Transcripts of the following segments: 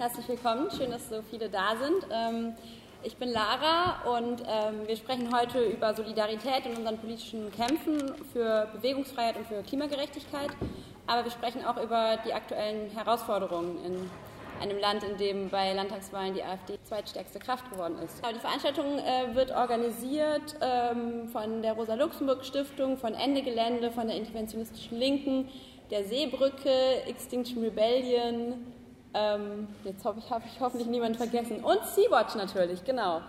Herzlich willkommen, schön, dass so viele da sind. Ähm, ich bin Lara und ähm, wir sprechen heute über Solidarität in unseren politischen Kämpfen für Bewegungsfreiheit und für Klimagerechtigkeit. Aber wir sprechen auch über die aktuellen Herausforderungen in einem Land, in dem bei Landtagswahlen die AfD zweitstärkste Kraft geworden ist. Die Veranstaltung äh, wird organisiert ähm, von der Rosa-Luxemburg-Stiftung, von Ende Gelände, von der interventionistischen Linken, der Seebrücke, Extinction Rebellion, ähm, jetzt habe ich, hab ich hoffentlich niemand vergessen. Und Sea-Watch natürlich, genau.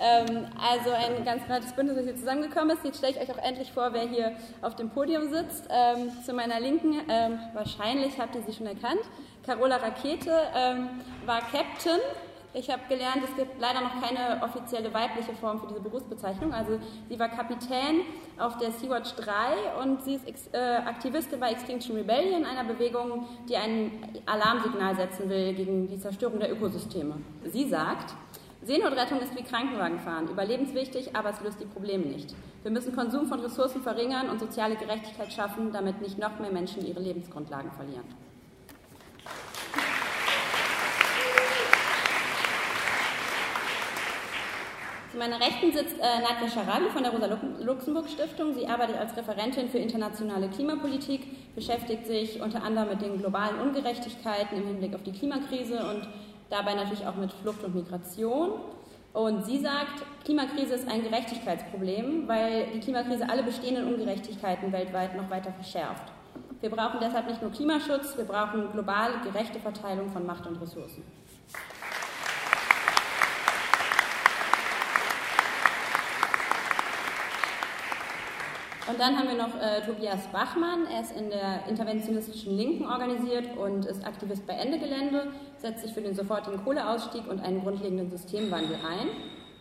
Ähm, also ein ganz breites Bündnis, das hier zusammengekommen ist. Jetzt stelle ich euch auch endlich vor, wer hier auf dem Podium sitzt. Ähm, zu meiner Linken, ähm, wahrscheinlich habt ihr sie schon erkannt, Carola Rakete ähm, war Captain ich habe gelernt, es gibt leider noch keine offizielle weibliche Form für diese Berufsbezeichnung. Also sie war Kapitän auf der Sea-Watch 3 und sie ist äh, Aktivistin bei Extinction Rebellion, einer Bewegung, die ein Alarmsignal setzen will gegen die Zerstörung der Ökosysteme. Sie sagt, Seenotrettung ist wie Krankenwagenfahren, überlebenswichtig, aber es löst die Probleme nicht. Wir müssen Konsum von Ressourcen verringern und soziale Gerechtigkeit schaffen, damit nicht noch mehr Menschen ihre Lebensgrundlagen verlieren. Zu meiner Rechten sitzt äh, Nadja Scharabi von der Rosa-Luxemburg-Stiftung. Sie arbeitet als Referentin für internationale Klimapolitik, beschäftigt sich unter anderem mit den globalen Ungerechtigkeiten im Hinblick auf die Klimakrise und dabei natürlich auch mit Flucht und Migration. Und sie sagt, Klimakrise ist ein Gerechtigkeitsproblem, weil die Klimakrise alle bestehenden Ungerechtigkeiten weltweit noch weiter verschärft. Wir brauchen deshalb nicht nur Klimaschutz, wir brauchen globale, gerechte Verteilung von Macht und Ressourcen. Und dann haben wir noch äh, Tobias Bachmann. Er ist in der interventionistischen Linken organisiert und ist Aktivist bei Ende Gelände, setzt sich für den sofortigen Kohleausstieg und einen grundlegenden Systemwandel ein.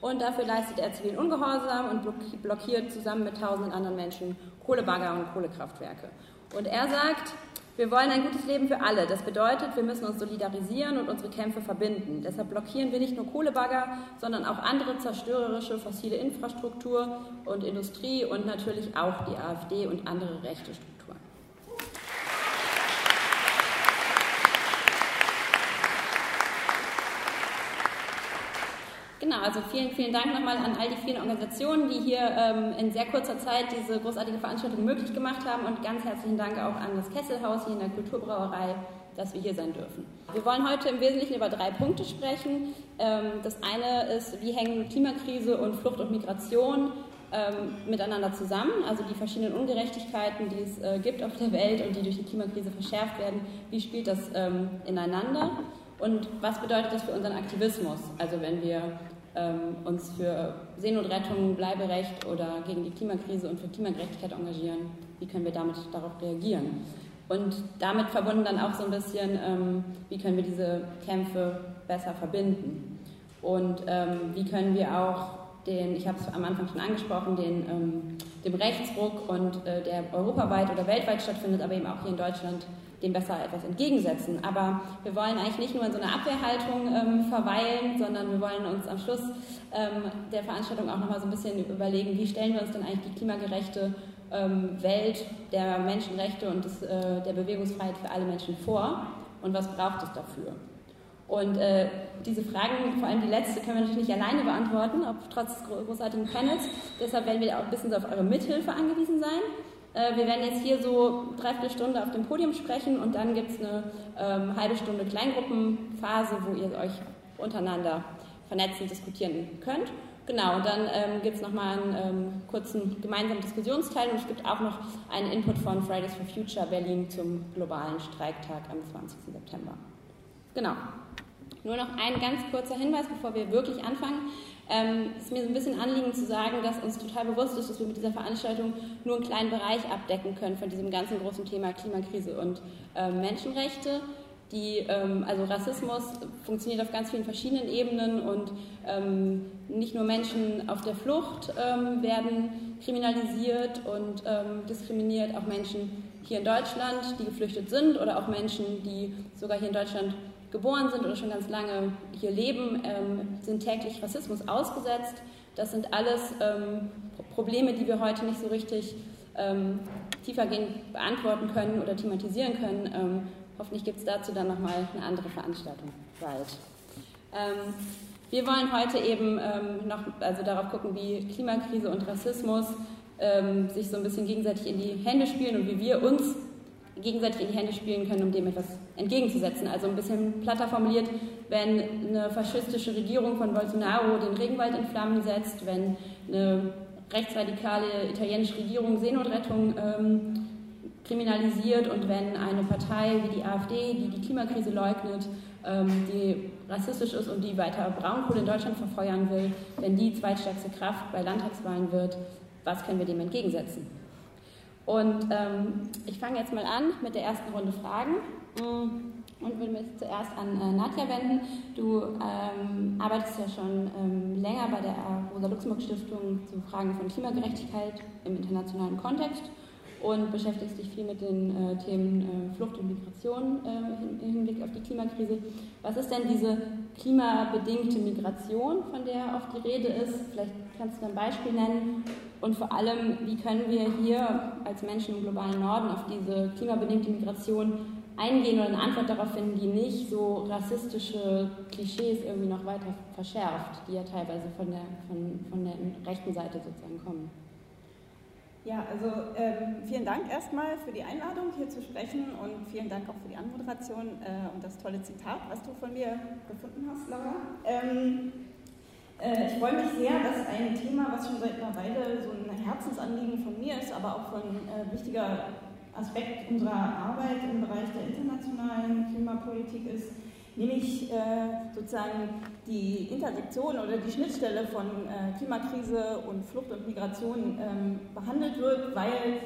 Und dafür leistet er zivilen Ungehorsam und blockiert zusammen mit tausenden anderen Menschen Kohlebagger und Kohlekraftwerke. Und er sagt, wir wollen ein gutes Leben für alle. Das bedeutet, wir müssen uns solidarisieren und unsere Kämpfe verbinden. Deshalb blockieren wir nicht nur Kohlebagger, sondern auch andere zerstörerische fossile Infrastruktur und Industrie und natürlich auch die AfD und andere rechte Strukturen. Genau, also vielen, vielen Dank nochmal an all die vielen Organisationen, die hier ähm, in sehr kurzer Zeit diese großartige Veranstaltung möglich gemacht haben und ganz herzlichen Dank auch an das Kesselhaus hier in der Kulturbrauerei, dass wir hier sein dürfen. Wir wollen heute im Wesentlichen über drei Punkte sprechen. Ähm, das eine ist, wie hängen Klimakrise und Flucht und Migration ähm, miteinander zusammen, also die verschiedenen Ungerechtigkeiten, die es äh, gibt auf der Welt und die durch die Klimakrise verschärft werden, wie spielt das ähm, ineinander? Und was bedeutet das für unseren Aktivismus? Also wenn wir ähm, uns für Seenotrettung, Bleiberecht oder gegen die Klimakrise und für Klimagerechtigkeit engagieren, wie können wir damit darauf reagieren? Und damit verbunden dann auch so ein bisschen, ähm, wie können wir diese Kämpfe besser verbinden? Und ähm, wie können wir auch den, ich habe es am Anfang schon angesprochen, den, ähm, dem Rechtsruck und äh, der europaweit oder weltweit stattfindet, aber eben auch hier in Deutschland dem besser etwas entgegensetzen. Aber wir wollen eigentlich nicht nur in so einer Abwehrhaltung ähm, verweilen, sondern wir wollen uns am Schluss ähm, der Veranstaltung auch nochmal so ein bisschen überlegen, wie stellen wir uns denn eigentlich die klimagerechte ähm, Welt der Menschenrechte und des, äh, der Bewegungsfreiheit für alle Menschen vor und was braucht es dafür? Und äh, diese Fragen, vor allem die letzte, können wir natürlich nicht alleine beantworten, ob trotz des großartigen Panels. Deshalb werden wir auch ein bisschen so auf eure Mithilfe angewiesen sein. Äh, wir werden jetzt hier so dreiviertel Stunde auf dem Podium sprechen und dann gibt es eine ähm, halbe Stunde Kleingruppenphase, wo ihr euch untereinander vernetzen, diskutieren könnt. Genau, und dann ähm, gibt es nochmal einen ähm, kurzen gemeinsamen Diskussionsteil und es gibt auch noch einen Input von Fridays for Future Berlin zum globalen Streiktag am 20. September. Genau. Nur noch ein ganz kurzer Hinweis, bevor wir wirklich anfangen. Ähm, es ist mir so ein bisschen Anliegen zu sagen, dass uns total bewusst ist, dass wir mit dieser Veranstaltung nur einen kleinen Bereich abdecken können von diesem ganzen großen Thema Klimakrise und äh, Menschenrechte. Die, ähm, also Rassismus funktioniert auf ganz vielen verschiedenen Ebenen und ähm, nicht nur Menschen auf der Flucht ähm, werden kriminalisiert und ähm, diskriminiert, auch Menschen hier in Deutschland, die geflüchtet sind oder auch Menschen, die sogar hier in Deutschland geboren sind oder schon ganz lange hier leben, ähm, sind täglich Rassismus ausgesetzt. Das sind alles ähm, Probleme, die wir heute nicht so richtig ähm, tiefergehend beantworten können oder thematisieren können. Ähm, hoffentlich gibt es dazu dann nochmal eine andere Veranstaltung bald. Ähm, wir wollen heute eben ähm, noch also darauf gucken, wie Klimakrise und Rassismus sich so ein bisschen gegenseitig in die Hände spielen und wie wir uns gegenseitig in die Hände spielen können, um dem etwas entgegenzusetzen. Also ein bisschen platter formuliert, wenn eine faschistische Regierung von Bolsonaro den Regenwald in Flammen setzt, wenn eine rechtsradikale italienische Regierung Seenotrettung ähm, kriminalisiert und wenn eine Partei wie die AfD, die die Klimakrise leugnet, ähm, die rassistisch ist und die weiter Braunkohle in Deutschland verfeuern will, wenn die zweitstärkste Kraft bei Landtagswahlen wird, was können wir dem entgegensetzen? Und ähm, ich fange jetzt mal an mit der ersten Runde Fragen und würde mich zuerst an äh, Nadja wenden. Du ähm, arbeitest ja schon ähm, länger bei der Rosa-Luxemburg-Stiftung zu Fragen von Klimagerechtigkeit im internationalen Kontext und beschäftigst dich viel mit den äh, Themen äh, Flucht und Migration äh, im Hinblick auf die Klimakrise. Was ist denn diese klimabedingte Migration, von der oft die Rede ist? Vielleicht kannst du ein Beispiel nennen. Und vor allem, wie können wir hier als Menschen im globalen Norden auf diese klimabedingte Migration eingehen oder eine Antwort darauf finden, die nicht so rassistische Klischees irgendwie noch weiter verschärft, die ja teilweise von der, von, von der rechten Seite sozusagen kommen. Ja, also ähm, vielen Dank erstmal für die Einladung, hier zu sprechen und vielen Dank auch für die Anmoderation äh, und das tolle Zitat, was du von mir gefunden hast, Laura. Ähm, äh, ich freue mich sehr, dass ein Thema, was schon seit einer Weile so ein Herzensanliegen von mir ist, aber auch ein äh, wichtiger Aspekt unserer Arbeit im Bereich der internationalen Klimapolitik ist, nämlich äh, sozusagen die Intersektion oder die Schnittstelle von äh, Klimakrise und Flucht und Migration ähm, behandelt wird, weil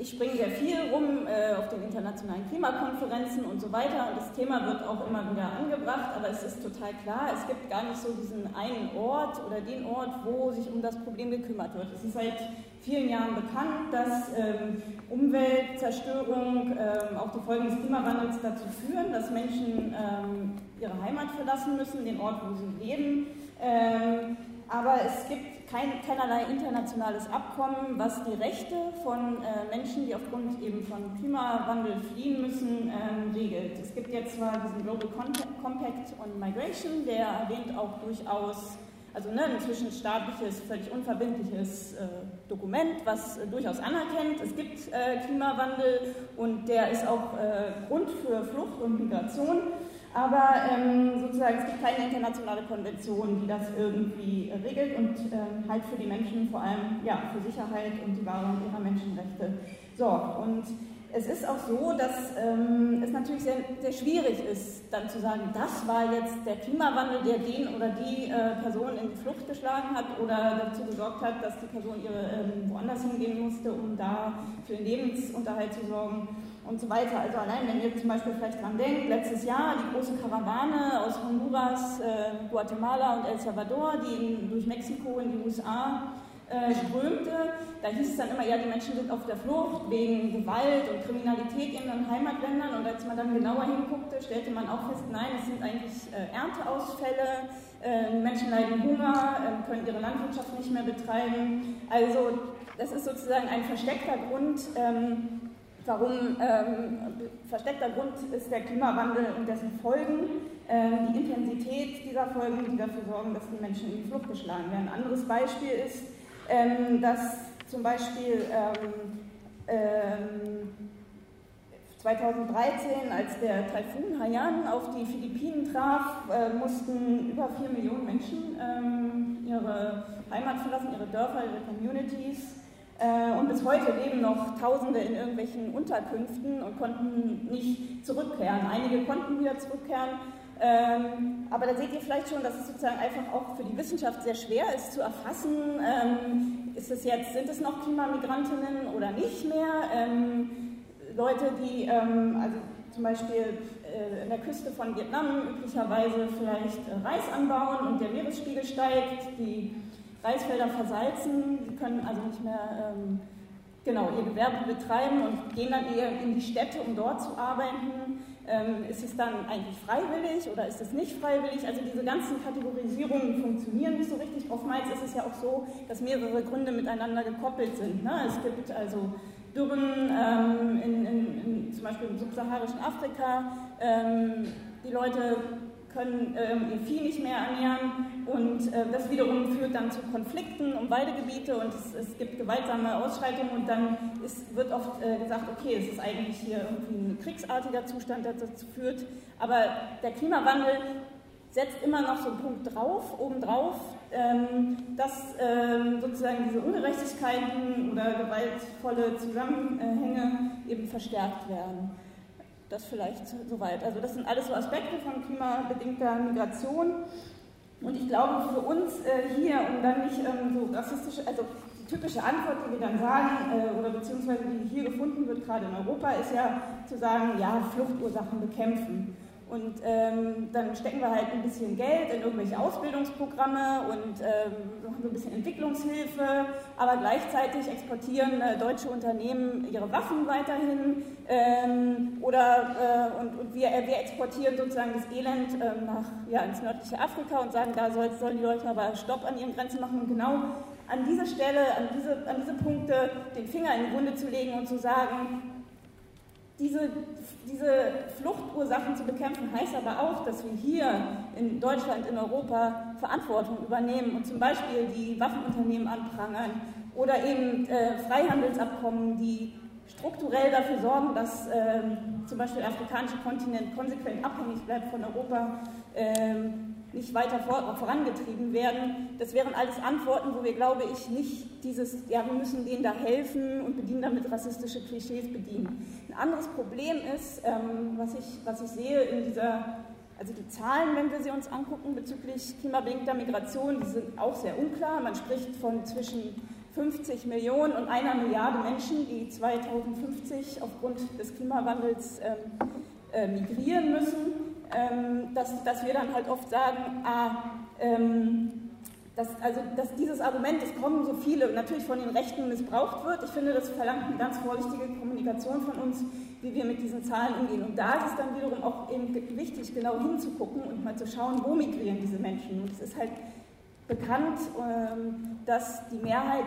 ich springe sehr viel rum äh, auf den internationalen Klimakonferenzen und so weiter und das Thema wird auch immer wieder angebracht, aber es ist total klar, es gibt gar nicht so diesen einen Ort oder den Ort, wo sich um das Problem gekümmert wird. Es ist seit vielen Jahren bekannt, dass ähm, Umweltzerstörung, ähm, auch die Folgen des Klimawandels dazu führen, dass Menschen ähm, ihre Heimat verlassen müssen, den Ort, wo sie leben. Ähm, aber es gibt kein, keinerlei internationales Abkommen, was die Rechte von äh, Menschen, die aufgrund eben von Klimawandel fliehen müssen, ähm, regelt. Es gibt jetzt zwar diesen Global Compact on Migration, der erwähnt auch durchaus also ne, ein zwischenstaatliches, völlig unverbindliches äh, Dokument, was äh, durchaus anerkennt, es gibt äh, Klimawandel und der ist auch äh, Grund für Flucht und Migration. Aber ähm, sozusagen es gibt keine internationale Konvention, die das irgendwie regelt und ähm, halt für die Menschen vor allem ja, für Sicherheit und die Wahrung ihrer Menschenrechte sorgt. Und es ist auch so, dass ähm, es natürlich sehr, sehr, schwierig ist, dann zu sagen, das war jetzt der Klimawandel, der den oder die äh, Person in die Flucht geschlagen hat oder dazu gesorgt hat, dass die Person ihre, ähm, woanders hingehen musste, um da für den Lebensunterhalt zu sorgen und so weiter. Also allein, wenn ihr zum Beispiel vielleicht dran denkt, letztes Jahr die große Karawane aus Honduras, äh, Guatemala und El Salvador, die in, durch Mexiko in die USA äh, strömte, da hieß es dann immer, ja, die Menschen sind auf der Flucht wegen Gewalt und Kriminalität in ihren Heimatländern. Und als man dann genauer hinguckte, stellte man auch fest, nein, es sind eigentlich äh, Ernteausfälle, äh, Menschen leiden Hunger, äh, können ihre Landwirtschaft nicht mehr betreiben. Also das ist sozusagen ein versteckter Grund. Ähm, Warum ähm, versteckter Grund ist der Klimawandel und dessen Folgen, ähm, die Intensität dieser Folgen, die dafür sorgen, dass die Menschen in die Flucht geschlagen werden. Ein anderes Beispiel ist, ähm, dass zum Beispiel ähm, 2013, ähm, als der Taifun Haiyan auf die Philippinen traf, äh, mussten über 4 Millionen Menschen ähm, ihre Heimat verlassen, ihre Dörfer, ihre Communities. Äh, und bis heute leben noch Tausende in irgendwelchen Unterkünften und konnten nicht zurückkehren. Einige konnten wieder zurückkehren, ähm, aber da seht ihr vielleicht schon, dass es sozusagen einfach auch für die Wissenschaft sehr schwer ist zu erfassen, ähm, ist es jetzt, sind es noch Klimamigrantinnen oder nicht mehr? Ähm, Leute, die ähm, also zum Beispiel äh, in der Küste von Vietnam üblicherweise vielleicht äh, Reis anbauen und der Meeresspiegel steigt, die Reisfelder versalzen, die können also nicht mehr ähm, genau ihr Gewerbe betreiben und gehen dann eher in die Städte, um dort zu arbeiten. Ähm, ist es dann eigentlich freiwillig oder ist es nicht freiwillig? Also diese ganzen Kategorisierungen funktionieren nicht so richtig. Oftmals ist es ja auch so, dass mehrere Gründe miteinander gekoppelt sind. Ne? Es gibt also Dürren ähm, in, in, in, zum Beispiel im subsaharischen Afrika. Ähm, die Leute können ähm, ihr Vieh nicht mehr ernähren. Und äh, das wiederum führt dann zu Konflikten um Weidegebiete und es, es gibt gewaltsame Ausschreitungen. Und dann ist, wird oft äh, gesagt, okay, es ist eigentlich hier irgendwie ein kriegsartiger Zustand, der dazu führt, aber der Klimawandel setzt immer noch so einen Punkt drauf, obendrauf, ähm, dass ähm, sozusagen diese Ungerechtigkeiten oder gewaltvolle Zusammenhänge eben verstärkt werden. Das vielleicht soweit. Also das sind alles so Aspekte von klimabedingter Migration. Und ich glaube, für uns äh, hier, um dann nicht ähm, so rassistische, also die typische Antwort, die wir dann sagen, äh, oder beziehungsweise die hier gefunden wird, gerade in Europa, ist ja zu sagen, ja, Fluchtursachen bekämpfen. Und ähm, dann stecken wir halt ein bisschen Geld in irgendwelche Ausbildungsprogramme und ähm, machen so ein bisschen Entwicklungshilfe, aber gleichzeitig exportieren äh, deutsche Unternehmen ihre Waffen weiterhin ähm, oder äh, und, und wir, äh, wir, exportieren sozusagen das Elend ähm, nach, ja, ins nördliche Afrika und sagen, da soll, sollen die Leute aber Stopp an ihren Grenzen machen. Und genau an dieser Stelle, an diese, an diese Punkte den Finger in die Wunde zu legen und zu sagen, diese, diese Fluchtursachen zu bekämpfen heißt aber auch, dass wir hier in Deutschland, in Europa Verantwortung übernehmen und zum Beispiel die Waffenunternehmen anprangern oder eben äh, Freihandelsabkommen, die strukturell dafür sorgen, dass äh, zum Beispiel der afrikanische Kontinent konsequent abhängig bleibt von Europa. Äh, nicht weiter vor, vorangetrieben werden. Das wären alles Antworten, wo wir, glaube ich, nicht dieses, ja, wir müssen denen da helfen und bedienen damit rassistische Klischees bedienen. Ein anderes Problem ist, ähm, was, ich, was ich sehe in dieser, also die Zahlen, wenn wir sie uns angucken bezüglich klimabedingter Migration, die sind auch sehr unklar. Man spricht von zwischen 50 Millionen und einer Milliarde Menschen, die 2050 aufgrund des Klimawandels ähm, äh, migrieren müssen ähm, dass, dass wir dann halt oft sagen, ah, ähm, dass, also, dass dieses Argument, es kommen so viele, natürlich von den Rechten missbraucht wird. Ich finde, das verlangt eine ganz vorsichtige Kommunikation von uns, wie wir mit diesen Zahlen umgehen. Und da ist es dann wiederum auch eben wichtig, genau hinzugucken und mal zu schauen, wo migrieren diese Menschen. Und es ist halt bekannt, ähm, dass die Mehrheit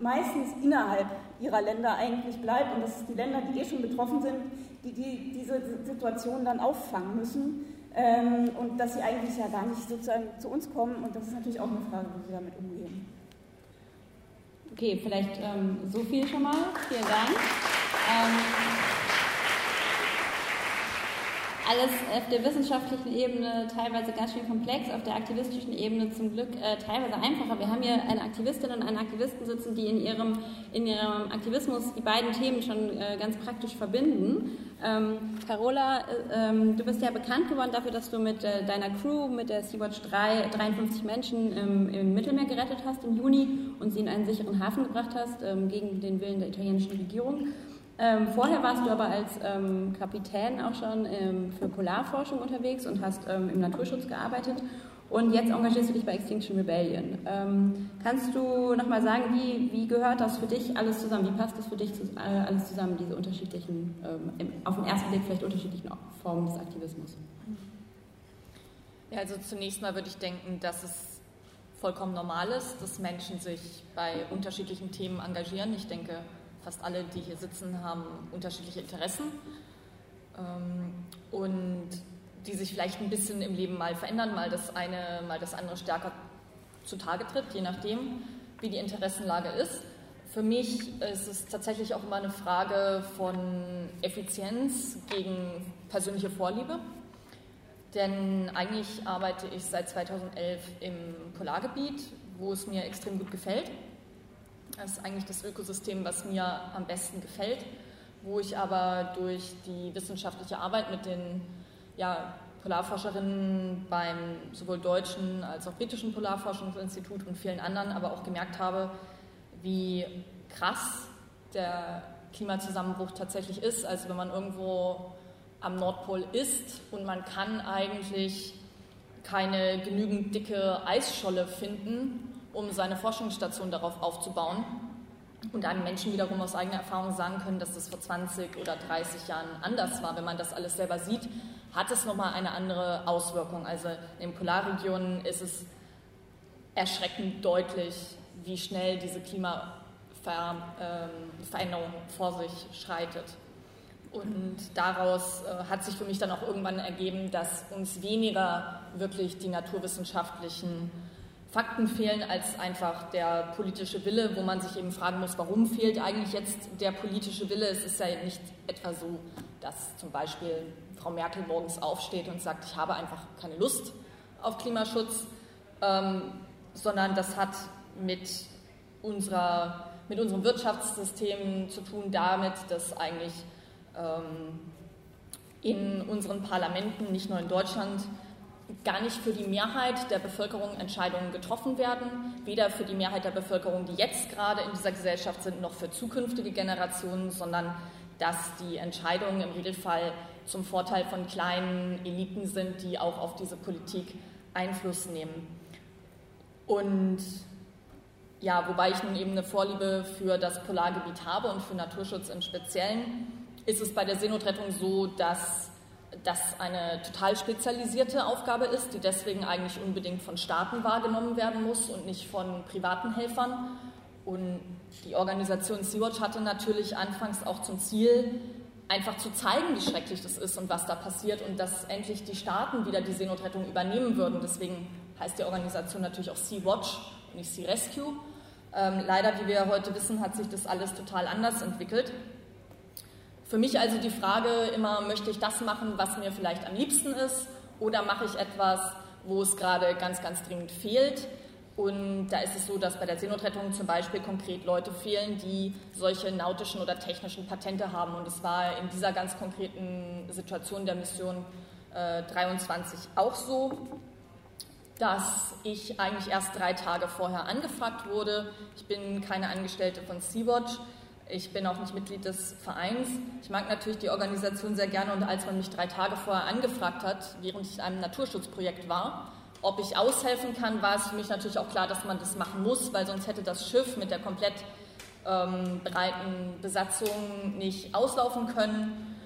meistens innerhalb ihrer Länder eigentlich bleibt und dass es die Länder, die eh schon betroffen sind, die, die diese Situation dann auffangen müssen ähm, und dass sie eigentlich ja gar nicht sozusagen zu uns kommen und das ist natürlich auch eine Frage, wie wir damit umgehen. Okay, vielleicht ähm, so viel schon mal. Vielen Dank. Ähm, alles auf der wissenschaftlichen Ebene teilweise ganz schön komplex, auf der aktivistischen Ebene zum Glück äh, teilweise einfacher. Wir haben hier eine Aktivistin und einen Aktivisten sitzen, die in ihrem, in ihrem Aktivismus die beiden Themen schon äh, ganz praktisch verbinden. Ähm, Carola, äh, ähm, du bist ja bekannt geworden dafür, dass du mit äh, deiner Crew, mit der Sea-Watch 3, 53 Menschen im, im, Mittelmeer gerettet hast im Juni und sie in einen sicheren Hafen gebracht hast, ähm, gegen den Willen der italienischen Regierung. Ähm, vorher warst du aber als ähm, Kapitän auch schon ähm, für Polarforschung unterwegs und hast ähm, im Naturschutz gearbeitet. Und jetzt engagierst du dich bei Extinction Rebellion. Ähm, kannst du nochmal sagen, wie, wie gehört das für dich alles zusammen? Wie passt das für dich äh, alles zusammen, diese unterschiedlichen, ähm, auf den ersten Blick vielleicht unterschiedlichen Formen des Aktivismus? Ja, also zunächst mal würde ich denken, dass es vollkommen normal ist, dass Menschen sich bei unterschiedlichen Themen engagieren. Ich denke, fast alle, die hier sitzen, haben unterschiedliche Interessen ähm, und die sich vielleicht ein bisschen im Leben mal verändern, mal das eine, mal das andere stärker zutage tritt, je nachdem, wie die Interessenlage ist. Für mich ist es tatsächlich auch immer eine Frage von Effizienz gegen persönliche Vorliebe. Denn eigentlich arbeite ich seit 2011 im Polargebiet, wo es mir extrem gut gefällt. Das ist eigentlich das Ökosystem, was mir am besten gefällt, wo ich aber durch die wissenschaftliche Arbeit mit den ja, Polarforscherinnen beim sowohl deutschen als auch britischen Polarforschungsinstitut und vielen anderen aber auch gemerkt habe, wie krass der Klimazusammenbruch tatsächlich ist. Also wenn man irgendwo am Nordpol ist und man kann eigentlich keine genügend dicke Eisscholle finden, um seine Forschungsstation darauf aufzubauen und einem Menschen wiederum aus eigener Erfahrung sagen können, dass das vor 20 oder 30 Jahren anders war. Wenn man das alles selber sieht, hat es nochmal eine andere Auswirkung. Also in den Polarregionen ist es erschreckend deutlich, wie schnell diese Klima Ver, ähm, vor sich schreitet. Und daraus äh, hat sich für mich dann auch irgendwann ergeben, dass uns weniger wirklich die naturwissenschaftlichen Fakten fehlen als einfach der politische Wille, wo man sich eben fragen muss, warum fehlt eigentlich jetzt der politische Wille? Es ist ja nicht etwa so, dass zum Beispiel Frau Merkel morgens aufsteht und sagt, ich habe einfach keine Lust auf Klimaschutz, ähm, sondern das hat mit, unserer, mit unserem Wirtschaftssystem zu tun, damit, dass eigentlich ähm, in unseren Parlamenten, nicht nur in Deutschland, gar nicht für die Mehrheit der Bevölkerung Entscheidungen getroffen werden, weder für die Mehrheit der Bevölkerung, die jetzt gerade in dieser Gesellschaft sind, noch für zukünftige Generationen, sondern dass die Entscheidungen im Regelfall zum Vorteil von kleinen Eliten sind, die auch auf diese Politik Einfluss nehmen. Und ja, wobei ich nun eben eine Vorliebe für das Polargebiet habe und für Naturschutz im Speziellen, ist es bei der Seenotrettung so, dass das eine total spezialisierte Aufgabe ist, die deswegen eigentlich unbedingt von Staaten wahrgenommen werden muss und nicht von privaten Helfern. Und die Organisation Sea-Watch hatte natürlich anfangs auch zum Ziel, einfach zu zeigen, wie schrecklich das ist und was da passiert und dass endlich die Staaten wieder die Seenotrettung übernehmen würden. Deswegen heißt die Organisation natürlich auch Sea-Watch und nicht Sea Rescue. Ähm, leider, wie wir heute wissen, hat sich das alles total anders entwickelt. Für mich also die Frage immer, möchte ich das machen, was mir vielleicht am liebsten ist, oder mache ich etwas, wo es gerade ganz, ganz dringend fehlt? Und da ist es so, dass bei der Seenotrettung zum Beispiel konkret Leute fehlen, die solche nautischen oder technischen Patente haben. Und es war in dieser ganz konkreten Situation der Mission äh, 23 auch so, dass ich eigentlich erst drei Tage vorher angefragt wurde. Ich bin keine Angestellte von Sea-Watch. Ich bin auch nicht Mitglied des Vereins. Ich mag natürlich die Organisation sehr gerne und als man mich drei Tage vorher angefragt hat, während ich in einem Naturschutzprojekt war, ob ich aushelfen kann, war es für mich natürlich auch klar, dass man das machen muss, weil sonst hätte das Schiff mit der komplett ähm, breiten Besatzung nicht auslaufen können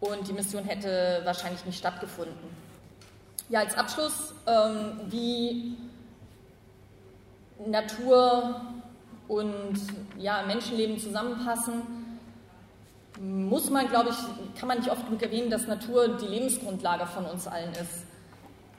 und die Mission hätte wahrscheinlich nicht stattgefunden. Ja, als Abschluss, ähm, wie Natur und ja, Menschenleben zusammenpassen, muss man, glaube ich, kann man nicht oft genug erwähnen, dass Natur die Lebensgrundlage von uns allen ist.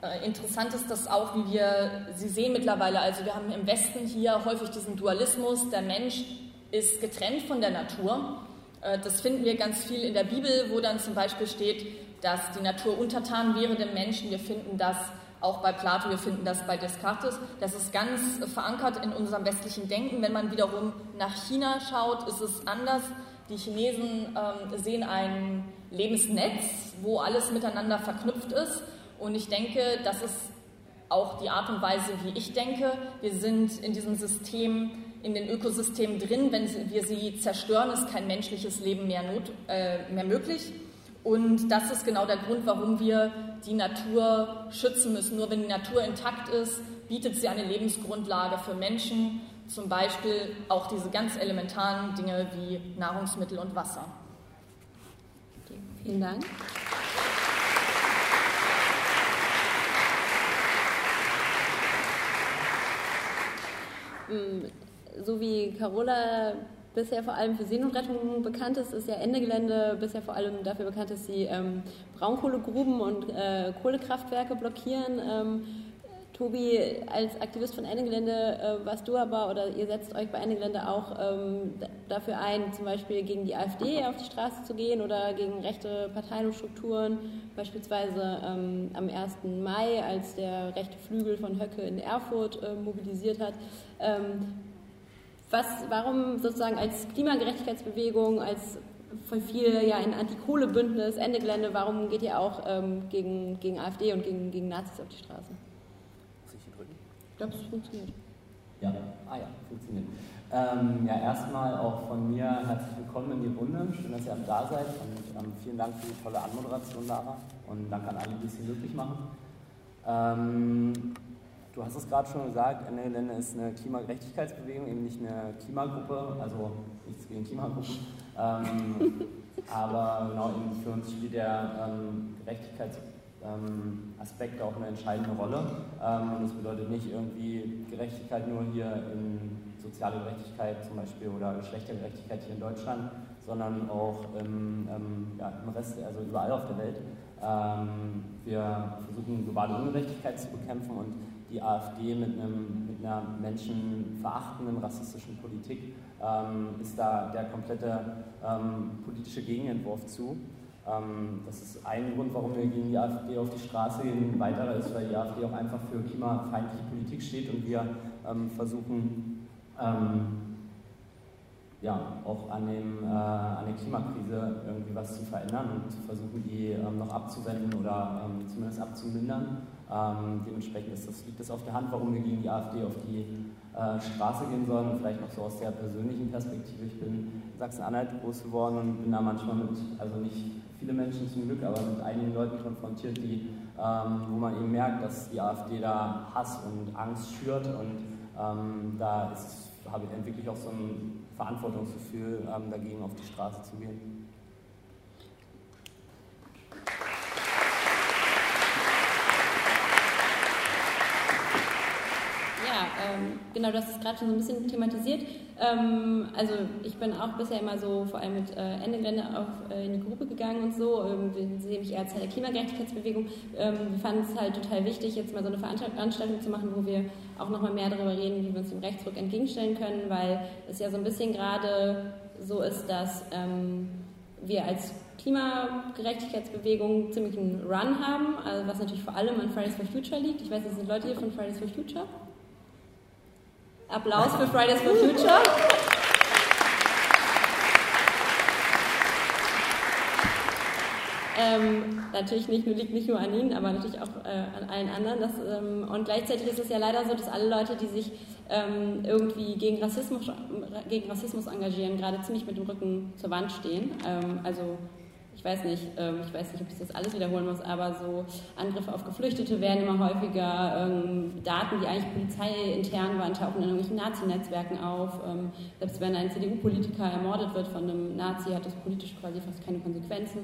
Äh, interessant ist das auch, wie wir sie sehen mittlerweile. Also wir haben im Westen hier häufig diesen Dualismus, der Mensch ist getrennt von der Natur. Äh, das finden wir ganz viel in der Bibel, wo dann zum Beispiel steht, dass die Natur untertan wäre dem Menschen. Wir finden das auch bei Plato, wir finden das bei Descartes. Das ist ganz verankert in unserem westlichen Denken. Wenn man wiederum nach China schaut, ist es anders. Die Chinesen ähm, sehen ein Lebensnetz, wo alles miteinander verknüpft ist. Und ich denke, das ist auch die Art und Weise, wie ich denke. Wir sind in diesem System, in den Ökosystemen drin. Wenn wir sie zerstören, ist kein menschliches Leben mehr, not, äh, mehr möglich. Und das ist genau der Grund, warum wir die Natur schützen müssen. Nur wenn die Natur intakt ist, bietet sie eine Lebensgrundlage für Menschen, zum Beispiel auch diese ganz elementaren Dinge wie Nahrungsmittel und Wasser. Okay, vielen Dank. Mm, so wie Carola bisher vor allem für Seenotrettung bekannt ist, ist ja Ende Gelände bisher vor allem dafür bekannt, dass sie ähm, Braunkohlegruben und äh, Kohlekraftwerke blockieren. Ähm, Tobi, als Aktivist von Ende Gelände äh, warst du aber oder ihr setzt euch bei Ende Gelände auch ähm, dafür ein, zum Beispiel gegen die AfD auf die Straße zu gehen oder gegen rechte Parteien und Strukturen, beispielsweise ähm, am 1. Mai, als der rechte Flügel von Höcke in Erfurt äh, mobilisiert hat. Ähm, was, warum sozusagen als Klimagerechtigkeitsbewegung, als von viel ja ein Antikohlebündnis, Ende Gelände, warum geht ihr auch ähm, gegen, gegen AfD und gegen, gegen Nazis auf die Straße? Muss ich hier drücken? Ich glaube, es funktioniert. Ja, ah ja, funktioniert. Ähm, ja, erstmal auch von mir herzlich willkommen in die Runde. Schön, dass ihr alle da seid und ähm, vielen Dank für die tolle Anmoderation, Lara. Und danke an alle, die es hier möglich machen. Du hast es gerade schon gesagt, Ende Gelände ist eine Klimagerechtigkeitsbewegung, eben nicht eine Klimagruppe, also nichts gegen Klimagruppen. Ähm, aber genau, für uns spielt der ähm, Gerechtigkeits ähm, auch eine entscheidende Rolle. Ähm, und das bedeutet nicht irgendwie Gerechtigkeit nur hier in soziale Gerechtigkeit zum Beispiel oder Geschlechtergerechtigkeit hier in Deutschland, sondern auch im, ähm, ja, im Rest, also überall auf der Welt. Ähm, wir versuchen globale Ungerechtigkeit zu bekämpfen und die AfD mit, einem, mit einer menschenverachtenden rassistischen Politik ähm, ist da der komplette ähm, politische Gegenentwurf zu. Ähm, das ist ein Grund, warum wir gegen die AfD auf die Straße gehen. Ein weiterer ist, weil die AfD auch einfach für klimafeindliche Politik steht und wir ähm, versuchen, ähm, ja, auch an, dem, äh, an der Klimakrise irgendwie was zu verändern und zu versuchen, die ähm, noch abzuwenden oder zumindest abzumindern. Ähm, dementsprechend das, liegt es auf der Hand, warum wir gegen die AfD auf die äh, Straße gehen sollen. Und vielleicht noch so aus der persönlichen Perspektive. Ich bin in Sachsen-Anhalt groß geworden und bin da manchmal mit, also nicht viele Menschen zum Glück, aber mit einigen Leuten konfrontiert, die, ähm, wo man eben merkt, dass die AfD da Hass und Angst schürt und ähm, da ist, habe ich entwickle ich auch so ein Verantwortungsgefühl, ähm, dagegen auf die Straße zu gehen. Ähm, genau, du hast es gerade schon so ein bisschen thematisiert. Ähm, also ich bin auch bisher immer so vor allem mit äh, Ende Gelände auf, äh, in die Gruppe gegangen und so. Ähm, wir sehen mich eher als Teil der Klimagerechtigkeitsbewegung. Ähm, wir fanden es halt total wichtig, jetzt mal so eine Veranstaltung zu machen, wo wir auch nochmal mehr darüber reden, wie wir uns dem Rechtsruck entgegenstellen können, weil es ja so ein bisschen gerade so ist, dass ähm, wir als Klimagerechtigkeitsbewegung ziemlich einen Run haben, also was natürlich vor allem an Fridays for Future liegt. Ich weiß, es sind Leute hier von Fridays for Future. Applaus für Fridays for Future. Ähm, natürlich nicht liegt nicht nur an Ihnen, aber natürlich auch äh, an allen anderen. Das, ähm, und gleichzeitig ist es ja leider so, dass alle Leute, die sich ähm, irgendwie gegen Rassismus, gegen Rassismus engagieren, gerade ziemlich mit dem Rücken zur Wand stehen. Ähm, also ich weiß nicht, ähm, ich weiß nicht, ob ich das alles wiederholen muss, aber so Angriffe auf Geflüchtete werden immer häufiger. Ähm, Daten, die eigentlich polizeiintern waren, tauchen in irgendwelchen Nazi-Netzwerken auf. Ähm, selbst wenn ein CDU-Politiker ermordet wird von einem Nazi, hat das politisch quasi fast keine Konsequenzen.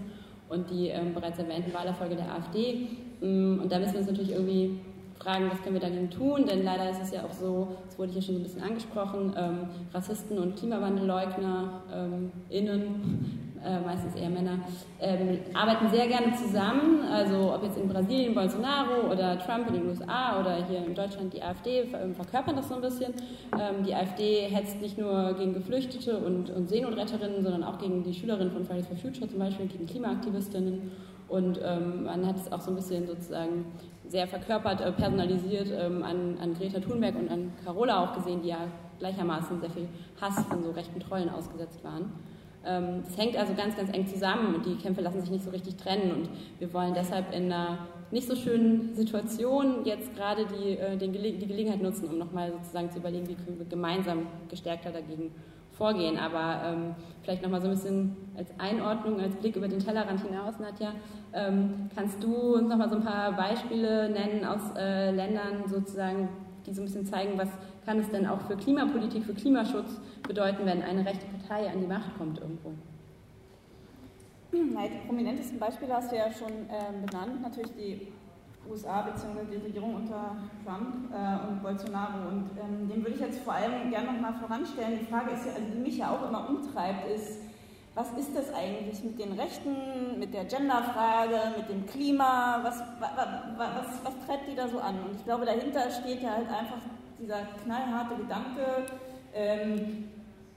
Und die bereits erwähnten Wahlerfolge der AfD. Und da müssen wir uns natürlich irgendwie fragen, was können wir dagegen tun, denn leider ist es ja auch so, das wurde hier schon so ein bisschen angesprochen, ähm, Rassisten und Klimawandelleugner ähm, innen äh, meistens eher Männer, ähm, arbeiten sehr gerne zusammen. Also ob jetzt in Brasilien Bolsonaro oder Trump in den USA oder hier in Deutschland die AfD ähm, verkörpern das so ein bisschen. Ähm, die AfD hetzt nicht nur gegen Geflüchtete und, und Seenotretterinnen, sondern auch gegen die Schülerinnen von Fridays for Future zum Beispiel, gegen Klimaaktivistinnen. Und ähm, man hat es auch so ein bisschen sozusagen sehr verkörpert, äh, personalisiert ähm, an, an Greta Thunberg und an Carola auch gesehen, die ja gleichermaßen sehr viel Hass von so rechten Trollen ausgesetzt waren. Ähm, das hängt also ganz, ganz eng zusammen und die Kämpfe lassen sich nicht so richtig trennen. Und wir wollen deshalb in einer nicht so schönen Situation jetzt gerade die, äh, die Gelegenheit nutzen, um nochmal sozusagen zu überlegen, wie können wir gemeinsam gestärkter dagegen vorgehen. Aber ähm, vielleicht nochmal so ein bisschen als Einordnung, als Blick über den Tellerrand hinaus, Nadja, ähm, kannst du uns nochmal so ein paar Beispiele nennen aus äh, Ländern sozusagen, die so ein bisschen zeigen, was kann es denn auch für Klimapolitik, für Klimaschutz bedeuten, wenn eine rechte Partei an die Macht kommt irgendwo? Na, die prominentesten Beispiele hast du ja schon äh, benannt, natürlich die USA bzw. die Regierung unter Trump äh, und Bolsonaro. Und ähm, den würde ich jetzt vor allem gerne nochmal voranstellen. Die Frage ist ja, also die mich ja auch immer umtreibt, ist, was ist das eigentlich mit den Rechten, mit der Genderfrage, mit dem Klima, was, was, was, was treibt die da so an? Und ich glaube, dahinter steht ja halt einfach dieser knallharte Gedanke, ähm,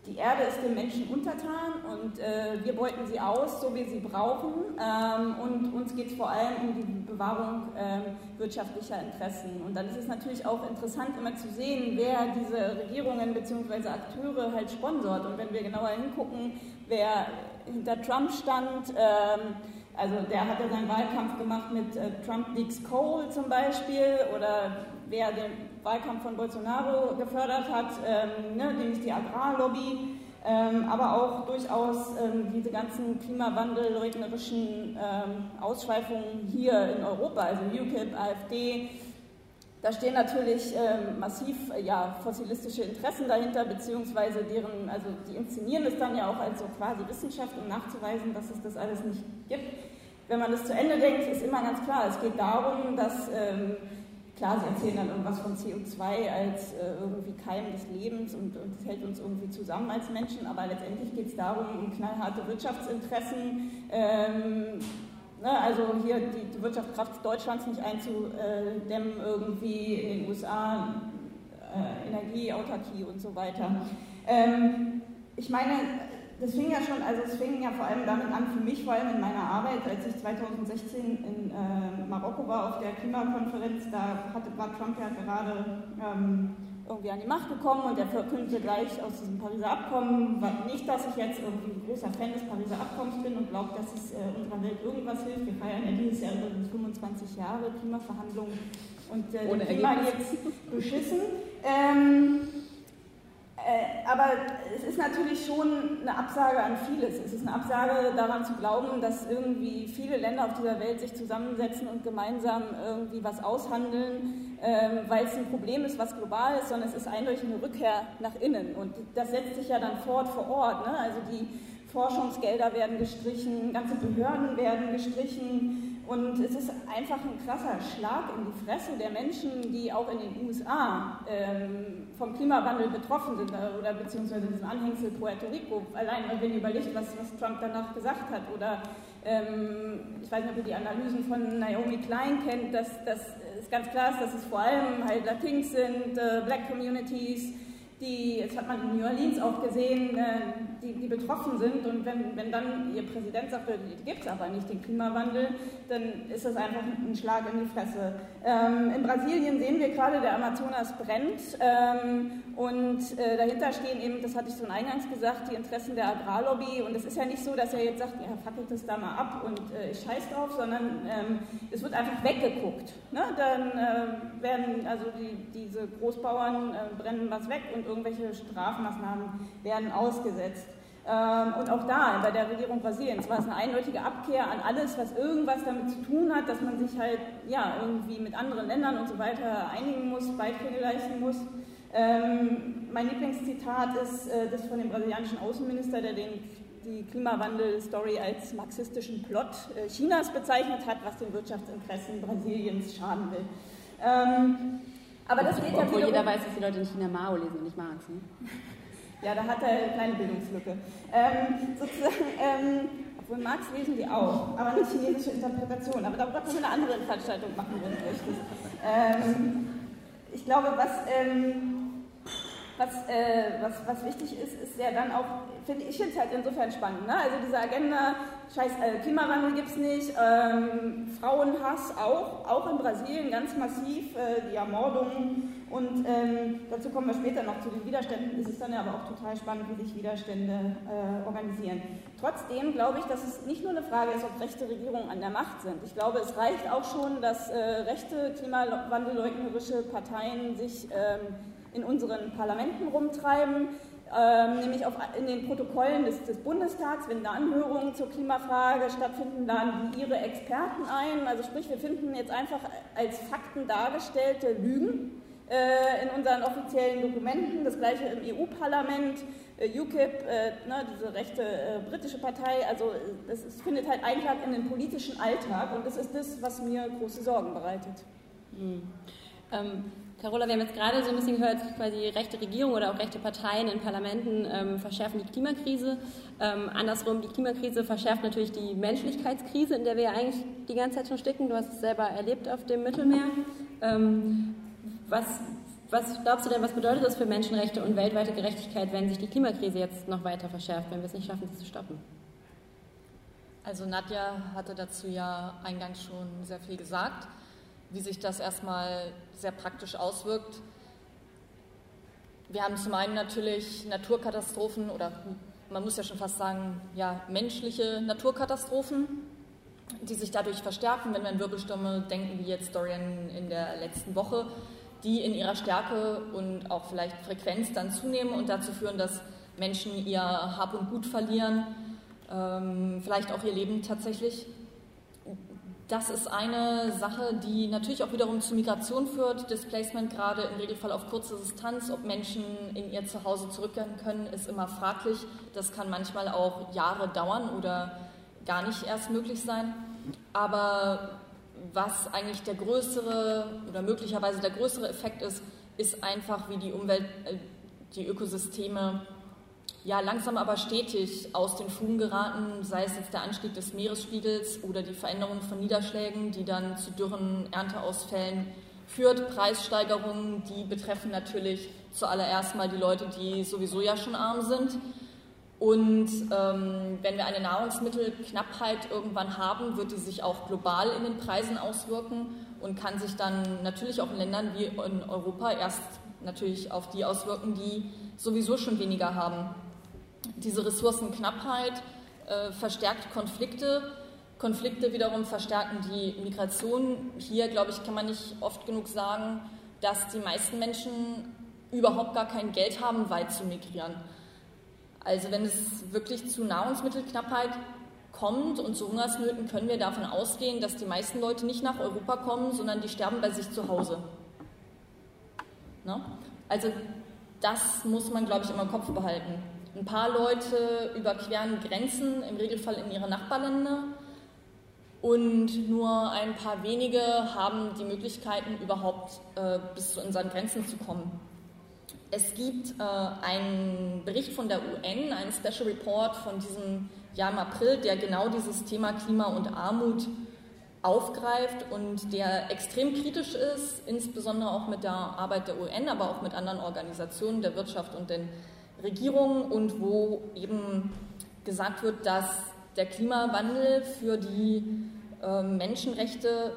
die Erde ist dem Menschen untertan und äh, wir beuten sie aus, so wie sie brauchen. Ähm, und uns geht es vor allem um die Bewahrung äh, wirtschaftlicher Interessen. Und dann ist es natürlich auch interessant, immer zu sehen, wer diese Regierungen bzw. Akteure halt sponsort. Und wenn wir genauer hingucken, wer hinter Trump stand, ähm, also der hat ja seinen Wahlkampf gemacht mit äh, Trump Leaks Coal zum Beispiel oder wer den Wahlkampf von Bolsonaro gefördert hat, ähm, ne, nämlich die Agrarlobby, ähm, aber auch durchaus ähm, diese ganzen klimawandelleugnerischen ähm, Ausschweifungen hier in Europa, also UKIP, AfD. Da stehen natürlich ähm, massiv äh, ja, fossilistische Interessen dahinter, beziehungsweise deren, also die inszenieren es dann ja auch als so quasi Wissenschaft, um nachzuweisen, dass es das alles nicht gibt. wenn man das zu Ende denkt, ist immer ganz klar, es geht darum, dass, ähm, klar, sie erzählen dann irgendwas von CO2 als äh, irgendwie Keim des Lebens und, und hält uns irgendwie zusammen als Menschen, aber letztendlich geht es darum, um knallharte Wirtschaftsinteressen, ähm, Ne, also hier die, die Wirtschaftskraft Deutschlands nicht einzudämmen, irgendwie in den USA äh, Energieautarkie und so weiter. Ähm, ich meine, das fing ja schon, also es fing ja vor allem damit an, für mich vor allem in meiner Arbeit, als ich 2016 in äh, Marokko war auf der Klimakonferenz, da hatte, war Trump ja gerade ähm, irgendwie an die Macht gekommen und er verkündete gleich aus diesem Pariser Abkommen, nicht, dass ich jetzt irgendwie ein großer Fan des Pariser Abkommens bin und glaube, dass es äh, unserer Welt irgendwas hilft. Wir feiern ja dieses Jahr übrigens 25 Jahre Klimaverhandlungen und äh, Klima jetzt beschissen. Ähm, äh, aber es ist natürlich schon eine Absage an vieles. Es ist eine Absage daran zu glauben, dass irgendwie viele Länder auf dieser Welt sich zusammensetzen und gemeinsam irgendwie was aushandeln, ähm, weil es ein Problem ist, was global ist, sondern es ist eindeutig eine Rückkehr nach innen. Und das setzt sich ja dann fort vor Ort. Ne? Also die Forschungsgelder werden gestrichen, ganze Behörden werden gestrichen. Und es ist einfach ein krasser Schlag in die Fresse der Menschen, die auch in den USA ähm, vom Klimawandel betroffen sind äh, oder beziehungsweise diesen Anhängsel Puerto Rico. Allein, wenn ihr überlegt, was, was Trump danach gesagt hat. Oder ähm, ich weiß nicht, ob ihr die Analysen von Naomi Klein kennt, dass, dass es ganz klar ist, dass es vor allem halt Latins sind, äh, Black Communities, die, das hat man in New Orleans auch gesehen, äh, die, die betroffen sind. Und wenn, wenn dann ihr Präsident sagt, die gibt es aber nicht, den Klimawandel, dann ist das einfach ein Schlag in die Fresse. Ähm, in Brasilien sehen wir gerade, der Amazonas brennt. Ähm, und äh, dahinter stehen eben, das hatte ich schon eingangs gesagt, die Interessen der Agrarlobby. Und es ist ja nicht so, dass er jetzt sagt, ja, fackelt das da mal ab und äh, ich scheiß drauf, sondern ähm, es wird einfach weggeguckt. Ne? Dann äh, werden also die, diese Großbauern äh, brennen was weg und irgendwelche Strafmaßnahmen werden ausgesetzt. Ähm, und auch da, bei der Regierung Brasiliens, war es eine eindeutige Abkehr an alles, was irgendwas damit zu tun hat, dass man sich halt ja, irgendwie mit anderen Ländern und so weiter einigen muss, Beiträge leisten muss. Ähm, mein Lieblingszitat ist äh, das von dem brasilianischen Außenminister, der den, die Klimawandel-Story als marxistischen Plot äh, Chinas bezeichnet hat, was den Wirtschaftsinteressen Brasiliens schaden will. Ähm, aber das geht ja Obwohl jeder weiß, dass die Leute in China Mao lesen und nicht Marx. Ne? Ja, da hat er eine kleine Bildungslücke. Ähm, sozusagen, ähm, obwohl Marx lesen die auch, aber eine chinesische Interpretation. Aber darüber können wir eine andere Veranstaltung machen, wenn du möchtest. Ähm, ich glaube, was, ähm, was, äh, was, was wichtig ist, ist ja dann auch, finde ich es halt insofern spannend. Ne? Also diese Agenda, scheiß äh, Klimawandel gibt es nicht, ähm, Frauenhass auch, auch in Brasilien ganz massiv, äh, die Ermordungen und ähm, dazu kommen wir später noch zu den Widerständen. Es ist dann ja aber auch total spannend, wie sich Widerstände äh, organisieren. Trotzdem glaube ich, dass es nicht nur eine Frage ist, ob rechte Regierungen an der Macht sind. Ich glaube, es reicht auch schon, dass äh, rechte klimawandelleugnerische Parteien sich ähm, in unseren Parlamenten rumtreiben. Ähm, nämlich auf, in den Protokollen des, des, Bundestags, wenn da Anhörungen zur Klimafrage stattfinden, laden die ihre Experten ein. Also sprich, wir finden jetzt einfach als Fakten dargestellte Lügen äh, in unseren offiziellen Dokumenten, das gleiche im EU-Parlament, äh, UKIP, äh, ne, diese rechte äh, britische Partei, also es, es, findet halt Eintrag in den politischen Alltag und das ist das, was mir große Sorgen bereitet. Mhm. Ähm, Carola, wir haben jetzt gerade so ein bisschen gehört, quasi rechte Regierungen oder auch rechte Parteien in Parlamenten ähm, verschärfen die Klimakrise. Ähm, andersrum, die Klimakrise verschärft natürlich die Menschlichkeitskrise, in der wir ja eigentlich die ganze Zeit schon stecken. Du hast es selber erlebt auf dem Mittelmeer. Ähm, was, was glaubst du denn, was bedeutet das für Menschenrechte und weltweite Gerechtigkeit, wenn sich die Klimakrise jetzt noch weiter verschärft, wenn wir es nicht schaffen, sie zu stoppen? Also Nadja hatte dazu ja eingangs schon sehr viel gesagt, wie sich das erstmal sehr praktisch auswirkt. Wir haben zum einen natürlich Naturkatastrophen oder man muss ja schon fast sagen, ja, menschliche Naturkatastrophen, die sich dadurch verstärken, wenn wir an Wirbelstürme denken, wie jetzt Dorian in der letzten Woche die in ihrer Stärke und auch vielleicht Frequenz dann zunehmen und dazu führen, dass Menschen ihr Hab und Gut verlieren, ähm, vielleicht auch ihr Leben tatsächlich. Das ist eine Sache, die natürlich auch wiederum zu Migration führt. Displacement gerade im Regelfall auf kurze Distanz. Ob Menschen in ihr Zuhause zurückkehren können, ist immer fraglich. Das kann manchmal auch Jahre dauern oder gar nicht erst möglich sein. Aber was eigentlich der größere oder möglicherweise der größere Effekt ist, ist einfach, wie die Umwelt, äh, die Ökosysteme ja langsam aber stetig aus den Fugen geraten, sei es jetzt der Anstieg des Meeresspiegels oder die Veränderung von Niederschlägen, die dann zu dürren Ernteausfällen führt. Preissteigerungen, die betreffen natürlich zuallererst mal die Leute, die sowieso ja schon arm sind. Und ähm, wenn wir eine Nahrungsmittelknappheit irgendwann haben, wird die sich auch global in den Preisen auswirken und kann sich dann natürlich auch in Ländern wie in Europa erst natürlich auf die auswirken, die sowieso schon weniger haben. Diese Ressourcenknappheit äh, verstärkt Konflikte. Konflikte wiederum verstärken die Migration. Hier, glaube ich, kann man nicht oft genug sagen, dass die meisten Menschen überhaupt gar kein Geld haben, weit zu migrieren. Also wenn es wirklich zu Nahrungsmittelknappheit kommt und zu Hungersnöten, können wir davon ausgehen, dass die meisten Leute nicht nach Europa kommen, sondern die sterben bei sich zu Hause. Ne? Also das muss man, glaube ich, immer im Kopf behalten. Ein paar Leute überqueren Grenzen, im Regelfall in ihre Nachbarländer. Und nur ein paar wenige haben die Möglichkeiten, überhaupt äh, bis zu unseren Grenzen zu kommen. Es gibt äh, einen Bericht von der UN, einen Special Report von diesem Jahr im April, der genau dieses Thema Klima und Armut aufgreift und der extrem kritisch ist, insbesondere auch mit der Arbeit der UN, aber auch mit anderen Organisationen der Wirtschaft und den Regierungen und wo eben gesagt wird, dass der Klimawandel für die äh, Menschenrechte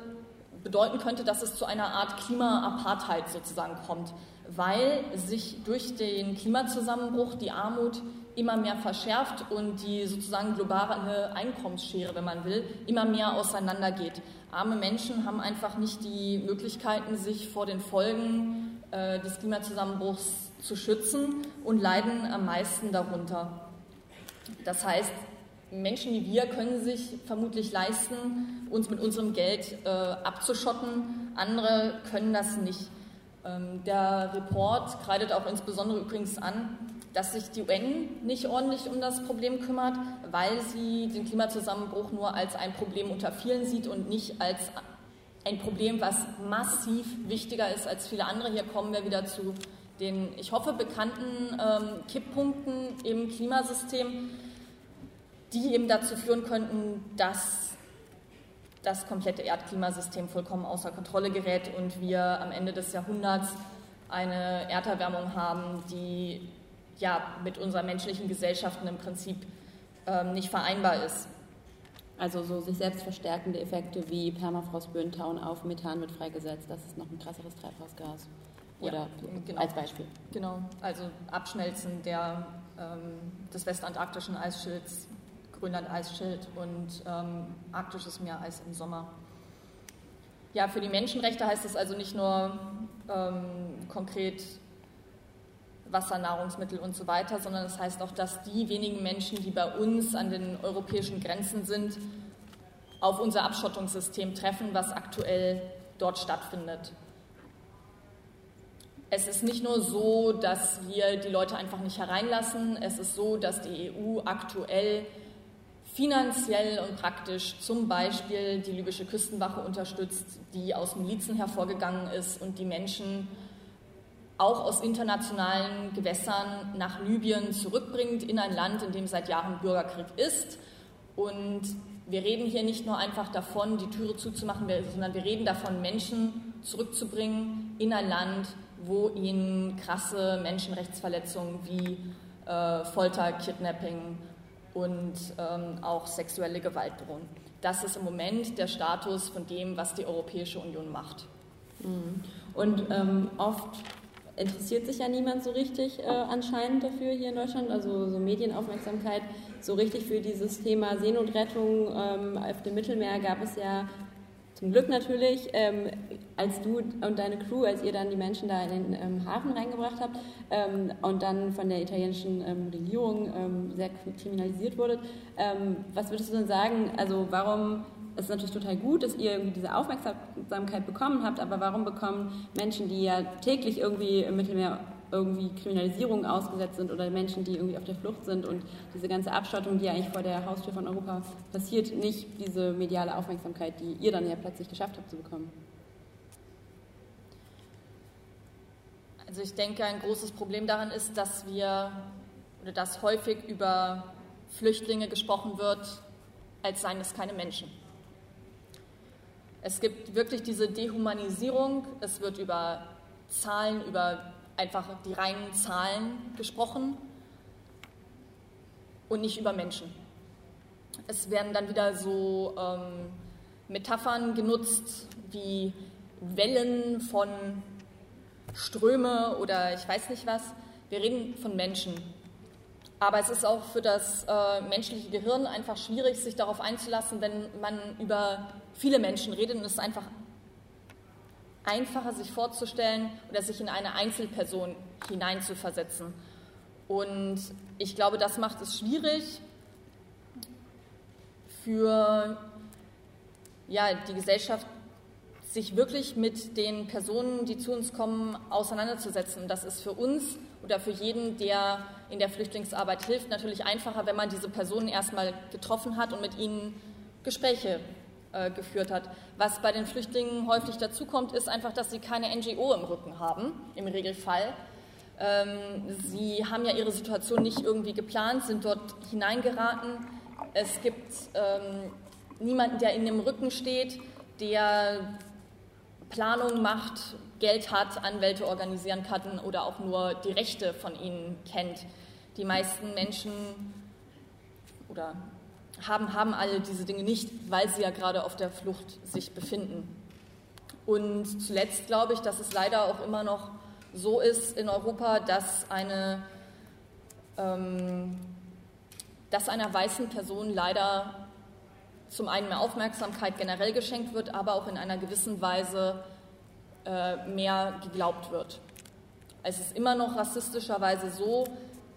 bedeuten könnte, dass es zu einer Art Klima-Apartheid sozusagen kommt weil sich durch den Klimazusammenbruch die Armut immer mehr verschärft und die sozusagen globale Einkommensschere, wenn man will, immer mehr auseinandergeht. Arme Menschen haben einfach nicht die Möglichkeiten, sich vor den Folgen äh, des Klimazusammenbruchs zu schützen und leiden am meisten darunter. Das heißt, Menschen wie wir können sich vermutlich leisten, uns mit unserem Geld äh, abzuschotten. Andere können das nicht. Ähm, der Report kreidet auch insbesondere übrigens an, dass sich die UN nicht ordentlich um das Problem kümmert, weil sie den Klimazusammenbruch nur als ein Problem unter vielen sieht und nicht als ein Problem, was massiv wichtiger ist als viele andere. Hier kommen wir wieder zu den, ich hoffe, bekannten ähm, Kipppunkten im Klimasystem, die eben dazu führen könnten, dass das komplette Erdklimasystem vollkommen außer Kontrolle gerät und wir am Ende des Jahrhunderts eine Erderwärmung haben, die ja mit unseren menschlichen Gesellschaften im Prinzip ähm, nicht vereinbar ist. Also so sich selbst verstärkende Effekte wie Permafrostböen tauen auf, Methan wird freigesetzt, das ist noch ein krasseres Treibhausgas. Oder genau. als Beispiel. Genau, also Abschmelzen der, ähm, des westantarktischen Eisschilds Grönland-Eisschild und ähm, arktisches Meereis im Sommer. Ja, für die Menschenrechte heißt es also nicht nur ähm, konkret Wasser, Nahrungsmittel und so weiter, sondern es das heißt auch, dass die wenigen Menschen, die bei uns an den europäischen Grenzen sind, auf unser Abschottungssystem treffen, was aktuell dort stattfindet. Es ist nicht nur so, dass wir die Leute einfach nicht hereinlassen, es ist so, dass die EU aktuell finanziell und praktisch zum Beispiel die libysche Küstenwache unterstützt, die aus Milizen hervorgegangen ist und die Menschen auch aus internationalen Gewässern nach Libyen zurückbringt, in ein Land, in dem seit Jahren Bürgerkrieg ist. Und wir reden hier nicht nur einfach davon, die Türe zuzumachen, sondern wir reden davon, Menschen zurückzubringen in ein Land, wo ihnen krasse Menschenrechtsverletzungen wie äh, Folter, Kidnapping und ähm, auch sexuelle Gewalt drohen. Das ist im Moment der Status von dem, was die Europäische Union macht. Mhm. Und ähm, oft interessiert sich ja niemand so richtig äh, anscheinend dafür hier in Deutschland, also so Medienaufmerksamkeit. So richtig für dieses Thema Seenotrettung ähm, auf dem Mittelmeer gab es ja zum Glück natürlich, ähm, als du und deine Crew, als ihr dann die Menschen da in den ähm, Hafen reingebracht habt ähm, und dann von der italienischen ähm, Regierung ähm, sehr kriminalisiert wurdet, ähm, was würdest du denn sagen, also warum, es ist natürlich total gut, dass ihr irgendwie diese Aufmerksamkeit bekommen habt, aber warum bekommen Menschen, die ja täglich irgendwie im Mittelmeer irgendwie Kriminalisierung ausgesetzt sind oder Menschen, die irgendwie auf der Flucht sind und diese ganze Abschottung, die eigentlich vor der Haustür von Europa passiert, nicht diese mediale Aufmerksamkeit, die ihr dann ja plötzlich geschafft habt zu bekommen. Also ich denke, ein großes Problem daran ist, dass wir oder dass häufig über Flüchtlinge gesprochen wird, als seien es keine Menschen. Es gibt wirklich diese Dehumanisierung, es wird über Zahlen, über einfach die reinen Zahlen gesprochen und nicht über Menschen. Es werden dann wieder so ähm, Metaphern genutzt wie Wellen von Ströme oder ich weiß nicht was. Wir reden von Menschen. Aber es ist auch für das äh, menschliche Gehirn einfach schwierig, sich darauf einzulassen, wenn man über viele Menschen redet und es einfach einfacher, sich vorzustellen oder sich in eine Einzelperson hineinzuversetzen. Und ich glaube, das macht es schwierig für ja, die Gesellschaft, sich wirklich mit den Personen, die zu uns kommen, auseinanderzusetzen. Das ist für uns oder für jeden, der in der Flüchtlingsarbeit hilft, natürlich einfacher, wenn man diese Personen erstmal getroffen hat und mit ihnen Gespräche äh, geführt hat. Was bei den Flüchtlingen häufig dazukommt, ist einfach, dass sie keine NGO im Rücken haben, im Regelfall. Ähm, sie haben ja ihre Situation nicht irgendwie geplant, sind dort hineingeraten. Es gibt ähm, niemanden, der ihnen im Rücken steht, der Planung macht, Geld hat, Anwälte organisieren kann oder auch nur die Rechte von ihnen kennt. Die meisten Menschen oder haben, haben alle diese Dinge nicht, weil sie ja gerade auf der Flucht sich befinden. Und zuletzt glaube ich, dass es leider auch immer noch so ist in Europa, dass eine ähm, dass einer weißen Person leider zum einen mehr Aufmerksamkeit generell geschenkt wird, aber auch in einer gewissen Weise äh, mehr geglaubt wird. Es ist immer noch rassistischerweise so,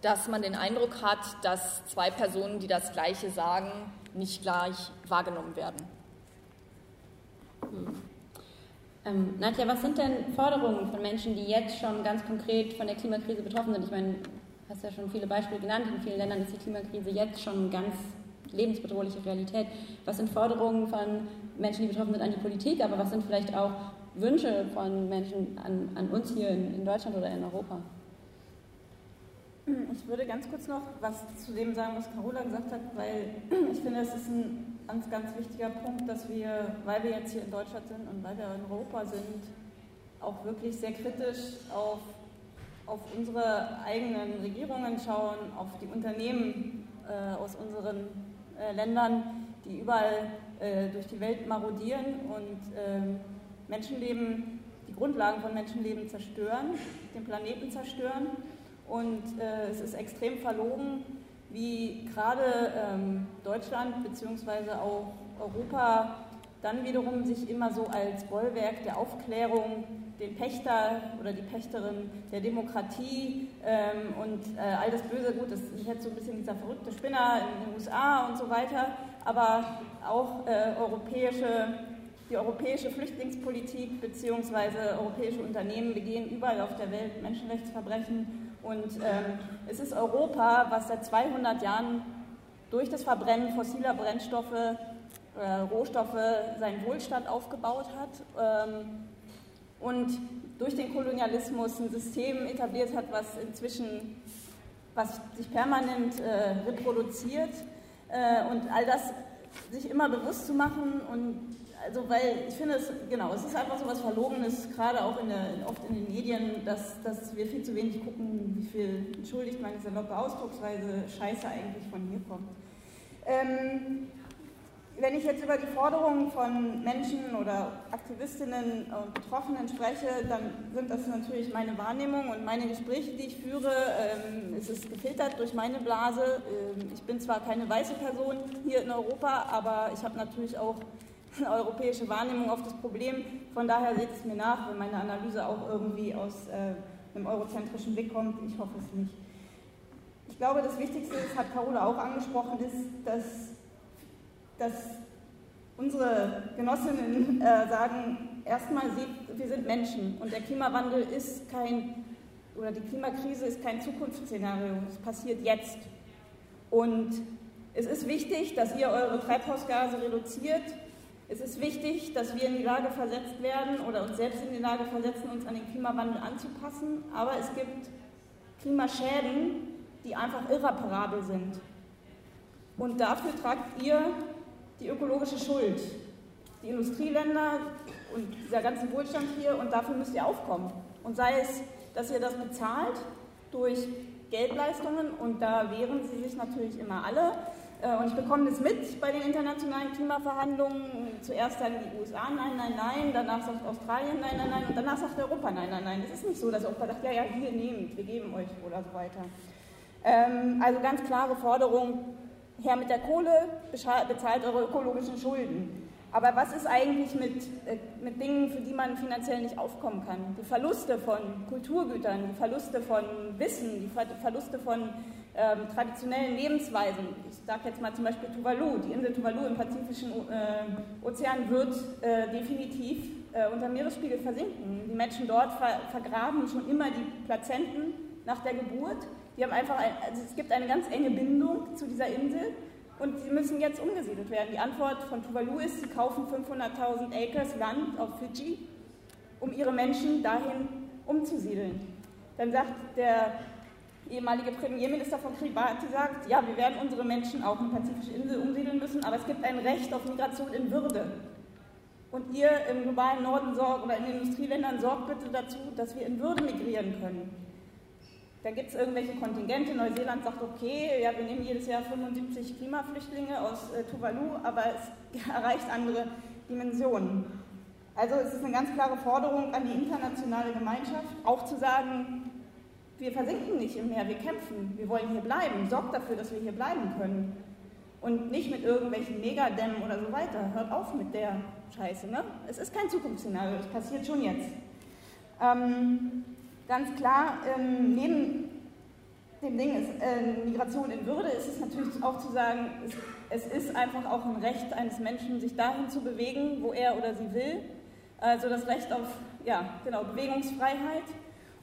dass man den Eindruck hat, dass zwei Personen, die das Gleiche sagen, nicht gleich wahrgenommen werden. Hm. Ähm, Nadja, was sind denn Forderungen von Menschen, die jetzt schon ganz konkret von der Klimakrise betroffen sind? Ich meine, du hast ja schon viele Beispiele genannt. In vielen Ländern ist die Klimakrise jetzt schon ganz lebensbedrohliche Realität. Was sind Forderungen von Menschen, die betroffen sind an die Politik, aber was sind vielleicht auch Wünsche von Menschen an, an uns hier in, in Deutschland oder in Europa? Ich würde ganz kurz noch was zu dem sagen, was Carola gesagt hat, weil ich finde, es ist ein ganz, ganz wichtiger Punkt, dass wir, weil wir jetzt hier in Deutschland sind und weil wir in Europa sind, auch wirklich sehr kritisch auf, auf unsere eigenen Regierungen schauen, auf die Unternehmen äh, aus unseren äh, Ländern, die überall äh, durch die Welt marodieren und ähm, Menschenleben, die Grundlagen von Menschenleben zerstören, den Planeten zerstören. Und äh, es ist extrem verlogen, wie gerade ähm, Deutschland bzw. auch Europa dann wiederum sich immer so als Bollwerk der Aufklärung den Pächter oder die Pächterin der Demokratie ähm, und äh, all das Böse, gut, das ist jetzt so ein bisschen dieser verrückte Spinner in den USA und so weiter, aber auch äh, europäische, die europäische Flüchtlingspolitik bzw. europäische Unternehmen begehen überall auf der Welt Menschenrechtsverbrechen und ähm, es ist Europa, was seit 200 Jahren durch das Verbrennen fossiler Brennstoffe, äh, Rohstoffe seinen Wohlstand aufgebaut hat. Ähm, und durch den Kolonialismus ein System etabliert hat, was inzwischen, was sich permanent äh, reproduziert äh, und all das sich immer bewusst zu machen und also weil ich finde es, genau, es ist einfach so was Verlogenes, gerade auch in der, oft in den Medien, dass, dass wir viel zu wenig gucken, wie viel, entschuldigt meine saloppe Ausdrucksweise, Scheiße eigentlich von hier kommt. Ähm, wenn ich jetzt über die Forderungen von Menschen oder Aktivistinnen und Betroffenen spreche, dann sind das natürlich meine Wahrnehmung und meine Gespräche, die ich führe. Ähm, es ist gefiltert durch meine Blase. Ähm, ich bin zwar keine weiße Person hier in Europa, aber ich habe natürlich auch europäische Wahrnehmung auf das Problem. Von daher seht es mir nach, wenn meine Analyse auch irgendwie aus äh, einem eurozentrischen Blick kommt. Ich hoffe es nicht. Ich glaube, das Wichtigste ist, hat Carola auch angesprochen, ist, dass, dass unsere Genossinnen äh, sagen, erstmal, wir sind Menschen und der Klimawandel ist kein oder die Klimakrise ist kein Zukunftsszenario, es passiert jetzt. Und es ist wichtig, dass ihr eure Treibhausgase reduziert. Es ist wichtig, dass wir in die Lage versetzt werden oder uns selbst in die Lage versetzen, uns an den Klimawandel anzupassen. Aber es gibt Klimaschäden, die einfach irreparabel sind. Und dafür tragt ihr die ökologische Schuld. Die Industrieländer und dieser ganze Wohlstand hier und dafür müsst ihr aufkommen. Und sei es, dass ihr das bezahlt durch Geldleistungen und da wehren sie sich natürlich immer alle. Äh, und ich bekomme das mit bei den internationalen Klimaverhandlungen. Zuerst sagen die USA nein, nein, nein, danach sagt Australien nein, nein, nein und danach sagt Europa nein, nein, nein. Es ist nicht so, dass Europa sagt, ja, ja, hier nehmt, wir geben euch oder so weiter. Ähm, also ganz klare Forderung, her mit der Kohle, bezahlt eure ökologischen Schulden. Aber was ist eigentlich mit, äh, mit Dingen, für die man finanziell nicht aufkommen kann? Die Verluste von Kulturgütern, die Verluste von Wissen, die Verluste von ähm, traditionellen Lebensweisen. Ich sage jetzt mal zum Beispiel Tuvalu. Die Insel Tuvalu im Pazifischen äh, Ozean wird äh, definitiv äh, unter Meeresspiegel versinken. Die Menschen dort ver vergraben schon immer die Plazenten nach der Geburt. Die haben einfach ein, also es gibt eine ganz enge Bindung zu dieser Insel und sie müssen jetzt umgesiedelt werden. Die Antwort von Tuvalu ist, sie kaufen 500.000 Acres Land auf Fidschi, um ihre Menschen dahin umzusiedeln. Dann sagt der ehemalige Premierminister von Kiribati, sagt, ja, wir werden unsere Menschen auch in pazifische Insel umsiedeln müssen, aber es gibt ein Recht auf Migration in Würde. Und ihr im globalen Norden sorgt oder in den Industrieländern sorgt bitte dazu, dass wir in Würde migrieren können. Da gibt es irgendwelche Kontingente. Neuseeland sagt, okay, ja, wir nehmen jedes Jahr 75 Klimaflüchtlinge aus äh, Tuvalu, aber es erreicht andere Dimensionen. Also es ist eine ganz klare Forderung an die internationale Gemeinschaft, auch zu sagen, wir versinken nicht im Meer, wir kämpfen, wir wollen hier bleiben, sorgt dafür, dass wir hier bleiben können. Und nicht mit irgendwelchen Megadämmen oder so weiter. Hört auf mit der Scheiße. Ne? Es ist kein Zukunftsszenario, es passiert schon jetzt. Ähm, ganz klar, ähm, neben dem Ding ist äh, Migration in Würde ist es natürlich auch zu sagen, es, es, ist einfach auch ein Recht eines Menschen, sich dahin zu bewegen, wo er oder sie will. Also das Recht auf ja, genau, Bewegungsfreiheit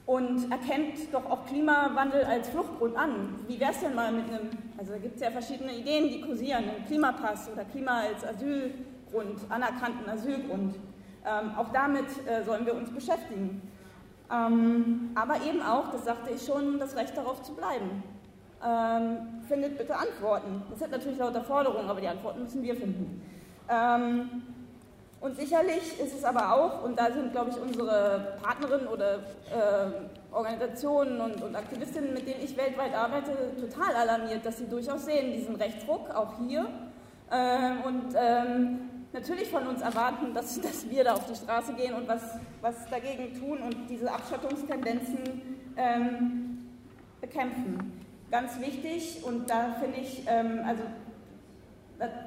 und erkennt doch auch Klimawandel als Fluchtgrund an. Wie wäre es denn mal mit einem, also da gibt es ja verschiedene Ideen, die kursieren, einem Klimapass oder Klima als Asylgrund, anerkannten Asylgrund. Ähm, auch damit äh, sollen wir uns beschäftigen. Ähm, aber eben auch, das sagte ich schon, das Recht darauf zu bleiben. Ähm, findet bitte Antworten. Das sind natürlich lauter Forderungen, aber die Antworten müssen wir finden. Ähm, und sicherlich ist es aber auch, und da sind, glaube ich, unsere Partnerinnen oder äh, Organisationen und, und, Aktivistinnen, mit denen ich weltweit arbeite, total alarmiert, dass sie durchaus sehen, diesen Rechtsruck, auch hier. Äh, und ähm, natürlich von uns erwarten, dass, dass wir da auf die Straße gehen und was, was dagegen tun und diese Abschottungstendenzen ähm, bekämpfen. Ganz wichtig und da finde ich, ähm, also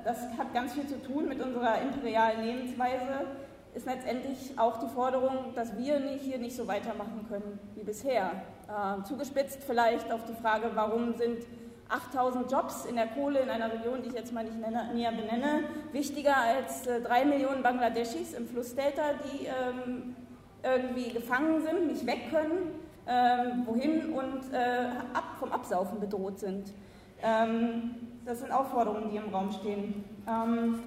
das, hat ganz viel zu tun mit unserer imperialen Lebensweise, ist letztendlich auch die Forderung, dass wir hier nicht so weitermachen können wie bisher. Äh, zugespitzt vielleicht auf die Frage, warum sind 8000 Jobs in der Kohle in einer Region, die ich jetzt mal nicht näher benenne, wichtiger als äh, drei Millionen Bangladeschis im Flussdelta, die ähm, irgendwie gefangen sind, nicht weg können, ähm, wohin und äh, vom Absaufen bedroht sind. Ähm, das sind auch Forderungen, die im Raum stehen. Ähm,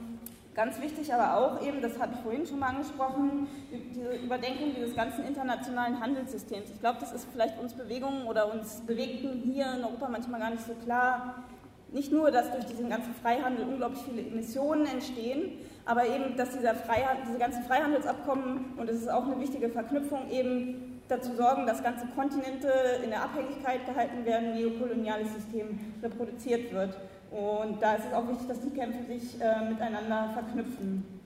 Ganz wichtig aber auch eben, das habe ich vorhin schon mal angesprochen, diese Überdenkung dieses ganzen internationalen Handelssystems. Ich glaube, das ist vielleicht uns Bewegungen oder uns Bewegten hier in Europa manchmal gar nicht so klar. Nicht nur, dass durch diesen ganzen Freihandel unglaublich viele Emissionen entstehen, aber eben, dass dieser Freihandel, diese ganzen Freihandelsabkommen, und das ist auch eine wichtige Verknüpfung, eben dazu sorgen, dass ganze Kontinente in der Abhängigkeit gehalten werden, neokoloniales System reproduziert wird. Und da ist es auch wichtig, dass die Kämpfe sich äh, miteinander verknüpfen.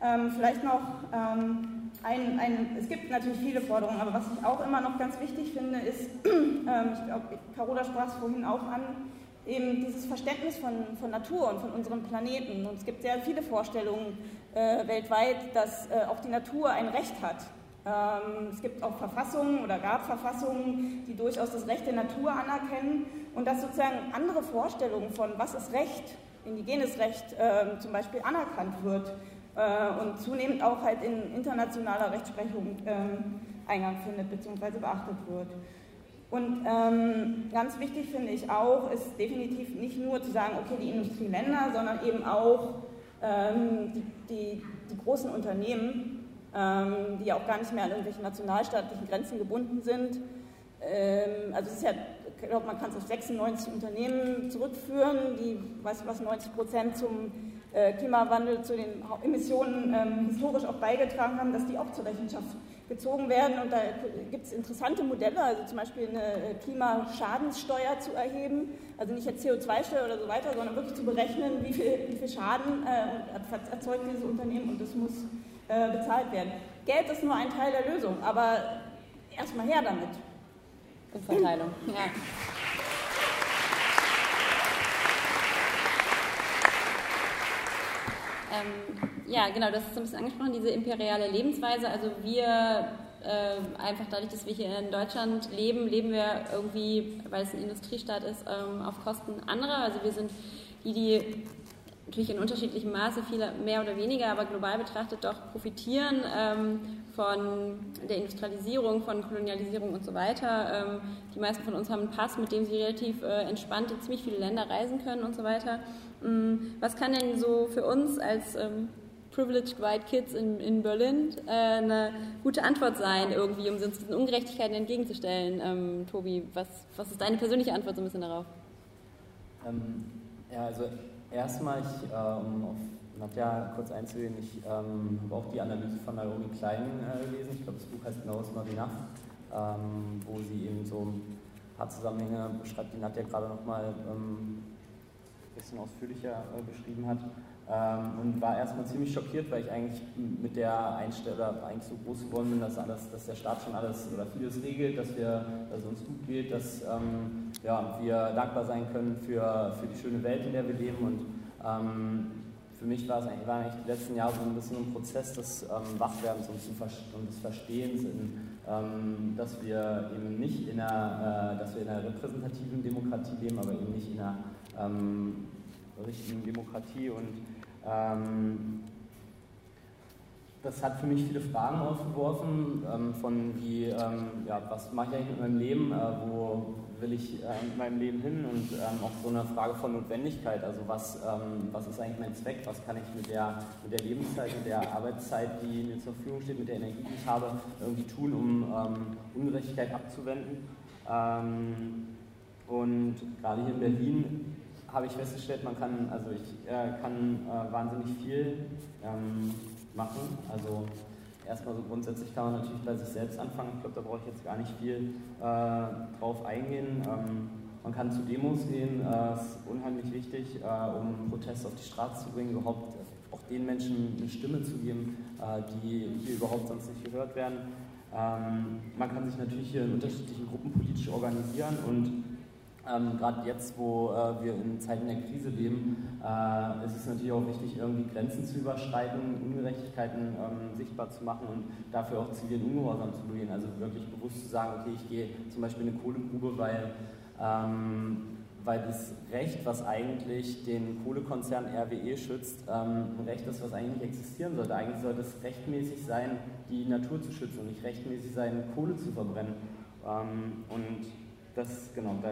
Ähm, vielleicht noch ähm, ein, ein, es gibt natürlich viele Forderungen, aber was ich auch immer noch ganz wichtig finde, ist, ähm, ich glaube, Carola sprach es vorhin auch an, eben dieses Verständnis von, von Natur und von unserem Planeten. Und es gibt sehr viele Vorstellungen äh, weltweit, dass äh, auch die Natur ein Recht hat. Ähm, es gibt auch Verfassungen oder gab Verfassungen, die durchaus das Recht der Natur anerkennen und dass sozusagen andere Vorstellungen von, was ist Recht, indigenes Recht äh, zum Beispiel anerkannt wird äh, und zunehmend auch halt in internationaler Rechtsprechung äh, Eingang findet bzw. beachtet wird. Und ähm, ganz wichtig finde ich auch, ist definitiv nicht nur zu sagen, okay, die Industrieländer, sondern eben auch ähm, die, die, die, großen Unternehmen, ähm, die ja auch gar nicht mehr an irgendwelche nationalstaatlichen Grenzen gebunden sind. Ähm, also es ist ja, ich glaube, man kann es auf 96 Unternehmen zurückführen, die, weiß was, 90 Prozent zum äh, Klimawandel, zu den Emissionen ähm, historisch auch beigetragen haben, dass die auch zur Rechenschaft gezogen werden. Und da gibt es interessante Modelle, also zum Beispiel eine äh, Klimaschadenssteuer zu erheben, also nicht jetzt CO2-Steuer oder so weiter, sondern wirklich zu berechnen, wie viel, wie viel Schaden äh, erzeugt dieses Unternehmen und das muss äh, bezahlt werden. Geld ist nur ein Teil der Lösung, aber erstmal her damit. Umverteilung, ja. Ähm, ja, genau, das ist so ein bisschen angesprochen, diese imperiale Lebensweise. Also wir äh, einfach dadurch, dass wir hier in Deutschland leben, leben wir irgendwie, weil es ein Industriestaat ist, ähm, auf Kosten anderer. Also wir sind die, die natürlich in unterschiedlichem Maße, viele mehr oder weniger, aber global betrachtet doch profitieren ähm, von der Industrialisierung, von Kolonialisierung und so weiter. Ähm, die meisten von uns haben einen Pass, mit dem sie relativ äh, entspannt in ziemlich viele Länder reisen können und so weiter. Ähm, was kann denn so für uns als ähm, Privileged White Kids in, in Berlin äh, eine gute Antwort sein, irgendwie, um uns diesen Ungerechtigkeiten entgegenzustellen? Ähm, Tobi, was, was ist deine persönliche Antwort so ein bisschen darauf? Ähm, ja, also erstmal, ich, äh, um auf Nadja kurz einzugehen, ich ähm, habe auch die Analyse von Naomi Klein äh, gelesen. Ich glaube, das Buch heißt Now is not enough, ähm, wo sie eben so ein paar Zusammenhänge beschreibt, die Nadja gerade nochmal ähm, ein bisschen ausführlicher äh, beschrieben hat. Ähm, und war erstmal ziemlich schockiert, weil ich eigentlich mit der Einstellung eigentlich so groß geworden bin, dass, alles, dass der Staat schon alles oder vieles regelt, dass, wir, dass es uns gut geht, dass ähm, ja, wir dankbar sein können für, für die schöne Welt, in der wir leben. Und ähm, für mich war es eigentlich, waren eigentlich die letzten Jahre so ein bisschen ein Prozess des ähm, Wachwerdens und, und, des Verstehens, in, ähm, dass wir eben nicht in einer, äh, dass wir in einer repräsentativen Demokratie leben, aber eben nicht in einer ähm, richtigen Demokratie und ähm, das hat für mich viele Fragen aufgeworfen, ähm, von wie, ähm, ja, was mache ich eigentlich mit meinem Leben, äh, wo will ich äh, mit meinem Leben hin? Und ähm, auch so eine Frage von Notwendigkeit, also was, ähm, was ist eigentlich mein Zweck, was kann ich mit der, mit der Lebenszeit, mit der Arbeitszeit, die mir zur Verfügung steht, mit der Energie, die ich habe, irgendwie tun, um Ungerechtigkeit abzuwenden. Und gerade hier in Berlin habe ich festgestellt, man kann, also ich äh, kann äh, wahnsinnig viel ähm, machen. Also erstmal so grundsätzlich kann man natürlich bei sich selbst anfangen. Ich glaube, da brauche ich jetzt gar nicht viel äh, drauf eingehen. Ähm, man kann zu Demos gehen, das äh, ist unheimlich wichtig, äh, um Proteste auf die Straße zu bringen, überhaupt auch den Menschen eine Stimme zu geben, äh, die hier überhaupt sonst nicht gehört werden. Ähm, man kann sich natürlich hier in unterschiedlichen Gruppen politisch organisieren und ähm, Gerade jetzt, wo äh, wir in Zeiten der Krise leben, äh, ist es natürlich auch wichtig, irgendwie Grenzen zu überschreiten, Ungerechtigkeiten ähm, sichtbar zu machen und dafür auch zivilen Ungehorsam zu begehen. Also wirklich bewusst zu sagen, okay, ich gehe zum Beispiel in eine Kohlegrube, weil, ähm, weil das Recht, was eigentlich den Kohlekonzern RWE schützt, ähm, ein Recht ist, was eigentlich nicht existieren sollte. Eigentlich sollte es rechtmäßig sein, die Natur zu schützen und nicht rechtmäßig sein, Kohle zu verbrennen. Ähm, und das, genau, da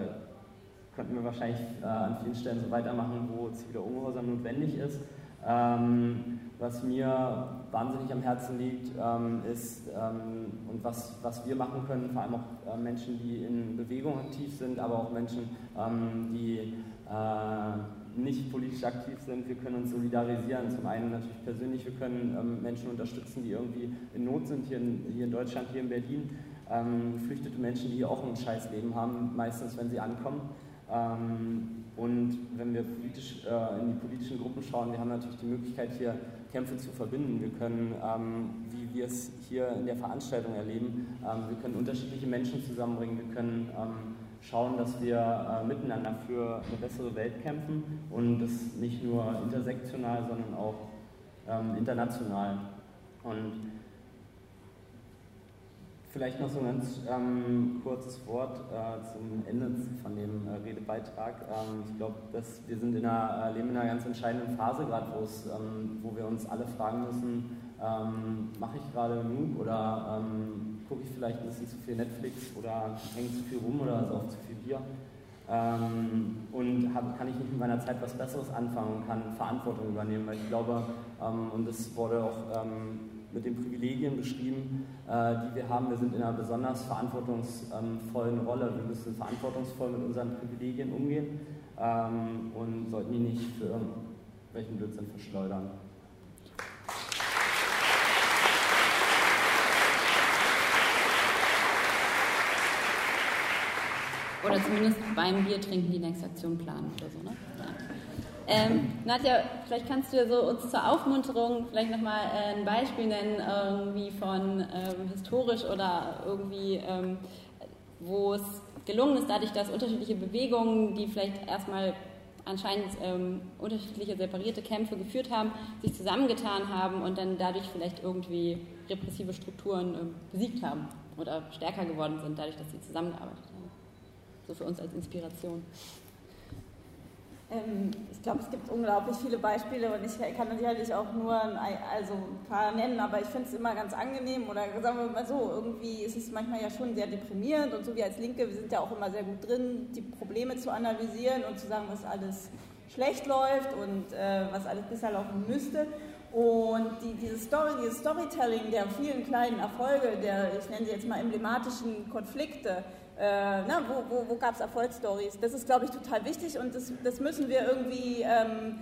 könnten wir wahrscheinlich äh, an vielen Stellen so weitermachen, wo ziviler Ungehorsam notwendig ist. Ähm, was mir wahnsinnig am Herzen liegt, ähm, ist, ähm, und was, was wir machen können, vor allem auch äh, Menschen, die in Bewegung aktiv sind, aber auch Menschen, ähm, die äh, nicht politisch aktiv sind. Wir können uns solidarisieren. Zum einen natürlich persönlich, wir können ähm, Menschen unterstützen, die irgendwie in Not sind, hier in, hier in Deutschland, hier in Berlin. Ähm, geflüchtete Menschen, die hier auch ein scheiß Leben haben, meistens wenn sie ankommen. Ähm, und wenn wir politisch, äh, in die politischen Gruppen schauen, wir haben natürlich die Möglichkeit, hier Kämpfe zu verbinden. Wir können, ähm, wie wir es hier in der Veranstaltung erleben, ähm, wir können unterschiedliche Menschen zusammenbringen. Wir können schauen, dass wir äh, miteinander für eine bessere Welt kämpfen und das nicht nur intersektional, sondern auch international. Und Vielleicht noch so ein ganz ähm, kurzes Wort äh, zum Ende von dem äh, Redebeitrag. Ähm, ich glaube, wir sind in einer, äh, leben in einer ganz entscheidenden Phase gerade, ähm, wo wir uns alle fragen müssen, ähm, mache ich gerade genug oder ähm, gucke ich vielleicht ein bisschen zu viel Netflix oder hänge zu viel rum oder sauf zu viel Bier. Ähm, und hab, kann ich nicht mit meiner Zeit was Besseres anfangen und kann Verantwortung übernehmen, weil ich glaube, ähm, und das wurde auch ähm, mit den Privilegien beschrieben, äh, die wir haben. Wir sind in einer besonders verantwortungsvollen Rolle. Wir müssen verantwortungsvoll mit unseren Privilegien umgehen ähm, und sollten die nicht für irgendwelchen Blödsinn verschleudern. Oder zumindest beim Bier trinken die nächste Aktion planen oder so, ne? Ja. Ähm, Nadja, vielleicht kannst du so uns zur Aufmunterung vielleicht nochmal äh, ein Beispiel nennen, irgendwie von ähm, historisch oder irgendwie, ähm, wo es gelungen ist, dadurch, dass unterschiedliche Bewegungen, die vielleicht erstmal anscheinend ähm, unterschiedliche separierte Kämpfe geführt haben, sich zusammengetan haben und dann dadurch vielleicht irgendwie repressive Strukturen äh, besiegt haben oder stärker geworden sind, dadurch, dass sie zusammengearbeitet haben. So für uns als Inspiration. Ähm, ich glaube, es gibt unglaublich viele Beispiele und ich kann sicherlich auch nur also ein paar nennen, aber ich finde es immer ganz angenehm oder sagen wir mal so, irgendwie ist es manchmal ja schon sehr deprimierend und so wie als Linke, wir sind ja auch immer sehr gut drin, die Probleme zu analysieren und zu sagen, was alles schlecht läuft und äh, was alles besser laufen müsste. Und die, diese Story, dieses Storytelling der vielen kleinen Erfolge, der, ich nenne sie jetzt mal emblematischen Konflikte, äh, na, wo, wo, wo gab es Erfolgsstories? Das ist, glaube ich, total wichtig und das, das müssen wir irgendwie ähm,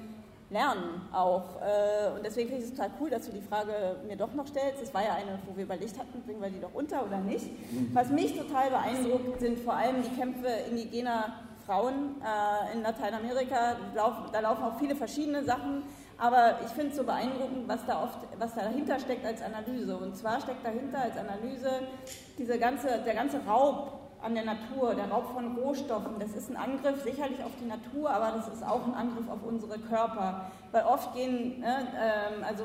lernen auch. Äh, und deswegen finde ich es total cool, dass du die Frage mir doch noch stellst. Das war ja eine, wo wir überlegt hatten, bringen wir die doch unter oder nicht. Was mich total beeindruckt, sind vor allem die Kämpfe indigener Frauen äh, in Lateinamerika. Da laufen auch viele verschiedene Sachen. Aber ich finde es so beeindruckend, was da oft, was da dahinter steckt als Analyse. Und zwar steckt dahinter als Analyse diese ganze, der ganze Raub an der Natur, der Raub von Rohstoffen, das ist ein Angriff sicherlich auf die Natur, aber das ist auch ein Angriff auf unsere Körper. Weil oft gehen, ähm, also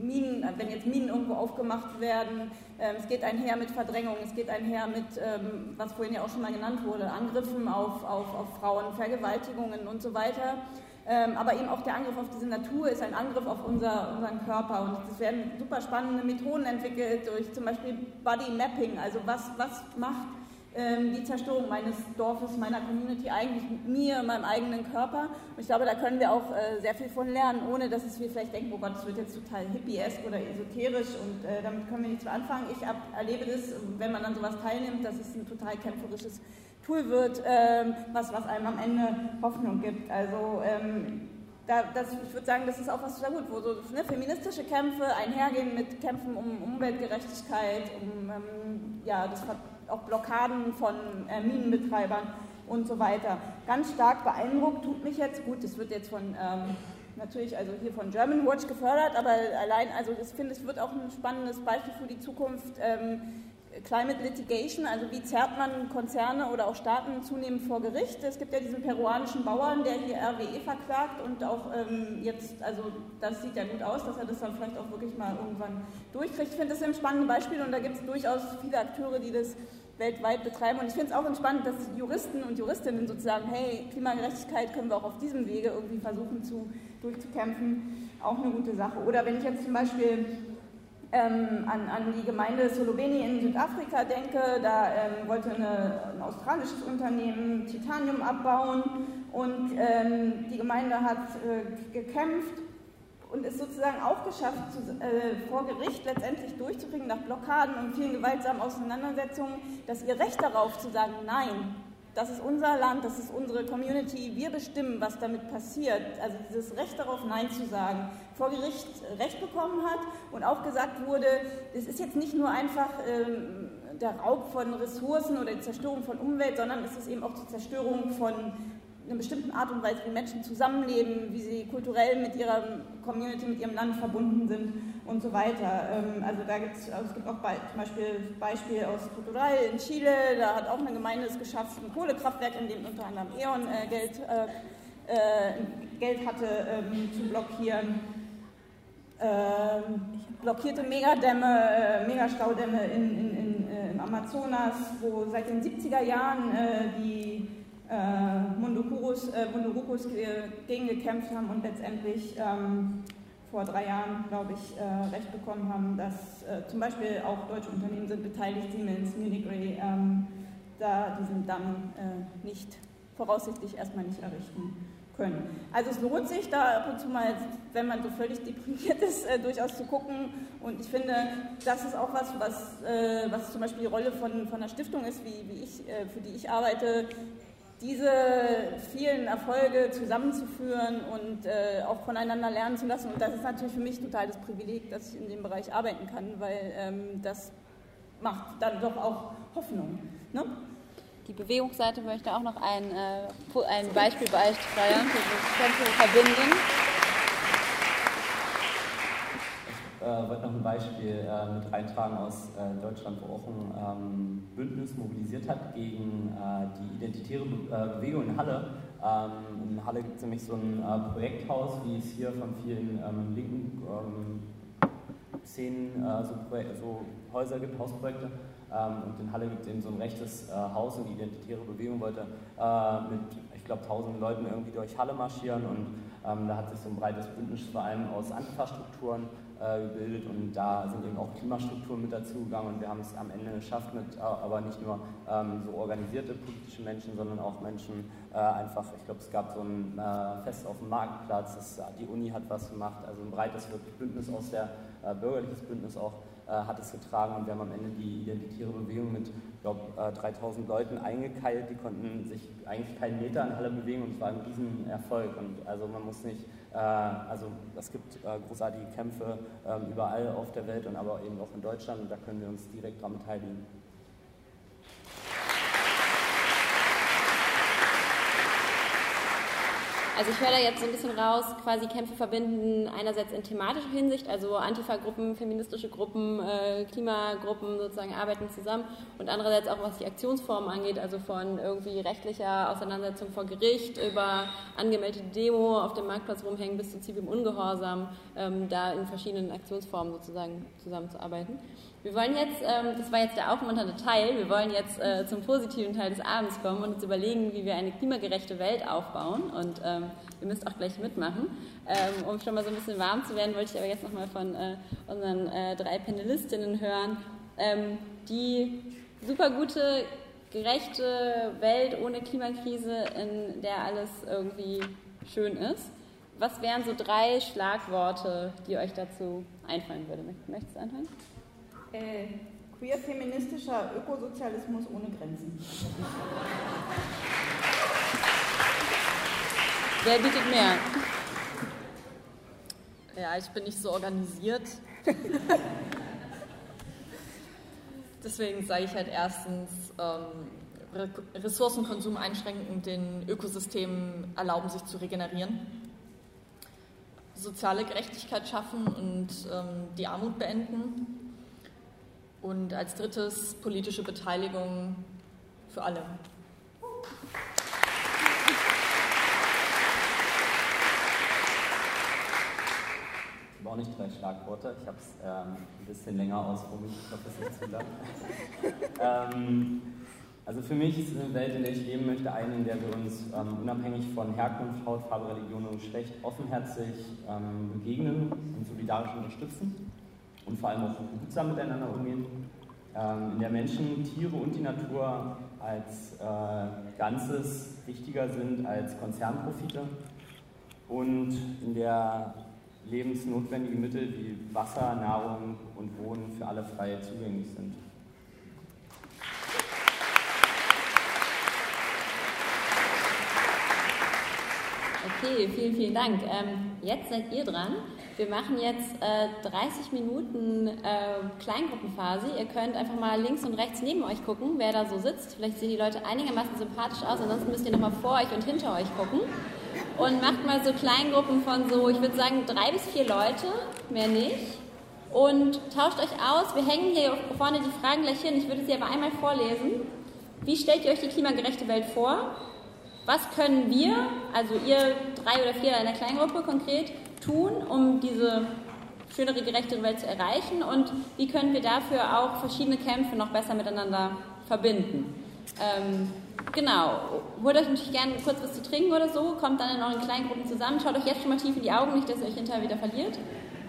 Minen, wenn jetzt Minen irgendwo aufgemacht werden, ähm, es geht einher mit Verdrängung, es geht einher mit, ähm, was vorhin ja auch schon mal genannt wurde, Angriffen auf, auf, auf Frauen, Vergewaltigungen und so weiter. Ähm, aber eben auch der Angriff auf diese Natur ist ein Angriff auf unser, unseren Körper. Und es werden super spannende Methoden entwickelt durch zum Beispiel Body Mapping, also was, was macht die Zerstörung meines Dorfes, meiner Community eigentlich mir, meinem eigenen Körper. Und ich glaube, da können wir auch äh, sehr viel von lernen, ohne dass es wir vielleicht denken, oh Gott, das wird jetzt total hippiesk oder esoterisch und äh, damit können wir nichts mehr anfangen. Ich erlebe das, wenn man an sowas teilnimmt, dass es ein total kämpferisches Tool wird, ähm, was, was einem am Ende Hoffnung gibt. Also ähm, da, das, ich würde sagen, das ist auch was sehr gut, wo so ne, feministische Kämpfe einhergehen mit Kämpfen um Umweltgerechtigkeit, um ähm, ja, das auch Blockaden von äh, Minenbetreibern und so weiter. Ganz stark beeindruckt tut mich jetzt, gut, das wird jetzt von ähm, natürlich also hier von German Watch gefördert, aber allein, also ich finde, es wird auch ein spannendes Beispiel für die Zukunft. Ähm, Climate Litigation, also wie zerrt man Konzerne oder auch Staaten zunehmend vor Gericht. Es gibt ja diesen peruanischen Bauern, der hier RWE verklagt und auch ähm, jetzt, also das sieht ja gut aus, dass er das dann vielleicht auch wirklich mal irgendwann durchkriegt. Ich finde das ein spannendes Beispiel und da gibt es durchaus viele Akteure, die das weltweit betreiben. Und ich finde es auch entspannend, dass Juristen und Juristinnen sozusagen, hey, Klimagerechtigkeit können wir auch auf diesem Wege irgendwie versuchen zu, durchzukämpfen. Auch eine gute Sache. Oder wenn ich jetzt zum Beispiel ähm, an, an, die Gemeinde Solobeni in Südafrika denke, da ähm, wollte eine, ein australisches Unternehmen Titanium abbauen und ähm, die Gemeinde hat äh, gekämpft und es sozusagen auch geschafft, zu, äh, vor Gericht letztendlich durchzubringen, nach Blockaden und vielen gewaltsamen Auseinandersetzungen, dass ihr Recht darauf zu sagen, nein, das ist unser Land, das ist unsere Community, wir bestimmen, was damit passiert. Also dieses Recht darauf, Nein zu sagen, vor Gericht Recht bekommen hat und auch gesagt wurde, es ist jetzt nicht nur einfach ähm, der Raub von Ressourcen oder die Zerstörung von Umwelt, sondern es ist eben auch die Zerstörung von einer bestimmten Art und Weise, wie Menschen zusammenleben, wie sie kulturell mit ihrer Community, mit ihrem Land verbunden sind und so weiter. Ähm, also da gibt es, also es gibt auch zum Beispiel Beispiel aus Portugal in Chile, da hat auch eine Gemeinde es geschafft, ein Kohlekraftwerk, in dem unter anderem E.ON äh, Geld, äh, äh, Geld hatte, ähm, zu blockieren. Ähm, blockierte Megadämme, äh, Megastaudämme in, in, in, äh, im Amazonas, wo seit den 70er Jahren äh, die äh, Mundukurus, äh, Mundurukus gegen gekämpft haben und letztendlich ähm, vor drei Jahren, glaube ich, äh, recht bekommen haben, dass äh, zum Beispiel auch deutsche Unternehmen sind beteiligt, Siemens, Munich ähm, da diesen Damm äh, nicht voraussichtlich erstmal nicht errichten können. Also es lohnt sich da ab und zu mal, wenn man so völlig deprimiert ist, äh, durchaus zu gucken. Und ich finde, das ist auch was, was, äh, was zum Beispiel die Rolle von, von einer Stiftung ist, wie, wie ich, äh, für die ich arbeite, diese vielen Erfolge zusammenzuführen und äh, auch voneinander lernen zu lassen. Und das ist natürlich für mich total das Privileg, dass ich in dem Bereich arbeiten kann, weil ähm, das macht dann doch auch Hoffnung. Ne? Die Bewegungsseite möchte auch noch ein, äh, ein Beispiel beisteuern das Ganze verbinden. Ich äh, wollte noch ein Beispiel äh, mit reintragen aus äh, Deutschland, wo auch ein ähm, Bündnis mobilisiert hat gegen äh, die identitäre Be äh, Bewegung in Halle. Ähm, in Halle gibt es nämlich so ein äh, Projekthaus, wie es hier von vielen ähm, linken ähm, Szenen so, so, Häuser gibt, Hausprojekte. Ähm, und in Halle gibt es eben so ein rechtes Haus und die identitäre Bewegung wollte mit, ich glaube, tausend Leuten irgendwie durch Halle marschieren und ähm, da hat sich so ein breites Bündnis vor allem aus Antifa-Strukturen gebildet und da sind eben auch Klimastrukturen mit dazugegangen und wir haben es am Ende geschafft, mit, äh, aber nicht nur ähm, so organisierte politische Menschen, sondern auch Menschen äh, einfach, ich glaube, es gab so ein äh, Fest auf dem Marktplatz, das, die Uni hat was gemacht, also ein breites Bündnis aus der, äh, bürgerliches Bündnis auch. äh, hat es getragen und wir haben am Ende die identitäre Bewegung mit, glaube, 3000 Leuten eingekeilt, die konnten sich eigentlich keinen Meter in Halle bewegen und es war ein Riesenerfolg. Und also man muss nicht äh, also es gibt äh, großartige Kämpfe ähm, überall auf der Welt und aber eben auch in Deutschland. Und da können wir uns direkt daran beteiligen. Also ich höre da jetzt so ein bisschen raus, quasi Kämpfe verbinden einerseits in thematischer Hinsicht, also Antifa-Gruppen, feministische Gruppen, äh, Klimagruppen sozusagen arbeiten zusammen und andererseits auch was die Aktionsformen angeht, also von irgendwie rechtlicher Auseinandersetzung vor Gericht über angemeldete Demo auf dem Marktplatz rumhängen bis zu zivilem Ungehorsam, ähm, da in verschiedenen Aktionsformen sozusagen zusammenzuarbeiten. Wir wollen jetzt, ähm, das war jetzt der aufmunternde Teil, wir wollen jetzt äh, zum positiven Teil des Abends kommen und uns überlegen, wie wir eine klimagerechte Welt aufbauen. Und ähm, ihr müsst auch gleich mitmachen. Ähm, um schon mal so ein bisschen warm zu werden, wollte ich aber jetzt nochmal von äh, unseren äh, drei Panelistinnen hören, ähm, die super gute, gerechte Welt ohne Klimakrise, in der alles irgendwie schön ist. Was wären so drei Schlagworte, die euch dazu einfallen würde? Möchtest du anfangen? Äh, queer-feministischer Ökosozialismus ohne Grenzen. Wer bietet mehr? Ja, ich bin nicht so organisiert. Deswegen sage ich halt erstens, ähm, Ressourcenkonsum einschränken den Ökosystemen erlauben, sich zu regenerieren. Soziale Gerechtigkeit schaffen und ähm, die Armut beenden. Und als drittes politische Beteiligung für alle. Ich habe auch nicht drei Schlagworte. Ich habe es ähm, ein bisschen länger ausformuliert. Ich hoffe, das ist zu lang. ähm, also für mich ist eine Welt, in der ich leben möchte, eine, in der wir uns ähm, unabhängig von Herkunft, Hautfarbe, Religion und Geschlecht offenherzig ähm, begegnen und solidarisch unterstützen und vor allem auch behutsam miteinander umgehen, ähm, in der Menschen, Tiere und die Natur als äh, Ganzes wichtiger sind als Konzernprofite und in der lebensnotwendige Mittel wie Wasser, Nahrung und Wohnen für alle frei zugänglich sind. Okay, vielen, vielen Dank. Ähm, jetzt seid ihr dran. Wir machen jetzt äh, 30 Minuten äh, Kleingruppenphase. Ihr könnt einfach mal links und rechts neben euch gucken, wer da so sitzt. Vielleicht sehen die Leute einigermaßen sympathisch aus, ansonsten müsst ihr nochmal vor euch und hinter euch gucken. Und macht mal so Kleingruppen von so, ich würde sagen, drei bis vier Leute, mehr nicht. Und tauscht euch aus. Wir hängen hier vorne die Fragen gleich hin. Ich würde sie aber einmal vorlesen. Wie stellt ihr euch die klimagerechte Welt vor? Was können wir, also ihr drei oder vier in der Kleingruppe konkret, tun, um diese schönere, gerechtere Welt zu erreichen und wie können wir dafür auch verschiedene Kämpfe noch besser miteinander verbinden. Ähm, genau, holt euch natürlich gerne kurz was zu trinken oder so, kommt dann in euren kleinen Gruppen zusammen, schaut euch jetzt schon mal tief in die Augen, nicht, dass ihr euch hinterher wieder verliert.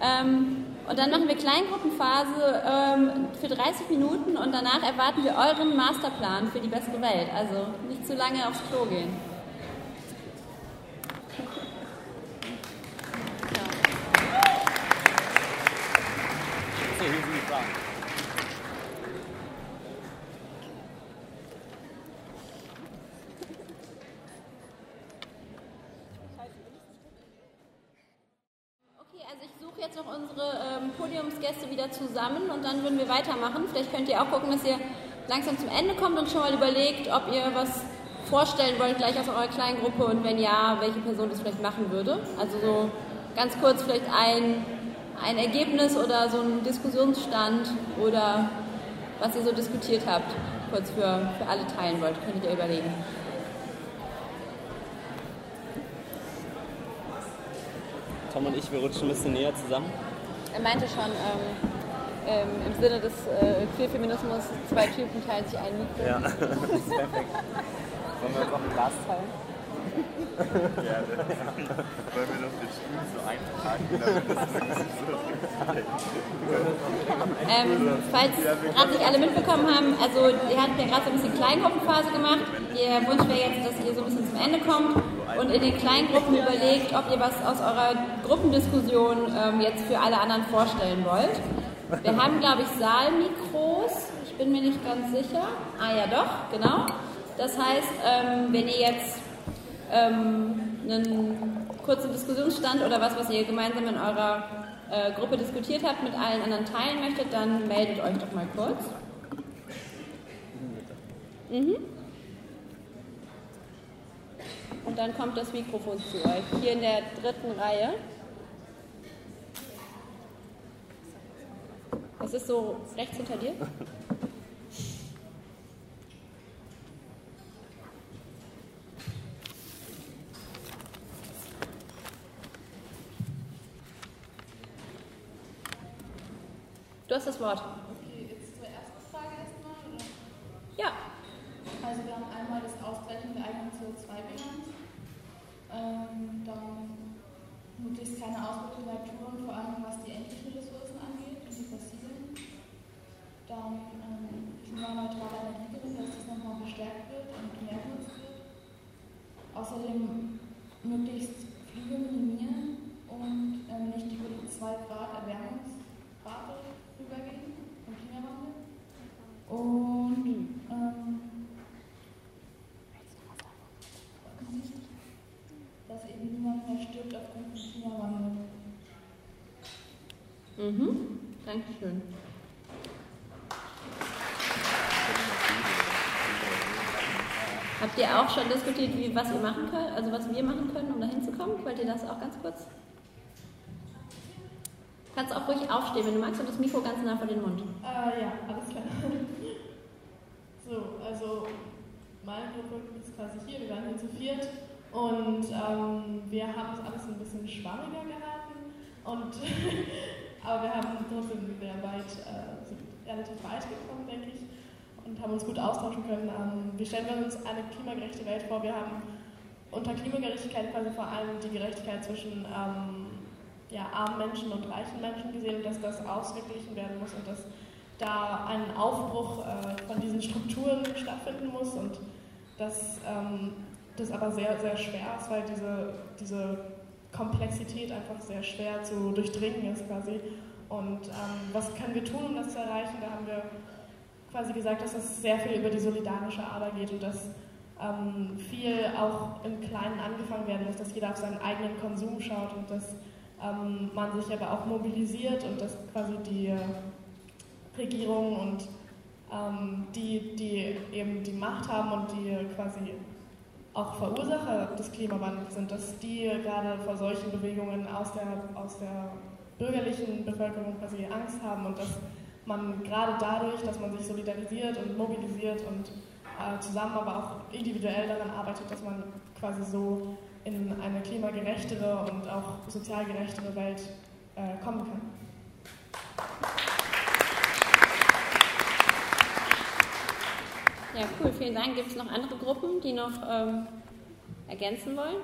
Ähm, und dann machen wir Kleingruppenphase ähm, für 30 Minuten und danach erwarten wir euren Masterplan für die bessere Welt. Also nicht zu lange aufs Klo gehen. Zusammen und dann würden wir weitermachen. Vielleicht könnt ihr auch gucken, dass ihr langsam zum Ende kommt und schon mal überlegt, ob ihr was vorstellen wollt gleich aus eurer kleinen Gruppe und wenn ja, welche Person das vielleicht machen würde. Also so ganz kurz vielleicht ein, ein Ergebnis oder so ein Diskussionsstand oder was ihr so diskutiert habt, kurz für, für alle teilen wollt, könntet ihr überlegen. Tom und ich, wir rutschen ein bisschen näher zusammen. Er meinte schon, ähm, ähm, im Sinne des äh, Queerfeminismus, zwei Typen teilen sich ein Mikro. Ja, das ist perfekt. Wollen wir uns auch ein Glas teilen? Das, weil wir noch den Stuhl so eintragen, das Falls gerade nicht alle mitbekommen haben, also ihr habt ja gerade so ein bisschen Kleingruppenphase gemacht. Ihr Wunsch wäre jetzt, dass ihr so ein bisschen zum Ende kommt und in den Kleingruppen überlegt, ob ihr was aus eurer Gruppendiskussion ähm, jetzt für alle anderen vorstellen wollt. Wir haben, glaube ich, Saalmikros. Ich bin mir nicht ganz sicher. Ah ja, doch, genau. Das heißt, ähm, wenn ihr jetzt ähm, einen kurzen Diskussionsstand oder was, was ihr gemeinsam in eurer äh, Gruppe diskutiert habt, mit allen anderen teilen möchtet, dann meldet euch doch mal kurz. Mhm. Und dann kommt das Mikrofon zu euch, hier in der dritten Reihe. Was ist so rechts hinter dir? Du hast das Wort. Okay, jetzt zur ersten Frage erstmal. Oder? Ja. Also wir haben einmal das Ausbrechen der eigenen CO2-Bilanz, ähm, dann möglichst keine Ausbeutung der Natur und vor allem was die endlichen Ressourcen angeht und die fossilen. Dann ähm, klimaneutrale Energiegewinnung, dass das nochmal verstärkt wird und mehr genutzt wird. Außerdem möglichst Flüge minimieren und ähm, nicht die 2 Grad Erwärmungsrate rübergehen im Klimawandel. Und ähm, dass eben niemand mehr stirbt aufgrund des Klimawandels. Mhm, Dankeschön. Habt ihr auch schon diskutiert, wie, was ihr machen könnt, also was wir machen können, um da hinzukommen? Wollt ihr das auch ganz kurz? Kannst auch ruhig aufstehen, wenn du magst, und das Mikro ganz nah vor den Mund. Äh, ja, alles klar. so, also meine Gruppe ist quasi hier, wir waren hier zu viert und ähm, wir haben es alles ein bisschen schwammiger gehalten und aber wir haben trotzdem sehr weit, äh, relativ weit gekommen, denke ich, und haben uns gut austauschen können. Ähm, wir stellen uns eine klimagerechte Welt vor. Wir haben unter Klimagerechtigkeit quasi vor allem die Gerechtigkeit zwischen ähm, ja, armen Menschen und reichen Menschen gesehen, dass das ausgeglichen werden muss und dass da ein Aufbruch äh, von diesen Strukturen stattfinden muss und dass ähm, das aber sehr, sehr schwer ist, weil diese, diese Komplexität einfach sehr schwer zu durchdringen ist quasi. Und ähm, was können wir tun, um das zu erreichen? Da haben wir quasi gesagt, dass es sehr viel über die solidarische Ader geht und dass ähm, viel auch im Kleinen angefangen werden muss, dass jeder auf seinen eigenen Konsum schaut und dass ähm, man sich aber auch mobilisiert und dass quasi die Regierungen und ähm, die, die eben die Macht haben und die quasi auch Verursacher des Klimawandels sind, dass die gerade vor solchen Bewegungen aus der, aus der bürgerlichen Bevölkerung quasi Angst haben und dass man gerade dadurch, dass man sich solidarisiert und mobilisiert und äh, zusammen, aber auch individuell daran arbeitet, dass man quasi so in eine klimagerechtere und auch sozial gerechtere Welt äh, kommen kann. Ja, cool, vielen Dank. Gibt es noch andere Gruppen, die noch ähm, ergänzen wollen?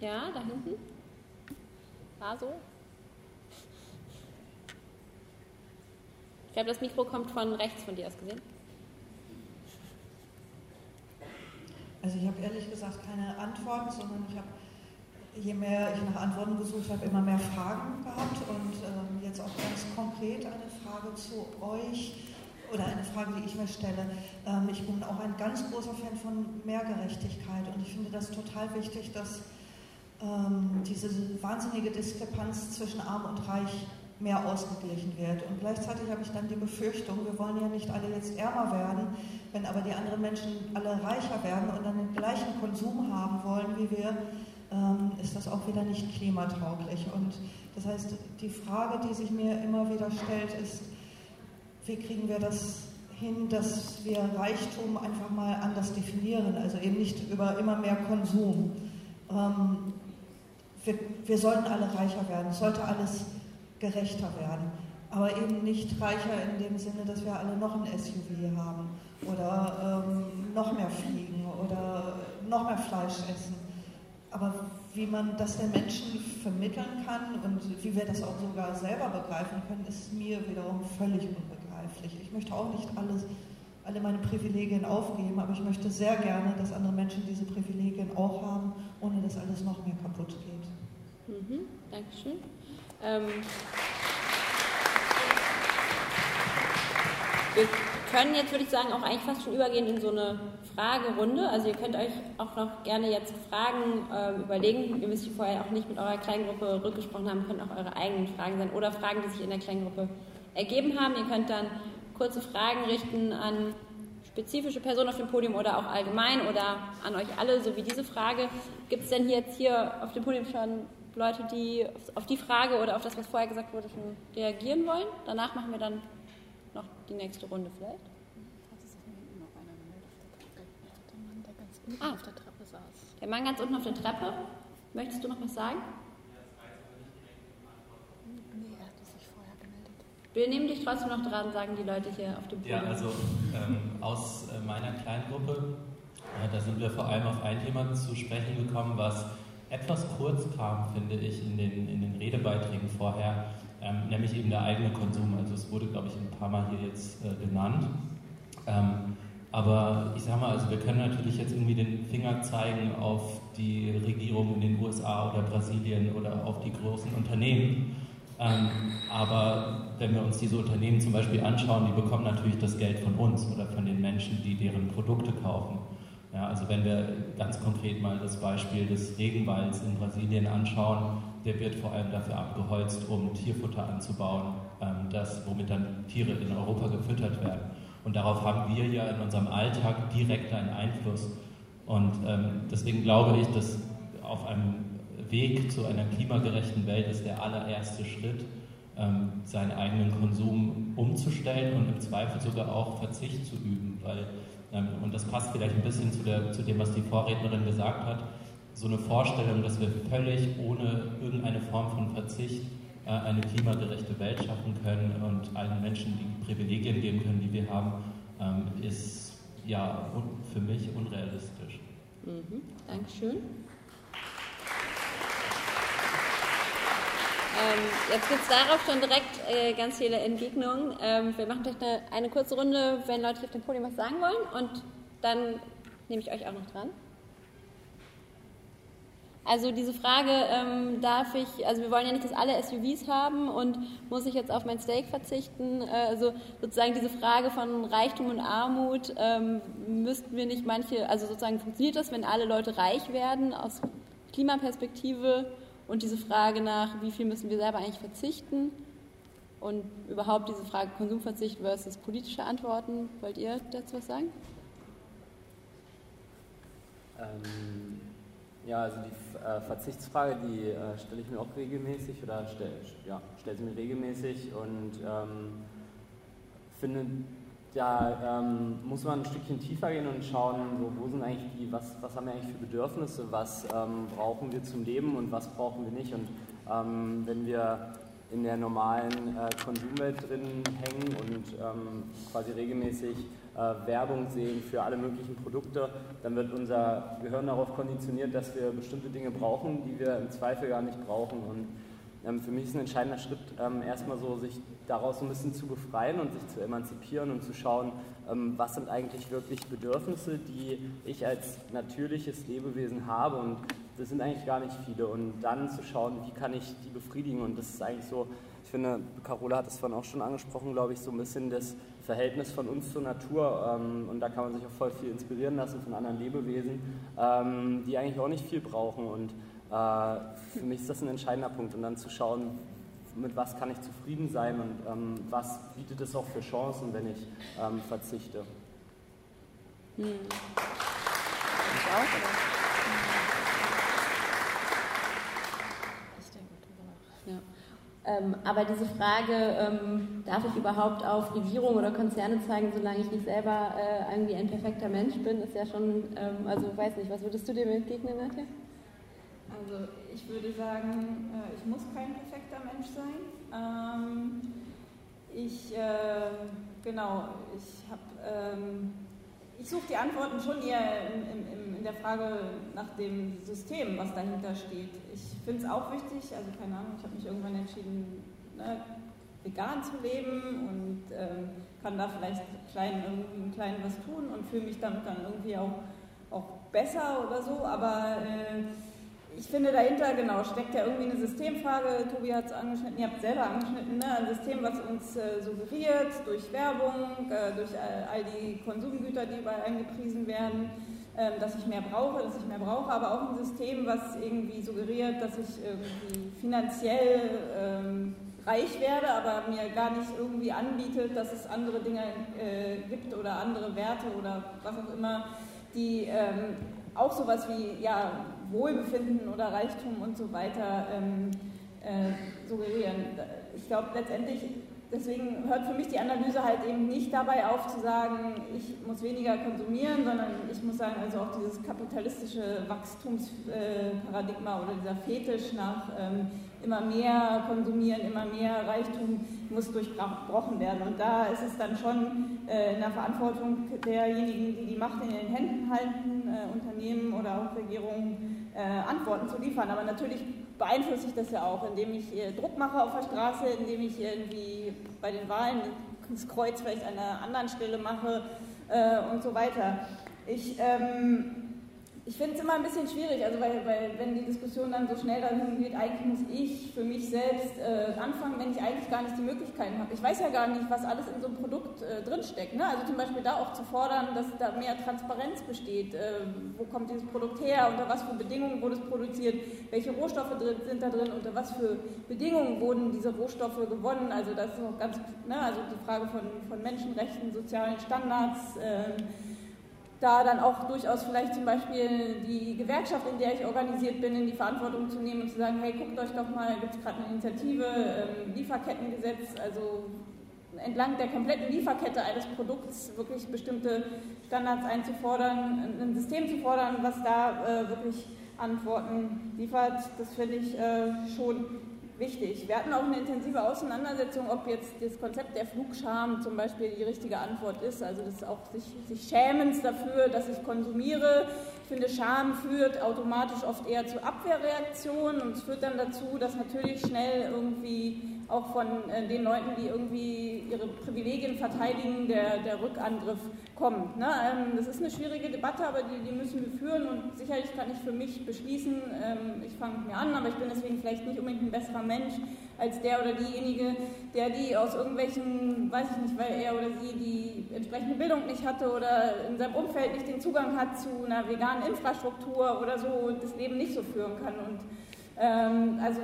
Ja, da hinten. War so. Ich glaube, das Mikro kommt von rechts von dir aus gesehen. Also ich habe ehrlich gesagt keine Antworten, sondern ich habe, je mehr ich nach Antworten gesucht habe, immer mehr Fragen gehabt und ähm, jetzt auch ganz konkret eine Frage zu euch oder eine Frage, die ich mir stelle. Ähm, ich bin auch ein ganz großer Fan von mehr Gerechtigkeit und ich finde das total wichtig, dass ähm, diese wahnsinnige Diskrepanz zwischen Arm und Reich mehr ausgeglichen wird. Und gleichzeitig habe ich dann die Befürchtung, wir wollen ja nicht alle jetzt ärmer werden, wenn aber die anderen Menschen alle reicher werden und dann den gleichen Konsum haben wollen wie wir, ist das auch wieder nicht klimatauglich. Und das heißt, die Frage, die sich mir immer wieder stellt, ist, wie kriegen wir das hin, dass wir Reichtum einfach mal anders definieren, also eben nicht über immer mehr Konsum. Ähm, wir, wir sollten alle reicher werden, es sollte alles gerechter werden. Aber eben nicht reicher in dem Sinne, dass wir alle noch ein SUV haben oder ähm, noch mehr fliegen oder noch mehr Fleisch essen. Aber wie man das den Menschen vermitteln kann und wie wir das auch sogar selber begreifen können, ist mir wiederum völlig unbegreiflich. Ich möchte auch nicht alles, alle meine Privilegien aufgeben, aber ich möchte sehr gerne, dass andere Menschen diese Privilegien auch haben, ohne dass alles noch mehr kaputt geht. Mhm, Dankeschön. Ähm, können jetzt, würde ich sagen, auch eigentlich fast schon übergehen in so eine Fragerunde. Also ihr könnt euch auch noch gerne jetzt Fragen äh, überlegen. Ihr müsst vorher auch nicht mit eurer Kleingruppe rückgesprochen haben, können auch eure eigenen Fragen sein oder Fragen, die sich in der Kleingruppe ergeben haben. Ihr könnt dann kurze Fragen richten an spezifische Personen auf dem Podium oder auch allgemein oder an euch alle, so wie diese Frage. Gibt es denn jetzt hier auf dem Podium schon Leute, die auf die Frage oder auf das, was vorher gesagt wurde, schon reagieren wollen? Danach machen wir dann noch die nächste Runde vielleicht. Ah, auf der Treppe saß. Der Mann ganz unten auf der Treppe. Möchtest du noch was sagen? Nee, er hatte sich vorher gemeldet. Wir nehmen dich trotzdem noch dran, sagen die Leute hier auf dem Podium. Ja, also ähm, aus äh, meiner kleinen Gruppe, äh, da sind wir vor allem auf ein Thema zu sprechen gekommen, was etwas kurz kam, finde ich, in den, in den Redebeiträgen vorher, ähm, nämlich eben der eigene Konsum. Also es wurde, glaube ich, ein paar Mal hier jetzt äh, genannt. Ähm, aber ich sage mal, also wir können natürlich jetzt irgendwie den Finger zeigen auf die Regierung in den USA oder Brasilien oder auf die großen Unternehmen. Ähm, aber wenn wir uns diese Unternehmen zum Beispiel anschauen, die bekommen natürlich das Geld von uns oder von den Menschen, die deren Produkte kaufen. Ja, also wenn wir ganz konkret mal das Beispiel des Regenwalds in Brasilien anschauen, der wird vor allem dafür abgeholzt, um Tierfutter anzubauen, ähm, das, womit dann Tiere in Europa gefüttert werden. Und darauf haben wir ja in unserem Alltag direkt einen Einfluss. Und ähm, deswegen glaube ich, dass auf einem Weg zu einer klimagerechten Welt ist der allererste Schritt, ähm, seinen eigenen Konsum umzustellen und im Zweifel sogar auch Verzicht zu üben, weil und das passt vielleicht ein bisschen zu, der, zu dem, was die Vorrednerin gesagt hat, so eine Vorstellung, dass wir völlig ohne irgendeine Form von Verzicht äh, eine klimagerechte Welt schaffen können und allen Menschen die Privilegien geben können, die wir haben, ähm, ist ja für mich unrealistisch. Mhm, Dankeschön. Ähm, jetzt gibt es darauf schon direkt äh, ganz viele Entgegnungen. Ähm, wir machen vielleicht eine, eine, kurze Runde, wenn Leute auf dem Podium was sagen wollen und dann nehme ich euch auch noch dran. Also diese Frage, ähm, darf ich, also wir wollen ja nicht, dass alle SUVs haben und muss ich jetzt auf mein Steak verzichten? Äh, also sozusagen diese Frage von Reichtum und Armut, ähm, müssten wir nicht manche, also sozusagen funktioniert das, wenn alle Leute reich werden aus Klimaperspektive? Und diese Frage nach, wie viel müssen wir selber eigentlich verzichten? Und überhaupt diese Frage Konsumverzicht versus politische Antworten. Wollt ihr dazu was sagen? Ähm, ja, also die äh, Verzichtsfrage, die äh, stelle ich mir auch regelmäßig oder stelle ja, stell sie mir regelmäßig und ähm, finde da ähm, muss man ein Stückchen tiefer gehen und schauen, so, wo sind eigentlich die, was, was haben wir eigentlich für Bedürfnisse, was ähm, brauchen wir zum Leben und was brauchen wir nicht. Und ähm, wenn wir in der normalen äh, Konsumwelt drin hängen und ähm, quasi regelmäßig äh, Werbung sehen für alle möglichen Produkte, dann wird unser Gehirn darauf konditioniert, dass wir bestimmte Dinge brauchen, die wir im Zweifel gar nicht brauchen. Und ähm, für mich ist ein entscheidender Schritt, ähm, erstmal so sich daraus ein bisschen zu befreien und sich zu emanzipieren und zu schauen, ähm, was sind eigentlich wirklich Bedürfnisse, die ich als natürliches Lebewesen habe und das sind eigentlich gar nicht viele. Und dann zu schauen, wie kann ich die befriedigen und das ist eigentlich so, ich finde, Carola hat es vorhin auch schon angesprochen, glaube ich, so ein bisschen das Verhältnis von uns zur Natur und da kann man sich auch voll viel inspirieren lassen von anderen Lebewesen, die eigentlich auch nicht viel brauchen und äh, für mich ist das ein entscheidender Punkt und dann zu schauen, mit was kann ich zufrieden sein und ähm, was bietet es auch für Chancen, wenn ich ähm, verzichte. Hm. Ich auch, oder? Ja. Ähm, aber diese Frage, ähm, darf ich überhaupt auf Regierung oder Konzerne zeigen, solange ich nicht selber äh, irgendwie ein perfekter Mensch bin, ist ja schon, ähm, also weiß nicht, was würdest du dem entgegnen, Nadja? Also ich würde sagen, äh, ich muss kein perfekter Mensch sein. Ähm, ich, äh, genau, ich habe, ähm, ich suche die Antworten schon eher in, in, in, der Frage nach dem System, was dahinter steht. Ich finde es auch wichtig, also keine Ahnung, ich habe mich irgendwann entschieden, ne, vegan zu leben und ähm, kann da vielleicht klein, irgendwie ein klein was tun und fühle mich damit dann irgendwie auch, auch besser oder so, aber äh, ich finde dahinter, genau, steckt ja irgendwie eine Systemfrage. Tobi hat es angeschnitten, ihr habt es selber angeschnitten, ne? ein System, was uns äh, suggeriert durch Werbung, äh, durch all, all, die Konsumgüter, die überall eingepriesen werden, äh, dass ich mehr brauche, dass ich mehr brauche, aber auch ein System, was irgendwie suggeriert, dass ich irgendwie finanziell ähm, reich werde, aber mir gar nicht irgendwie anbietet, dass es andere Dinge äh, gibt oder andere Werte oder was auch immer, die ähm, auch sowas wie ja, Wohlbefinden oder Reichtum und so weiter ähm, äh, suggerieren. Ich glaube letztendlich, deswegen hört für mich die Analyse halt eben nicht dabei auf zu sagen, ich muss weniger konsumieren, sondern ich muss sagen, also auch dieses kapitalistische Wachstumsparadigma äh, oder dieser Fetisch nach ähm, immer mehr konsumieren, immer mehr Reichtum muss durchbrochen werden. Und da ist es dann schon äh, in der Verantwortung derjenigen, die die Macht in den Händen halten, äh, Unternehmen oder auch Regierungen, äh, Antworten zu liefern. Aber natürlich beeinflusse ich das ja auch, indem ich äh, Druck mache auf der Straße, indem ich irgendwie bei den Wahlen das Kreuz vielleicht an einer anderen Stelle mache äh, und so weiter. Ich ähm, ich finde es immer ein bisschen schwierig, also weil, weil wenn die Diskussion dann so schnell dahin geht, eigentlich muss ich für mich selbst äh, anfangen, wenn ich eigentlich gar nicht die Möglichkeiten habe. Ich weiß ja gar nicht, was alles in so einem Produkt äh, drinsteckt. Ne? Also zum Beispiel da auch zu fordern, dass da mehr Transparenz besteht. Äh, wo kommt dieses Produkt her, unter was für Bedingungen wurde es produziert, welche Rohstoffe drin, sind da drin, unter was für Bedingungen wurden diese Rohstoffe gewonnen. Also das ist auch ganz, ne? also die Frage von, von Menschenrechten, sozialen Standards. Ähm, da dann auch durchaus vielleicht zum Beispiel die Gewerkschaft, in der ich organisiert bin, in die Verantwortung zu nehmen und zu sagen, hey, guckt euch doch mal, gibt es gerade eine Initiative, ähm, Lieferkettengesetz, also entlang der kompletten Lieferkette eines Produkts wirklich bestimmte Standards einzufordern, ein System zu fordern, was da äh, wirklich Antworten liefert. Das finde ich äh, schon wichtig. Wir hatten auch eine intensive Auseinandersetzung, ob jetzt das Konzept der Flugscham zum Beispiel die richtige Antwort ist. Also das auch sich, sich Schämens dafür, dass ich konsumiere. Ich finde, Scham führt automatisch oft eher zu Abwehrreaktionen und es führt dann dazu, dass natürlich schnell irgendwie auch von äh, den Leuten, die irgendwie ihre Privilegien verteidigen, der, der Rückangriff kommt. Ne? Ähm, das ist eine schwierige Debatte, aber die, die müssen wir führen und sicherlich kann ich für mich beschließen, ähm, ich fange mir an, aber ich bin deswegen vielleicht nicht unbedingt ein besserer Mensch als der oder diejenige, der die aus irgendwelchen, weiß ich nicht, weil er oder sie die entsprechende Bildung nicht hatte oder in seinem Umfeld nicht den Zugang hat zu einer veganen Infrastruktur oder so das Leben nicht so führen kann. Und ähm, also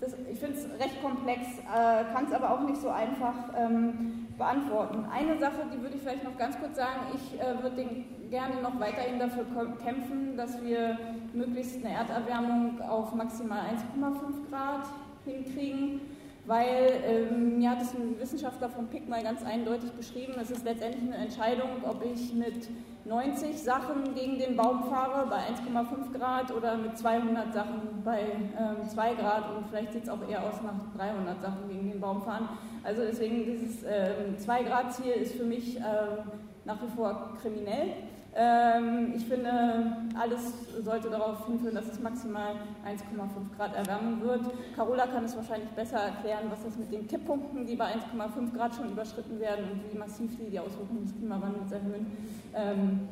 das, ich finde es recht komplex, äh, kann es aber auch nicht so einfach ähm, beantworten. Eine Sache, die würde ich vielleicht noch ganz kurz sagen, ich äh, würde gerne noch weiterhin dafür kämpfen, dass wir möglichst eine Erderwärmung auf maximal 1,5 Grad hinkriegen. Weil, ähm, mir hat es ein Wissenschaftler vom PIC mal ganz eindeutig beschrieben, es ist letztendlich eine Entscheidung, ob ich mit 90 Sachen gegen den Baum fahre bei 1,5 Grad oder mit 200 Sachen bei ähm, 2 Grad und vielleicht sieht es auch eher aus nach 300 Sachen gegen den Baum fahren. Also deswegen dieses ähm, 2 Grad Ziel ist für mich ähm, nach wie vor kriminell. Ähm, ich finde, alles sollte darauf hinführen, dass es maximal 1,5 Grad erwärmen wird. Carola kann es wahrscheinlich besser erklären, was das mit den Kipppunkten, die bei 1,5 Grad schon überschritten werden und wie massiv die die Auswirkungen des Klimawandels erhöhen, ähm,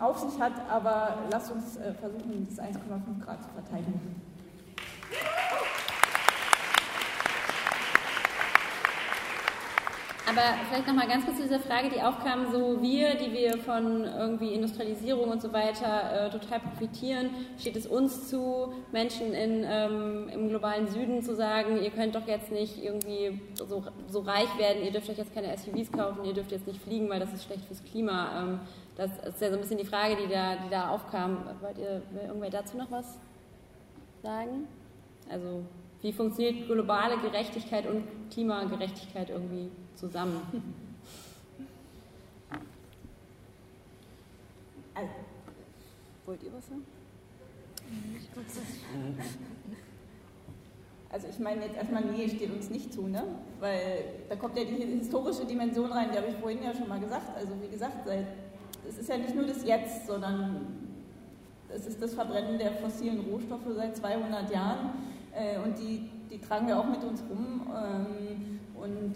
auf sich hat. Aber lasst uns äh, versuchen, das 1,5 Grad zu verteidigen. Aber vielleicht nochmal ganz kurz zu dieser Frage, die aufkam, so wir, die wir von irgendwie Industrialisierung und so weiter äh, total profitieren, steht es uns zu, Menschen in, ähm, im globalen Süden zu sagen, ihr könnt doch jetzt nicht irgendwie so, so, reich werden, ihr dürft euch jetzt keine SUVs kaufen, ihr dürft jetzt nicht fliegen, weil das ist schlecht fürs Klima. Ähm, das ist ja so ein bisschen die Frage, die da, die da aufkam. Wollt ihr irgendwer dazu noch was sagen? Also wie funktioniert globale Gerechtigkeit und Klimagerechtigkeit irgendwie? Zusammen. Also, wollt ihr was sagen? Also ich meine jetzt erstmal, nee, steht uns nicht zu, ne? Weil da kommt ja die historische Dimension rein, die habe ich vorhin ja schon mal gesagt. Also wie gesagt, es ist ja nicht nur das Jetzt, sondern es ist das Verbrennen der fossilen Rohstoffe seit 200 Jahren äh, und die, die tragen wir auch mit uns rum. Ähm, und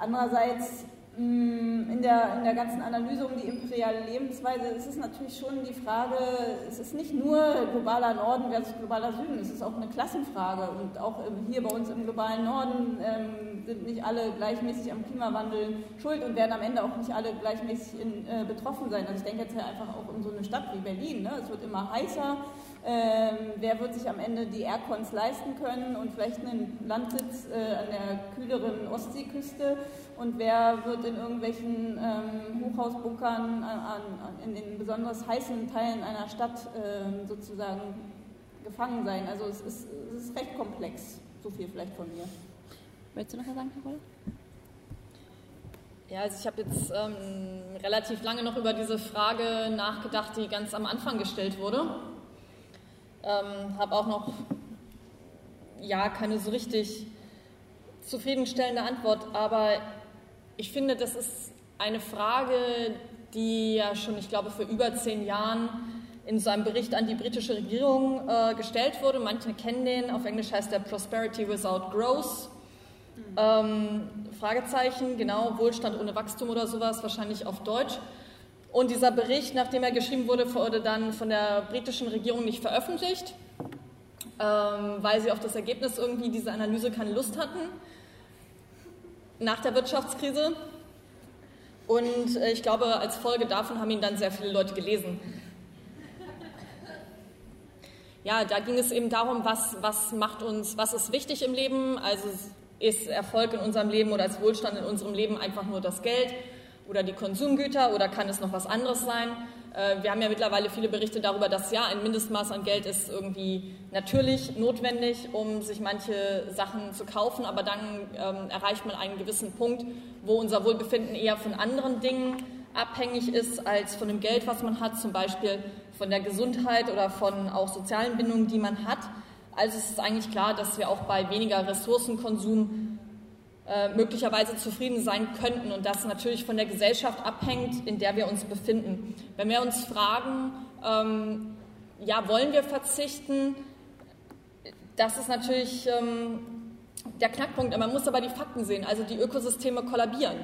Andererseits mm, in der, in der ganzen Analyse um die imperiale Lebensweise ist es natürlich schon die Frage, es ist nicht nur globaler Norden versus globaler Süden, es ist auch eine Klassenfrage. Und auch hier bei uns im globalen Norden ähm, sind nicht alle gleichmäßig am Klimawandel schuld und werden am Ende auch nicht alle gleichmäßig in, äh, betroffen sein. Also ich denke jetzt ja einfach auch um so eine Stadt wie Berlin. Ne? Es wird immer heißer, ähm, wer wird sich am Ende die Aircons leisten können und vielleicht einen Landsitz äh, an der kühleren Ostseeküste und wer wird in irgendwelchen ähm, Hochhausbunkern an, an, in den besonders heißen Teilen einer Stadt äh, sozusagen gefangen sein. Also es ist, es ist recht komplex. So viel vielleicht von mir. Möchtest du noch was sagen, Carol? Ja, also ich habe jetzt ähm, relativ lange noch über diese Frage nachgedacht, die ganz am Anfang gestellt wurde. Ähm, habe auch noch ja keine so richtig zufriedenstellende Antwort, aber ich finde, das ist eine Frage, die ja schon, ich glaube, vor über zehn Jahren in so einem Bericht an die britische Regierung äh, gestellt wurde. Manche kennen den, auf Englisch heißt der Prosperity Without Growth. Ähm, Fragezeichen, genau, Wohlstand ohne Wachstum oder sowas, wahrscheinlich auf Deutsch. Und dieser Bericht, nachdem er geschrieben wurde, wurde dann von der britischen Regierung nicht veröffentlicht, ähm, weil sie auf das Ergebnis irgendwie dieser Analyse keine Lust hatten nach der Wirtschaftskrise. Und äh, ich glaube, als Folge davon haben ihn dann sehr viele Leute gelesen. Ja, da ging es eben darum, was, was macht uns, was ist wichtig im Leben. Also ist Erfolg in unserem Leben oder ist Wohlstand in unserem Leben einfach nur das Geld? Oder die Konsumgüter oder kann es noch was anderes sein? Äh, wir haben ja mittlerweile viele Berichte darüber, dass ja, ein Mindestmaß an Geld ist irgendwie natürlich notwendig, um sich manche Sachen zu kaufen, aber dann ähm, erreicht man einen gewissen Punkt, wo unser Wohlbefinden eher von anderen Dingen abhängig ist als von dem Geld, was man hat, zum Beispiel von der Gesundheit oder von auch sozialen Bindungen, die man hat. Also es ist eigentlich klar, dass wir auch bei weniger Ressourcenkonsum äh, möglicherweise zufrieden sein könnten und das natürlich von der Gesellschaft abhängt, in der wir uns befinden. Wenn wir uns fragen, ähm, ja, wollen wir verzichten, das ist natürlich ähm, der Knackpunkt. Man muss aber die Fakten sehen, also die Ökosysteme kollabieren.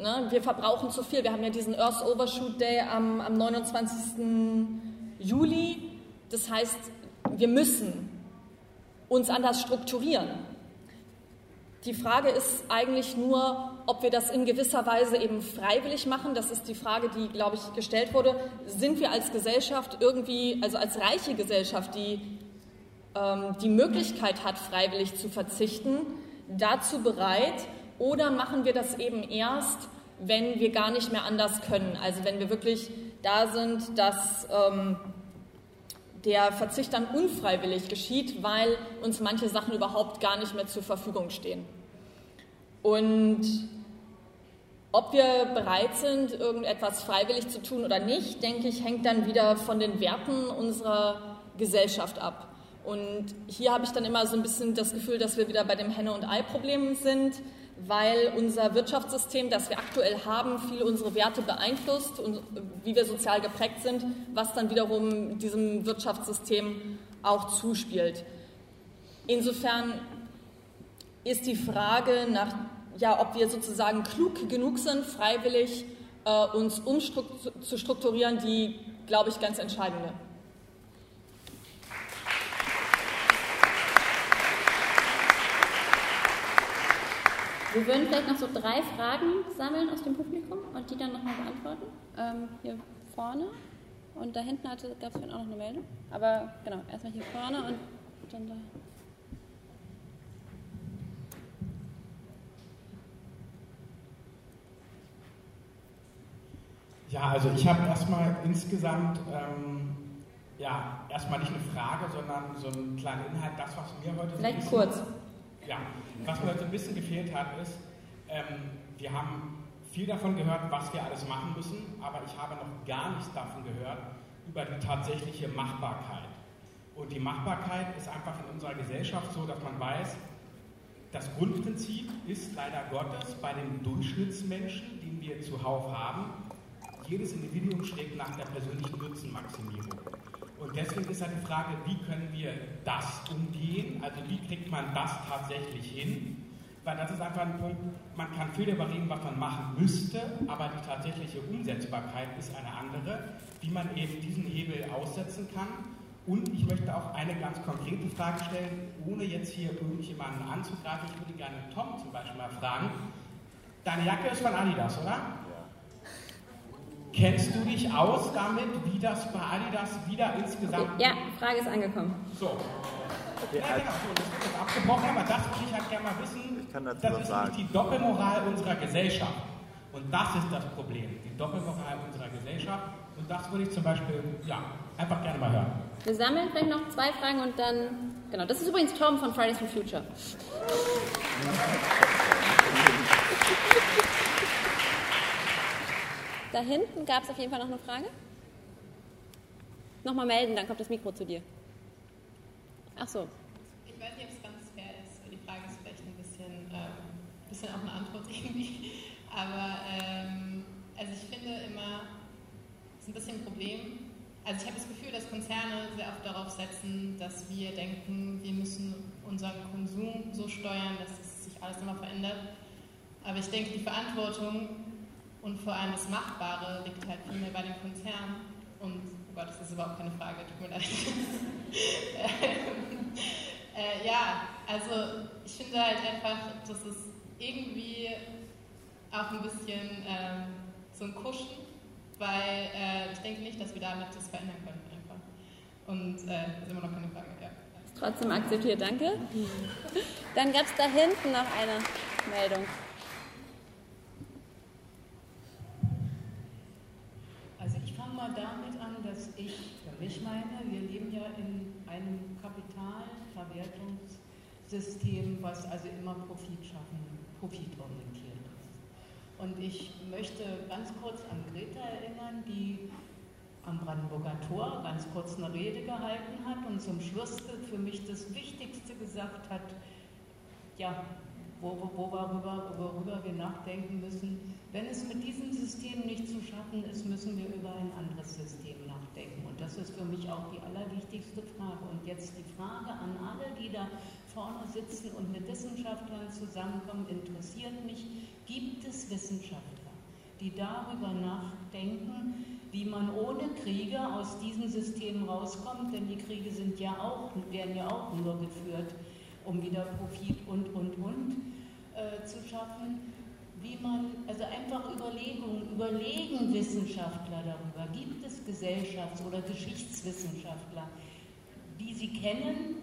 Ne? Wir verbrauchen zu viel. Wir haben ja diesen Earth Overshoot Day am, am 29. Juli. Das heißt, wir müssen uns anders strukturieren. Die Frage ist eigentlich nur, ob wir das in gewisser Weise eben freiwillig machen. Das ist die Frage, die, glaube ich, gestellt wurde. Sind wir als Gesellschaft irgendwie, also als reiche Gesellschaft, die ähm, die Möglichkeit hat, freiwillig zu verzichten, dazu bereit? Oder machen wir das eben erst, wenn wir gar nicht mehr anders können? Also wenn wir wirklich da sind, dass ähm, der Verzicht dann unfreiwillig geschieht, weil uns manche Sachen überhaupt gar nicht mehr zur Verfügung stehen. Und ob wir bereit sind, irgendetwas freiwillig zu tun oder nicht, denke ich, hängt dann wieder von den Werten unserer Gesellschaft ab. Und hier habe ich dann immer so ein bisschen das Gefühl, dass wir wieder bei dem Henne- und Ei-Problem sind, weil unser Wirtschaftssystem, das wir aktuell haben, viele unsere Werte beeinflusst und wie wir sozial geprägt sind, was dann wiederum diesem Wirtschaftssystem auch zuspielt. Insofern ist die Frage nach, ja, ob wir sozusagen klug genug sind, freiwillig äh, uns umzustrukturieren, die, glaube ich, ganz entscheidende. Wir würden vielleicht noch so drei Fragen sammeln aus dem Publikum und die dann nochmal beantworten. Ähm, hier vorne und da hinten gab es auch noch eine Meldung. Aber genau, erstmal hier vorne und dann da. Ja, also ich habe erstmal insgesamt, ähm, ja, erstmal nicht eine Frage, sondern so einen kleinen Inhalt, das, was mir heute. Vielleicht so kurz. Ja, was mir heute ein bisschen gefehlt hat, ist, ähm, wir haben viel davon gehört, was wir alles machen müssen, aber ich habe noch gar nichts davon gehört über die tatsächliche Machbarkeit. Und die Machbarkeit ist einfach in unserer Gesellschaft so, dass man weiß, das Grundprinzip ist leider Gottes bei den Durchschnittsmenschen, den wir zuhauf haben, jedes Individuum schlägt nach der persönlichen Nutzenmaximierung. Und deswegen ist halt die Frage, wie können wir das umgehen? Also wie kriegt man das tatsächlich hin? Weil das ist einfach ein Punkt, man kann viel darüber reden, was man machen müsste, aber die tatsächliche Umsetzbarkeit ist eine andere, wie man eben diesen Hebel aussetzen kann. Und ich möchte auch eine ganz konkrete Frage stellen, ohne jetzt hier irgendjemanden anzugreifen. Ich würde gerne Tom zum Beispiel mal fragen. Deine Jacke ist von Adidas, oder? Kennst du dich aus damit, wie das bei Adidas wieder insgesamt. Ja, Frage ist angekommen. So. Okay, ja, genau, so, das wird jetzt abgebrochen, aber das würde ich halt gerne mal wissen. Ich kann dazu das ist sagen. die Doppelmoral unserer Gesellschaft. Und das ist das Problem, die Doppelmoral unserer Gesellschaft. Und das würde ich zum Beispiel, ja, einfach gerne mal hören. Wir sammeln vielleicht noch zwei Fragen und dann, genau, das ist übrigens Tom von Fridays for Future. Da hinten gab es auf jeden Fall noch eine Frage. Nochmal melden, dann kommt das Mikro zu dir. Ach so. Ich weiß nicht, ob es ganz fair ist, die Frage ist vielleicht ein bisschen, ähm, bisschen auch eine Antwort irgendwie. Aber ähm, also ich finde immer, es ist ein bisschen ein Problem. Also ich habe das Gefühl, dass Konzerne sehr oft darauf setzen, dass wir denken, wir müssen unseren Konsum so steuern, dass es sich alles immer verändert. Aber ich denke, die Verantwortung und vor allem das Machbare liegt halt viel mehr bei den Konzernen. Und, oh Gott, das ist überhaupt keine Frage, tut mir leid. äh, ja, also ich finde halt einfach, dass es irgendwie auch ein bisschen äh, so ein Kuschen, weil äh, ich denke nicht, dass wir damit das verändern können einfach. Und äh, das ist immer noch keine Frage, ja. Trotzdem akzeptiert, danke. Dann gab es da hinten noch eine Meldung. mal damit an, dass ich für mich meine, wir leben ja in einem Kapitalverwertungssystem, was also immer Profit schaffen, profitorientiert ist. Und ich möchte ganz kurz an Greta erinnern, die am Brandenburger Tor ganz kurz eine Rede gehalten hat und zum Schluss für mich das Wichtigste gesagt hat, ja, worüber, worüber wir nachdenken müssen, wenn es mit diesem System nicht zu schaffen ist, müssen wir über ein anderes System nachdenken. Und das ist für mich auch die allerwichtigste Frage. Und jetzt die Frage an alle, die da vorne sitzen und mit Wissenschaftlern zusammenkommen, interessiert mich, gibt es Wissenschaftler, die darüber nachdenken, wie man ohne Kriege aus diesem System rauskommt, denn die Kriege sind ja auch, werden ja auch nur geführt, um wieder Profit und, und, und äh, zu schaffen wie man, also einfach Überlegungen, überlegen Wissenschaftler darüber. Gibt es Gesellschafts- oder Geschichtswissenschaftler, die Sie kennen,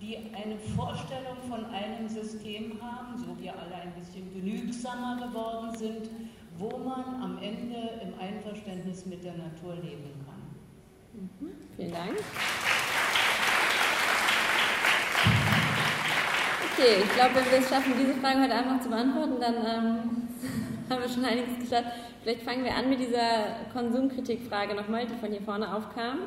die eine Vorstellung von einem System haben, so wir alle ein bisschen genügsamer geworden sind, wo man am Ende im Einverständnis mit der Natur leben kann? Mhm, vielen Dank. Okay, ich glaube, wenn wir es schaffen, diese Frage heute einfach zu beantworten, dann ähm, haben wir schon einiges geschafft. Vielleicht fangen wir an mit dieser Konsumkritikfrage nochmal, die von hier vorne aufkam.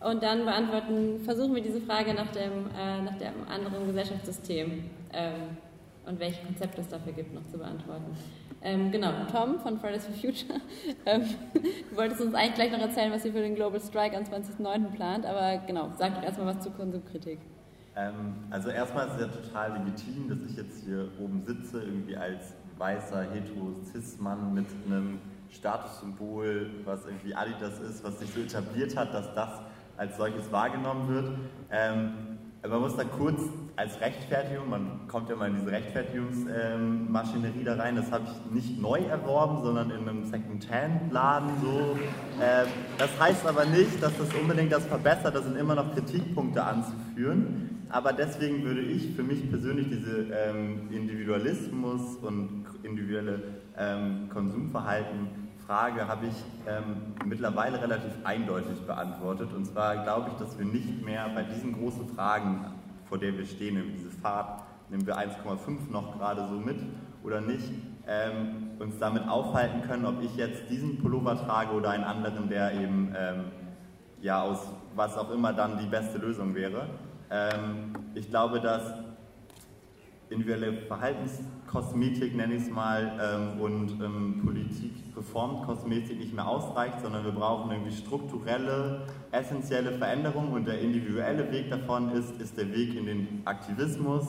Und dann beantworten, versuchen wir diese Frage nach dem, äh, nach dem anderen Gesellschaftssystem ähm, und welche Konzepte es dafür gibt, noch zu beantworten. Ähm, genau, Tom von Fridays for Future. Ähm, du wolltest uns eigentlich gleich noch erzählen, was ihr für den Global Strike am 20.09. plant, aber genau, sag doch erstmal was zur Konsumkritik. Ähm, also erstmal ist es ja total legitim, dass ich jetzt hier oben sitze, irgendwie als weißer hetero-cis-Mann mit einem Statussymbol, was irgendwie Adidas ist, was sich so etabliert hat, dass das als solches wahrgenommen wird. Ähm, man muss da kurz als Rechtfertigung, man kommt ja mal in diese Rechtfertigungsmaschinerie ähm, da rein, das habe ich nicht neu erworben, sondern in einem Second-Hand-Laden so. Äh, das heißt aber nicht, dass das unbedingt das verbessert, da sind immer noch Kritikpunkte anzuführen. Aber deswegen würde ich für mich persönlich diese ähm, Individualismus und individuelle ähm, Konsumverhalten Frage habe ich ähm, mittlerweile relativ eindeutig beantwortet. Und zwar glaube ich, dass wir nicht mehr bei diesen großen Fragen, vor der wir stehen, diese Fahrt, nehmen wir 1,5 noch gerade so mit oder nicht, ähm, uns damit aufhalten können, ob ich jetzt diesen Pullover trage oder einen anderen, der eben ähm, ja aus was auch immer dann die beste Lösung wäre. Ähm, ich glaube, dass individuelle Verhaltenskosmetik, nenne ich es mal, ähm, und ähm, Politik reformt Kosmetik nicht mehr ausreicht, sondern wir brauchen irgendwie strukturelle, essentielle Veränderungen und der individuelle Weg davon ist, ist der Weg in den Aktivismus,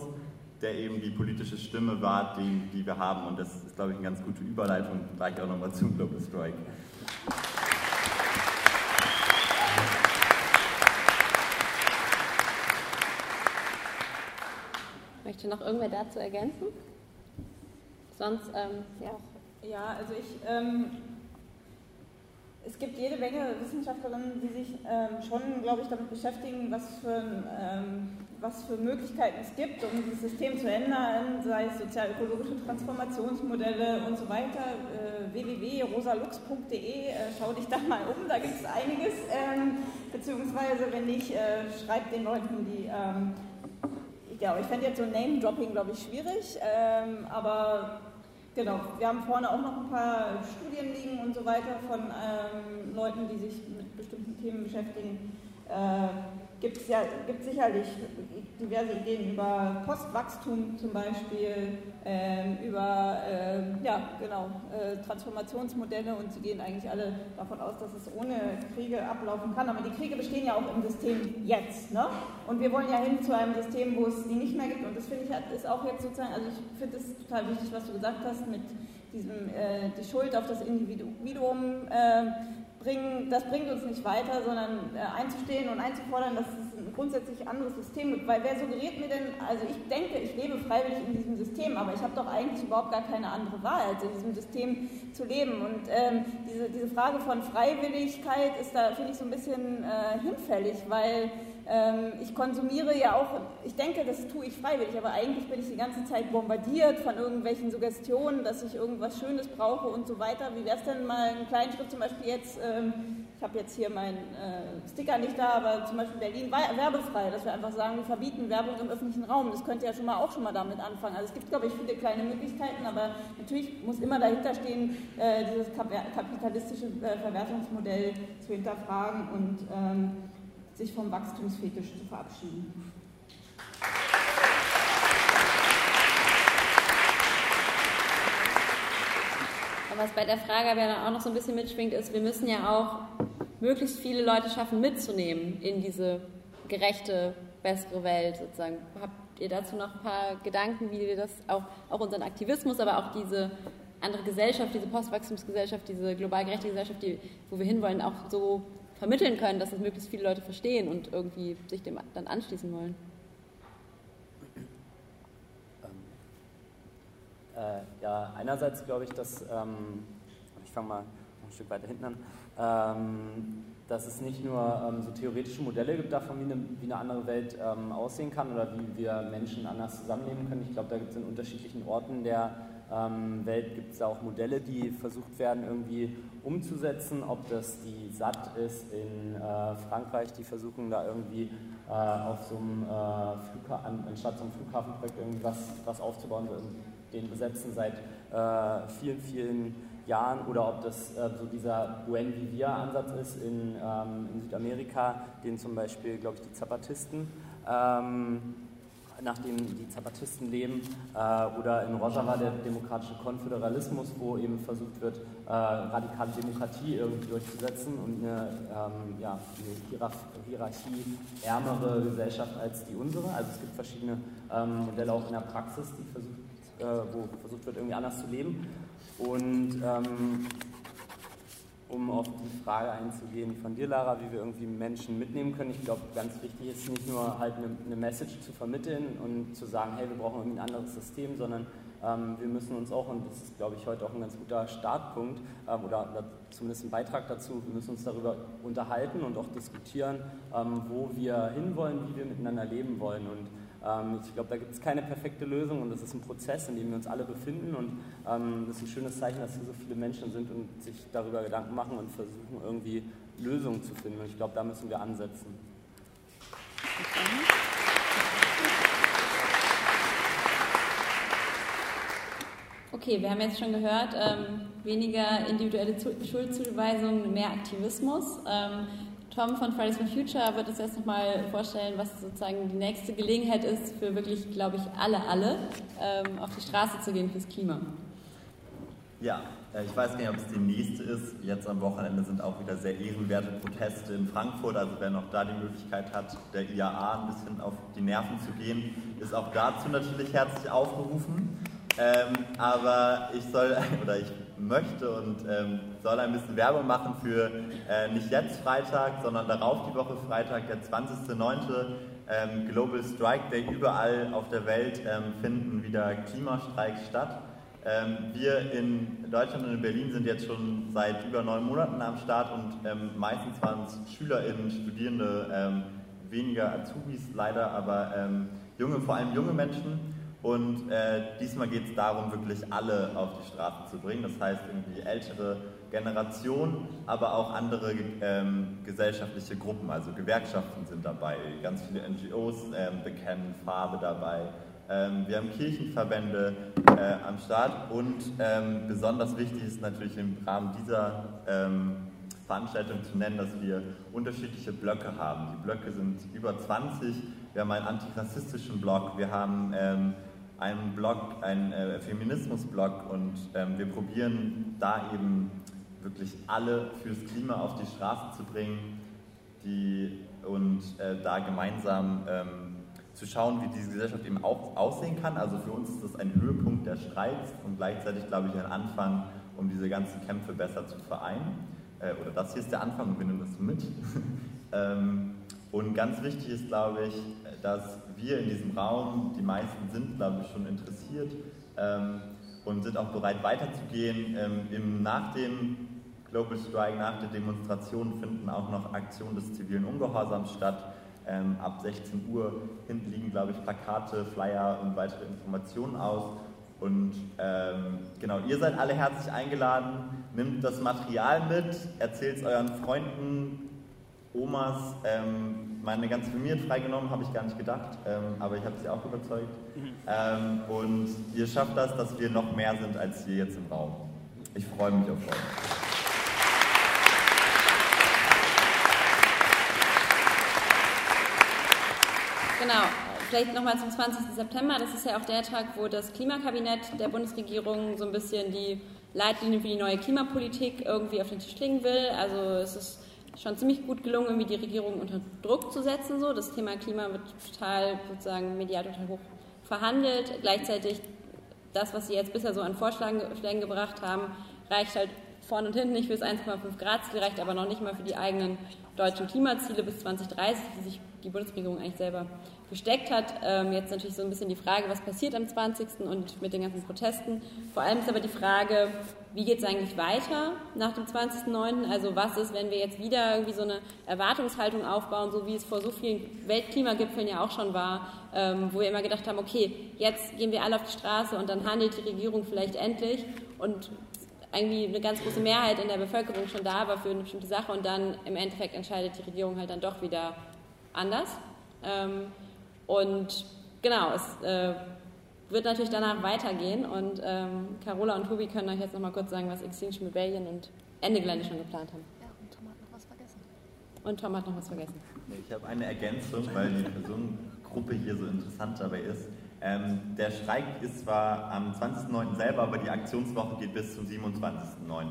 der eben die politische Stimme wahrt, die, die wir haben. Und das ist, glaube ich, eine ganz gute Überleitung, gleich auch nochmal zum Global Strike. Möchte noch irgendwer dazu ergänzen? Sonst, ähm, ja. Ja, also ich, ähm, es gibt jede Menge Wissenschaftlerinnen, die sich ähm, schon, glaube ich, damit beschäftigen, was für, ähm, was für Möglichkeiten es gibt, um dieses System zu ändern, sei es sozial-ökologische Transformationsmodelle und so weiter. Äh, www.rosalux.de, äh, schau dich da mal um, da gibt es einiges. Ähm, beziehungsweise, wenn nicht, äh, schreib den Leuten, die ähm, ja, ich fände jetzt so Name-Dropping, glaube ich, schwierig, ähm, aber genau, wir haben vorne auch noch ein paar Studien liegen und so weiter von ähm, Leuten, die sich mit bestimmten Themen beschäftigen. Äh, gibt es ja, gibt sicherlich diverse Ideen über Postwachstum zum Beispiel, äh, über äh, ja, genau, äh, Transformationsmodelle und sie gehen eigentlich alle davon aus, dass es ohne Kriege ablaufen kann. Aber die Kriege bestehen ja auch im System jetzt. Ne? Und wir wollen ja hin zu einem System, wo es die nicht mehr gibt. Und das finde ich ist auch jetzt sozusagen, also ich finde es total wichtig, was du gesagt hast mit diesem, äh, die Schuld auf das Individuum äh, bringen, das bringt uns nicht weiter, sondern äh, einzustehen und einzufordern, dass es ein grundsätzlich anderes System gibt. Weil wer suggeriert mir denn, also ich denke, ich lebe freiwillig in diesem System, aber ich habe doch eigentlich überhaupt gar keine andere Wahl, als in diesem System zu leben. Und ähm, diese, diese Frage von Freiwilligkeit ist da, finde ich, so ein bisschen äh, hinfällig, weil ich konsumiere ja auch, ich denke, das tue ich freiwillig, aber eigentlich bin ich die ganze Zeit bombardiert von irgendwelchen Suggestionen, dass ich irgendwas Schönes brauche und so weiter. Wie wäre es denn mal einen kleinen Schritt, zum Beispiel jetzt, ähm, ich habe jetzt hier meinen äh, Sticker nicht da, aber zum Beispiel Berlin werbefrei, dass wir einfach sagen, wir verbieten Werbung im öffentlichen Raum. Das könnte ja schon mal auch schon mal damit anfangen. Also es gibt, glaube ich, viele kleine Möglichkeiten, aber natürlich muss immer dahinter stehen, äh, dieses kapitalistische äh, Verwertungsmodell zu hinterfragen und ähm, sich vom Wachstumsfetisch zu verabschieden. Was bei der Frage aber auch noch so ein bisschen mitschwingt, ist, wir müssen ja auch möglichst viele Leute schaffen, mitzunehmen in diese gerechte, bessere Welt sozusagen. Habt ihr dazu noch ein paar Gedanken, wie wir das auch, auch unseren Aktivismus, aber auch diese andere Gesellschaft, diese Postwachstumsgesellschaft, diese global gerechte Gesellschaft, die, wo wir hinwollen, auch so vermitteln können, dass es möglichst viele Leute verstehen und irgendwie sich dem dann anschließen wollen? Ähm, äh, ja, einerseits glaube ich, dass, ähm, ich fange mal ein Stück weiter hinten an, ähm, dass es nicht nur ähm, so theoretische Modelle gibt davon, wie eine, wie eine andere Welt ähm, aussehen kann oder wie wir Menschen anders zusammennehmen können. Ich glaube, da gibt es in unterschiedlichen Orten der ähm, Welt gibt es auch Modelle, die versucht werden irgendwie umzusetzen, ob das die SAT ist in äh, Frankreich, die versuchen da irgendwie äh, auf so einem äh, anstatt so einem Flughafenprojekt irgendwie was, aufzubauen, den besetzen seit äh, vielen, vielen Jahren. Oder ob das äh, so dieser Buen Vivir-Ansatz ist in, ähm, in, Südamerika, den zum Beispiel, glaube ich, die Zapatisten ähm, nach dem die Zapatisten leben, äh, oder in Rojava der demokratische Konföderalismus, wo eben versucht wird, äh, radikale Demokratie irgendwie durchzusetzen und eine, ähm, ja, eine hierarchieärmere Gesellschaft als die unsere. Also es gibt verschiedene ähm, Modelle auch in der Praxis, die versucht, äh, wo versucht wird, irgendwie anders zu leben. Und ähm, um auf die Frage einzugehen von dir, Lara, wie wir irgendwie Menschen mitnehmen können. Ich glaube, ganz wichtig ist nicht nur halt eine, eine, Message zu vermitteln und zu sagen, hey, wir brauchen irgendwie ein anderes System, sondern ähm, wir müssen uns auch, und das ist, glaube ich, heute auch ein ganz guter Startpunkt ähm, oder, zumindest ein Beitrag dazu, wir müssen uns darüber unterhalten und auch diskutieren, ähm, wo wir hinwollen, wie wir miteinander leben wollen. Und ich glaube, da gibt es keine perfekte Lösung und das ist ein Prozess, in dem wir uns alle befinden und ähm, das ist ein schönes Zeichen, dass hier so viele Menschen sind und sich darüber Gedanken machen und versuchen irgendwie Lösungen zu finden und ich glaube, da müssen wir ansetzen. Okay, wir haben jetzt schon gehört, ähm, weniger individuelle Schuldzuweisung, mehr Aktivismus. Ähm, Tom von Fridays for Future wird uns jetzt nochmal vorstellen, was sozusagen die nächste Gelegenheit ist, für wirklich, glaube ich, alle, alle ähm, auf die Straße zu gehen fürs Klima. Ja, äh, ich weiß gar nicht, ob es die nächste ist. Jetzt am Wochenende sind auch wieder sehr ehrenwerte Proteste in Frankfurt. Also wer noch da die Möglichkeit hat, der IAA ein bisschen auf die Nerven zu gehen, ist auch dazu natürlich herzlich aufgerufen. Ähm, aber ich soll, oder ich möchte und ähm, soll ein bisschen Werbung machen für äh, nicht jetzt Freitag, sondern darauf die Woche Freitag, der 20.09. Ähm, Global Strike Day. Überall auf der Welt ähm, finden wieder Klimastreiks statt. Ähm, wir in Deutschland und in Berlin sind jetzt schon seit über neun Monaten am Start und ähm, meistens waren es SchülerInnen, Studierende, ähm, weniger Azubis leider, aber junge, vor allem junge Menschen. Und äh, diesmal geht es darum, wirklich alle auf die Straße zu bringen. Das heißt, irgendwie ältere Generationen, aber auch andere ähm, gesellschaftliche Gruppen. Also Gewerkschaften sind dabei, ganz viele NGOs ähm, bekennen Farbe dabei. Ähm, wir haben Kirchenverbände äh, am Start und ähm, besonders wichtig ist natürlich im Rahmen dieser ähm, Veranstaltung zu nennen, dass wir unterschiedliche Blöcke haben. Die Blöcke sind über 20. Wir haben einen antirassistischen Block, wir haben ähm, einen Blog, einen äh, Feminismus-Blog und ähm, wir probieren da eben wirklich alle fürs Klima auf die Straße zu bringen die, und äh, da gemeinsam ähm, zu schauen, wie diese Gesellschaft eben auch aussehen kann. Also für uns ist das ein Höhepunkt der Streiks und gleichzeitig, glaube ich, ein Anfang, um diese ganzen Kämpfe besser zu vereinen. Äh, oder das hier ist der Anfang und wir nehmen das mit. ähm, und ganz wichtig ist, glaube ich, dass wir in diesem Raum, die meisten sind, glaube ich, schon interessiert ähm, und sind auch bereit weiterzugehen. Ähm, im, nach dem Global Strike, nach der Demonstration finden auch noch Aktionen des zivilen Ungehorsams statt. Ähm, ab 16 Uhr hinten liegen, glaube ich, Plakate, Flyer und weitere Informationen aus. Und ähm, genau, ihr seid alle herzlich eingeladen. Nehmt das Material mit, erzählt es euren Freunden, Omas. Ähm, meine ganze Familie freigenommen, habe ich gar nicht gedacht, ähm, aber ich habe sie auch überzeugt. Mhm. Ähm, und ihr schafft das, dass wir noch mehr sind als hier jetzt im Raum. Ich freue mich auf euch. Genau, vielleicht nochmal zum 20. September. Das ist ja auch der Tag, wo das Klimakabinett der Bundesregierung so ein bisschen die Leitlinien für die neue Klimapolitik irgendwie auf den Tisch legen will. Also es ist schon ziemlich gut gelungen, irgendwie die Regierung unter Druck zu setzen. So. Das Thema Klima wird total sozusagen medial total hoch verhandelt. Gleichzeitig das, was sie jetzt bisher so an Vorschlägen gebracht haben, reicht halt vorne und hinten nicht für das 1,5 Grad Ziel reicht, aber noch nicht mal für die eigenen deutschen Klimaziele bis 2030, die sich die Bundesregierung eigentlich selber gesteckt hat. Ähm, jetzt natürlich so ein bisschen die Frage, was passiert am 20. und mit den ganzen Protesten. Vor allem ist aber die Frage, wie geht es eigentlich weiter nach dem 20.09.? Also was ist, wenn wir jetzt wieder irgendwie so eine Erwartungshaltung aufbauen, so wie es vor so vielen Weltklimagipfeln ja auch schon war, ähm, wo wir immer gedacht haben, okay, jetzt gehen wir alle auf die Straße und dann handelt die Regierung vielleicht endlich und irgendwie eine ganz große Mehrheit in der Bevölkerung schon da war für eine bestimmte Sache und dann im Endeffekt entscheidet die Regierung halt dann doch wieder anders. Ähm, und genau, es äh, wird natürlich danach weitergehen und ähm, Carola und Tobi können euch jetzt nochmal kurz sagen, was Extinction Rebellion und Ende Gelände schon geplant haben. Ja, und Tom hat noch was vergessen. Und Tom hat noch was vergessen. Ich habe eine Ergänzung, weil die Personengruppe hier so interessant dabei ist. Ähm, der Streik ist zwar am 20.09. selber, aber die Aktionswoche geht bis zum 27.09.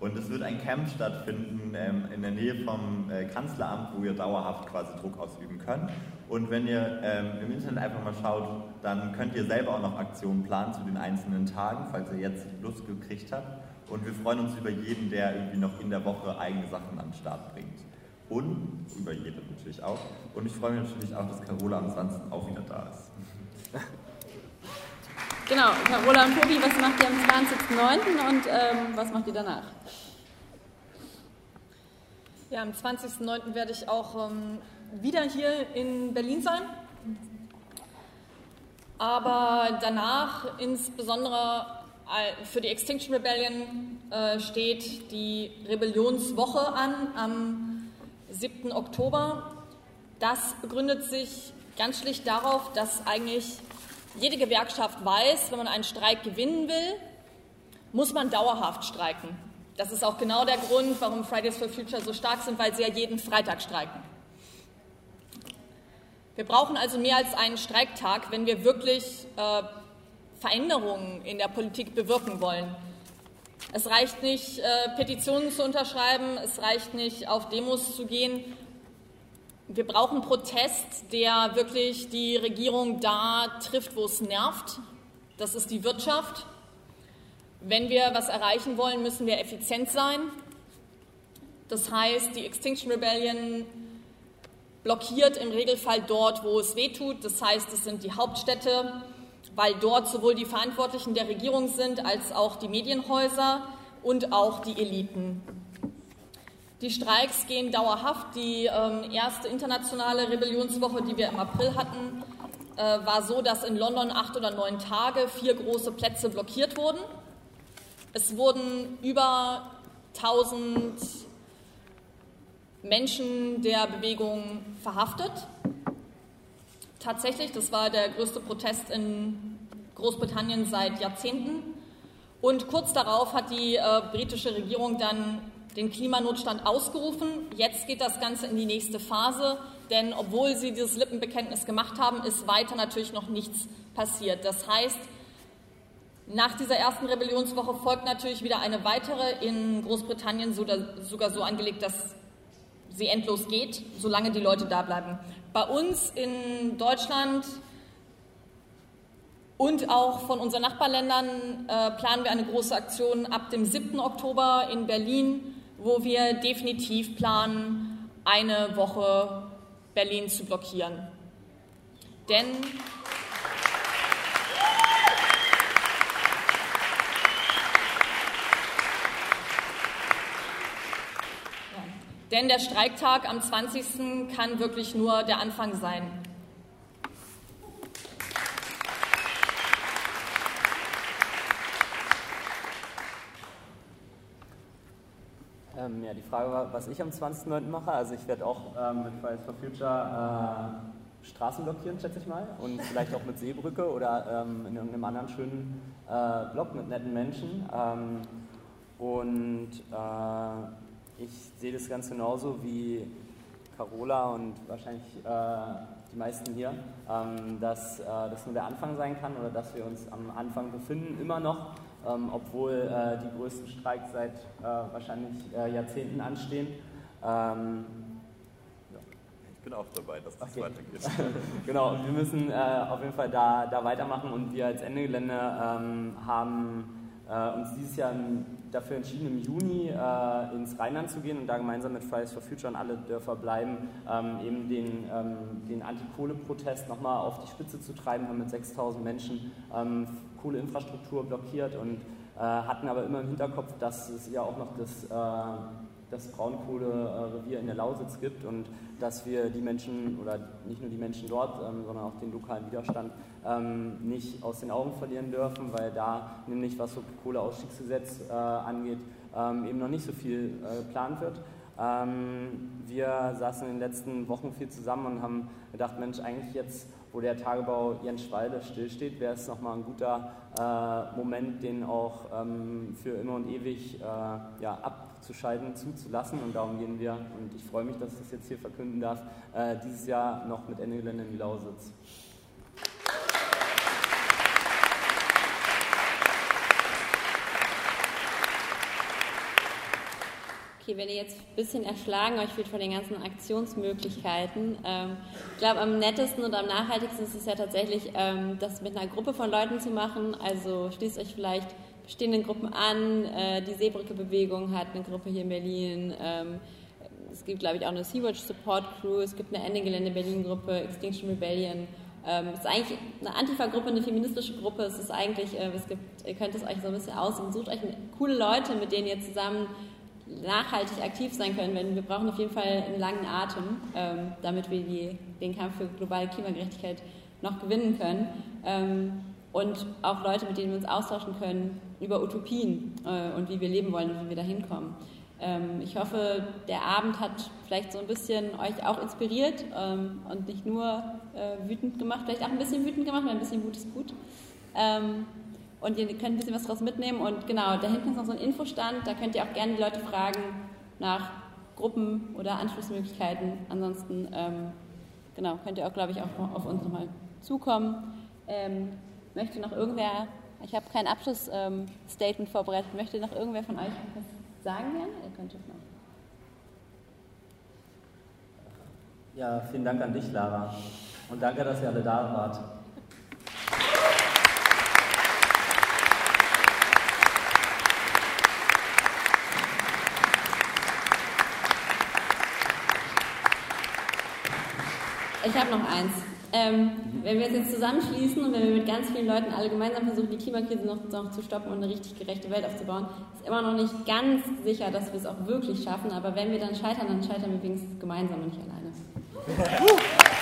Und es wird ein Camp stattfinden ähm, in der Nähe vom äh, Kanzleramt, wo ihr dauerhaft quasi Druck ausüben könnt. Und wenn ihr ähm, im Internet einfach mal schaut, dann könnt ihr selber auch noch Aktionen planen zu den einzelnen Tagen, falls ihr jetzt Lust gekriegt habt. Und wir freuen uns über jeden, der irgendwie noch in der Woche eigene Sachen an den Start bringt. Und über jeden natürlich auch. Und ich freue mich natürlich auch, dass Carola am 20. auch wieder da ist. Genau, Carola und Tobi, was macht ihr am 20.09. und ähm, was macht ihr danach? Ja, am 20.09. werde ich auch ähm, wieder hier in Berlin sein. Aber danach, insbesondere äh, für die Extinction Rebellion, äh, steht die Rebellionswoche an am 7. Oktober. Das begründet sich ganz schlicht darauf, dass eigentlich jede Gewerkschaft weiß, wenn man einen Streik gewinnen will, muss man dauerhaft streiken. Das ist auch genau der Grund, warum Fridays for Future so stark sind, weil sie ja jeden Freitag streiken. Wir brauchen also mehr als einen Streiktag, wenn wir wirklich äh, Veränderungen in der Politik bewirken wollen. Es reicht nicht, äh, Petitionen zu unterschreiben, es reicht nicht, auf Demos zu gehen. Wir brauchen Protest, der wirklich die Regierung da trifft, wo es nervt. Das ist die Wirtschaft. Wenn wir was erreichen wollen, müssen wir effizient sein. Das heißt, die Extinction Rebellion blockiert im Regelfall dort, wo es weh tut. Das heißt, es sind die Hauptstädte, weil dort sowohl die Verantwortlichen der Regierung sind als auch die Medienhäuser und auch die Eliten. Die Streiks gehen dauerhaft. Die ähm, erste internationale Rebellionswoche, die wir im April hatten, äh, war so, dass in London acht oder neun Tage vier große Plätze blockiert wurden. Es wurden über 1000 Menschen der Bewegung verhaftet. Tatsächlich, das war der größte Protest in Großbritannien seit Jahrzehnten. Und kurz darauf hat die äh, britische Regierung dann den Klimanotstand ausgerufen. Jetzt geht das Ganze in die nächste Phase, denn obwohl sie dieses Lippenbekenntnis gemacht haben, ist weiter natürlich noch nichts passiert. Das heißt, nach dieser ersten Rebellionswoche folgt natürlich wieder eine weitere, in Großbritannien sogar so angelegt, dass sie endlos geht, solange die Leute da bleiben. Bei uns in Deutschland und auch von unseren Nachbarländern äh, planen wir eine große Aktion ab dem 7. Oktober in Berlin, wo wir definitiv planen, eine Woche Berlin zu blockieren. Denn Denn der Streiktag am 20. kann wirklich nur der Anfang sein. Ähm, ja, die Frage war, was ich am 20.09. mache. Also ich werde auch ähm, mit Fridays for Future äh, Straßen blockieren, schätze ich mal. Und vielleicht auch mit Seebrücke oder ähm, in irgendeinem anderen schönen äh, Block mit netten Menschen. Ähm, und äh, ich sehe das ganz genauso wie Carola und wahrscheinlich äh, die meisten hier, ähm, dass äh, das nur der Anfang sein kann oder dass wir uns am Anfang befinden, immer noch, ähm, obwohl äh, die größten Streiks seit äh, wahrscheinlich äh, Jahrzehnten anstehen. Ähm, ich bin auch dabei, dass das okay. weitergeht. genau, wir müssen äh, auf jeden Fall da, da weitermachen und wir als Ende Gelände ähm, haben uns dieses Jahr dafür entschieden, im Juni äh, ins Rheinland zu gehen und da gemeinsam mit Fridays for Future und alle Dörfer bleiben, ähm, eben den, ähm, den Anti-Kohle-Protest nochmal auf die Spitze zu treiben, haben mit 6000 Menschen ähm, Kohleinfrastruktur blockiert und äh, hatten aber immer im Hinterkopf, dass es ja auch noch das äh, das Braunkohlerevier in der Lausitz gibt und dass wir die Menschen oder nicht nur die Menschen dort, ähm, sondern auch den lokalen Widerstand ähm, nicht aus den Augen verlieren dürfen, weil da nämlich was so Kohleausstiegsgesetz äh, angeht, ähm, eben noch nicht so viel äh, geplant wird. Ähm, wir saßen in den letzten Wochen viel zusammen und haben gedacht, Mensch, eigentlich jetzt, wo der Tagebau Jenschwalde stillsteht, wäre es nochmal ein guter äh, Moment, den auch ähm, für immer und ewig äh, ja, abzuschalten, zuzulassen. Und darum gehen wir, und ich freue mich, dass ich das jetzt hier verkünden darf, äh, dieses Jahr noch mit Ende Gelände in die Lausitz. Okay, wenn ihr jetzt ein bisschen erschlagen euch fühlt von den ganzen Aktionsmöglichkeiten, ähm, ich glaube, am nettesten und am nachhaltigsten ist es ja tatsächlich, ähm, das mit einer Gruppe von Leuten zu machen. Also schließt euch vielleicht bestehenden Gruppen an. Äh, die Seebrücke-Bewegung hat eine Gruppe hier in Berlin. Ähm, es gibt, glaube ich, auch eine Sea-Watch Support Crew. Es gibt eine Ende Gelände Berlin-Gruppe, Extinction Rebellion. Ähm, es ist eigentlich eine Antifa-Gruppe, eine feministische Gruppe. Es ist eigentlich, äh, es gibt, ihr könnt es euch so ein bisschen aussuchen. Sucht euch coole Leute, mit denen ihr zusammen nachhaltig aktiv sein können, denn wir brauchen auf jeden Fall einen langen Atem, ähm, damit wir die, den Kampf für globale Klimagerechtigkeit noch gewinnen können. Ähm, und auch Leute, mit denen wir uns austauschen können über Utopien äh, und wie wir leben wollen und wie wir da hinkommen. Ähm, ich hoffe, der Abend hat vielleicht so ein bisschen euch auch inspiriert ähm, und nicht nur äh, wütend gemacht, vielleicht auch ein bisschen wütend gemacht, weil ein bisschen Wut ist gut. Und ihr könnt ein bisschen was daraus mitnehmen. Und genau, da hinten ist noch so ein Infostand, da könnt ihr auch gerne die Leute fragen nach Gruppen oder Anschlussmöglichkeiten. Ansonsten, ähm, genau, könnt ihr auch, glaube ich, auch auf uns nochmal zukommen. Ähm, möchte noch irgendwer, ich habe kein Abschlussstatement ähm, vorbereitet, möchte noch irgendwer von euch was sagen gerne? Ihr könnt noch. Ja, vielen Dank an dich, Lara. Und danke, dass ihr alle da wart. Ich habe noch eins. Ähm, wenn wir es jetzt zusammenschließen und wenn wir mit ganz vielen Leuten alle gemeinsam versuchen, die Klimakrise noch, noch, zu stoppen und eine richtig gerechte Welt aufzubauen, ist immer noch nicht ganz sicher, dass wir es auch wirklich schaffen. Aber wenn wir dann scheitern, dann scheitern wir wenigstens gemeinsam und nicht alleine.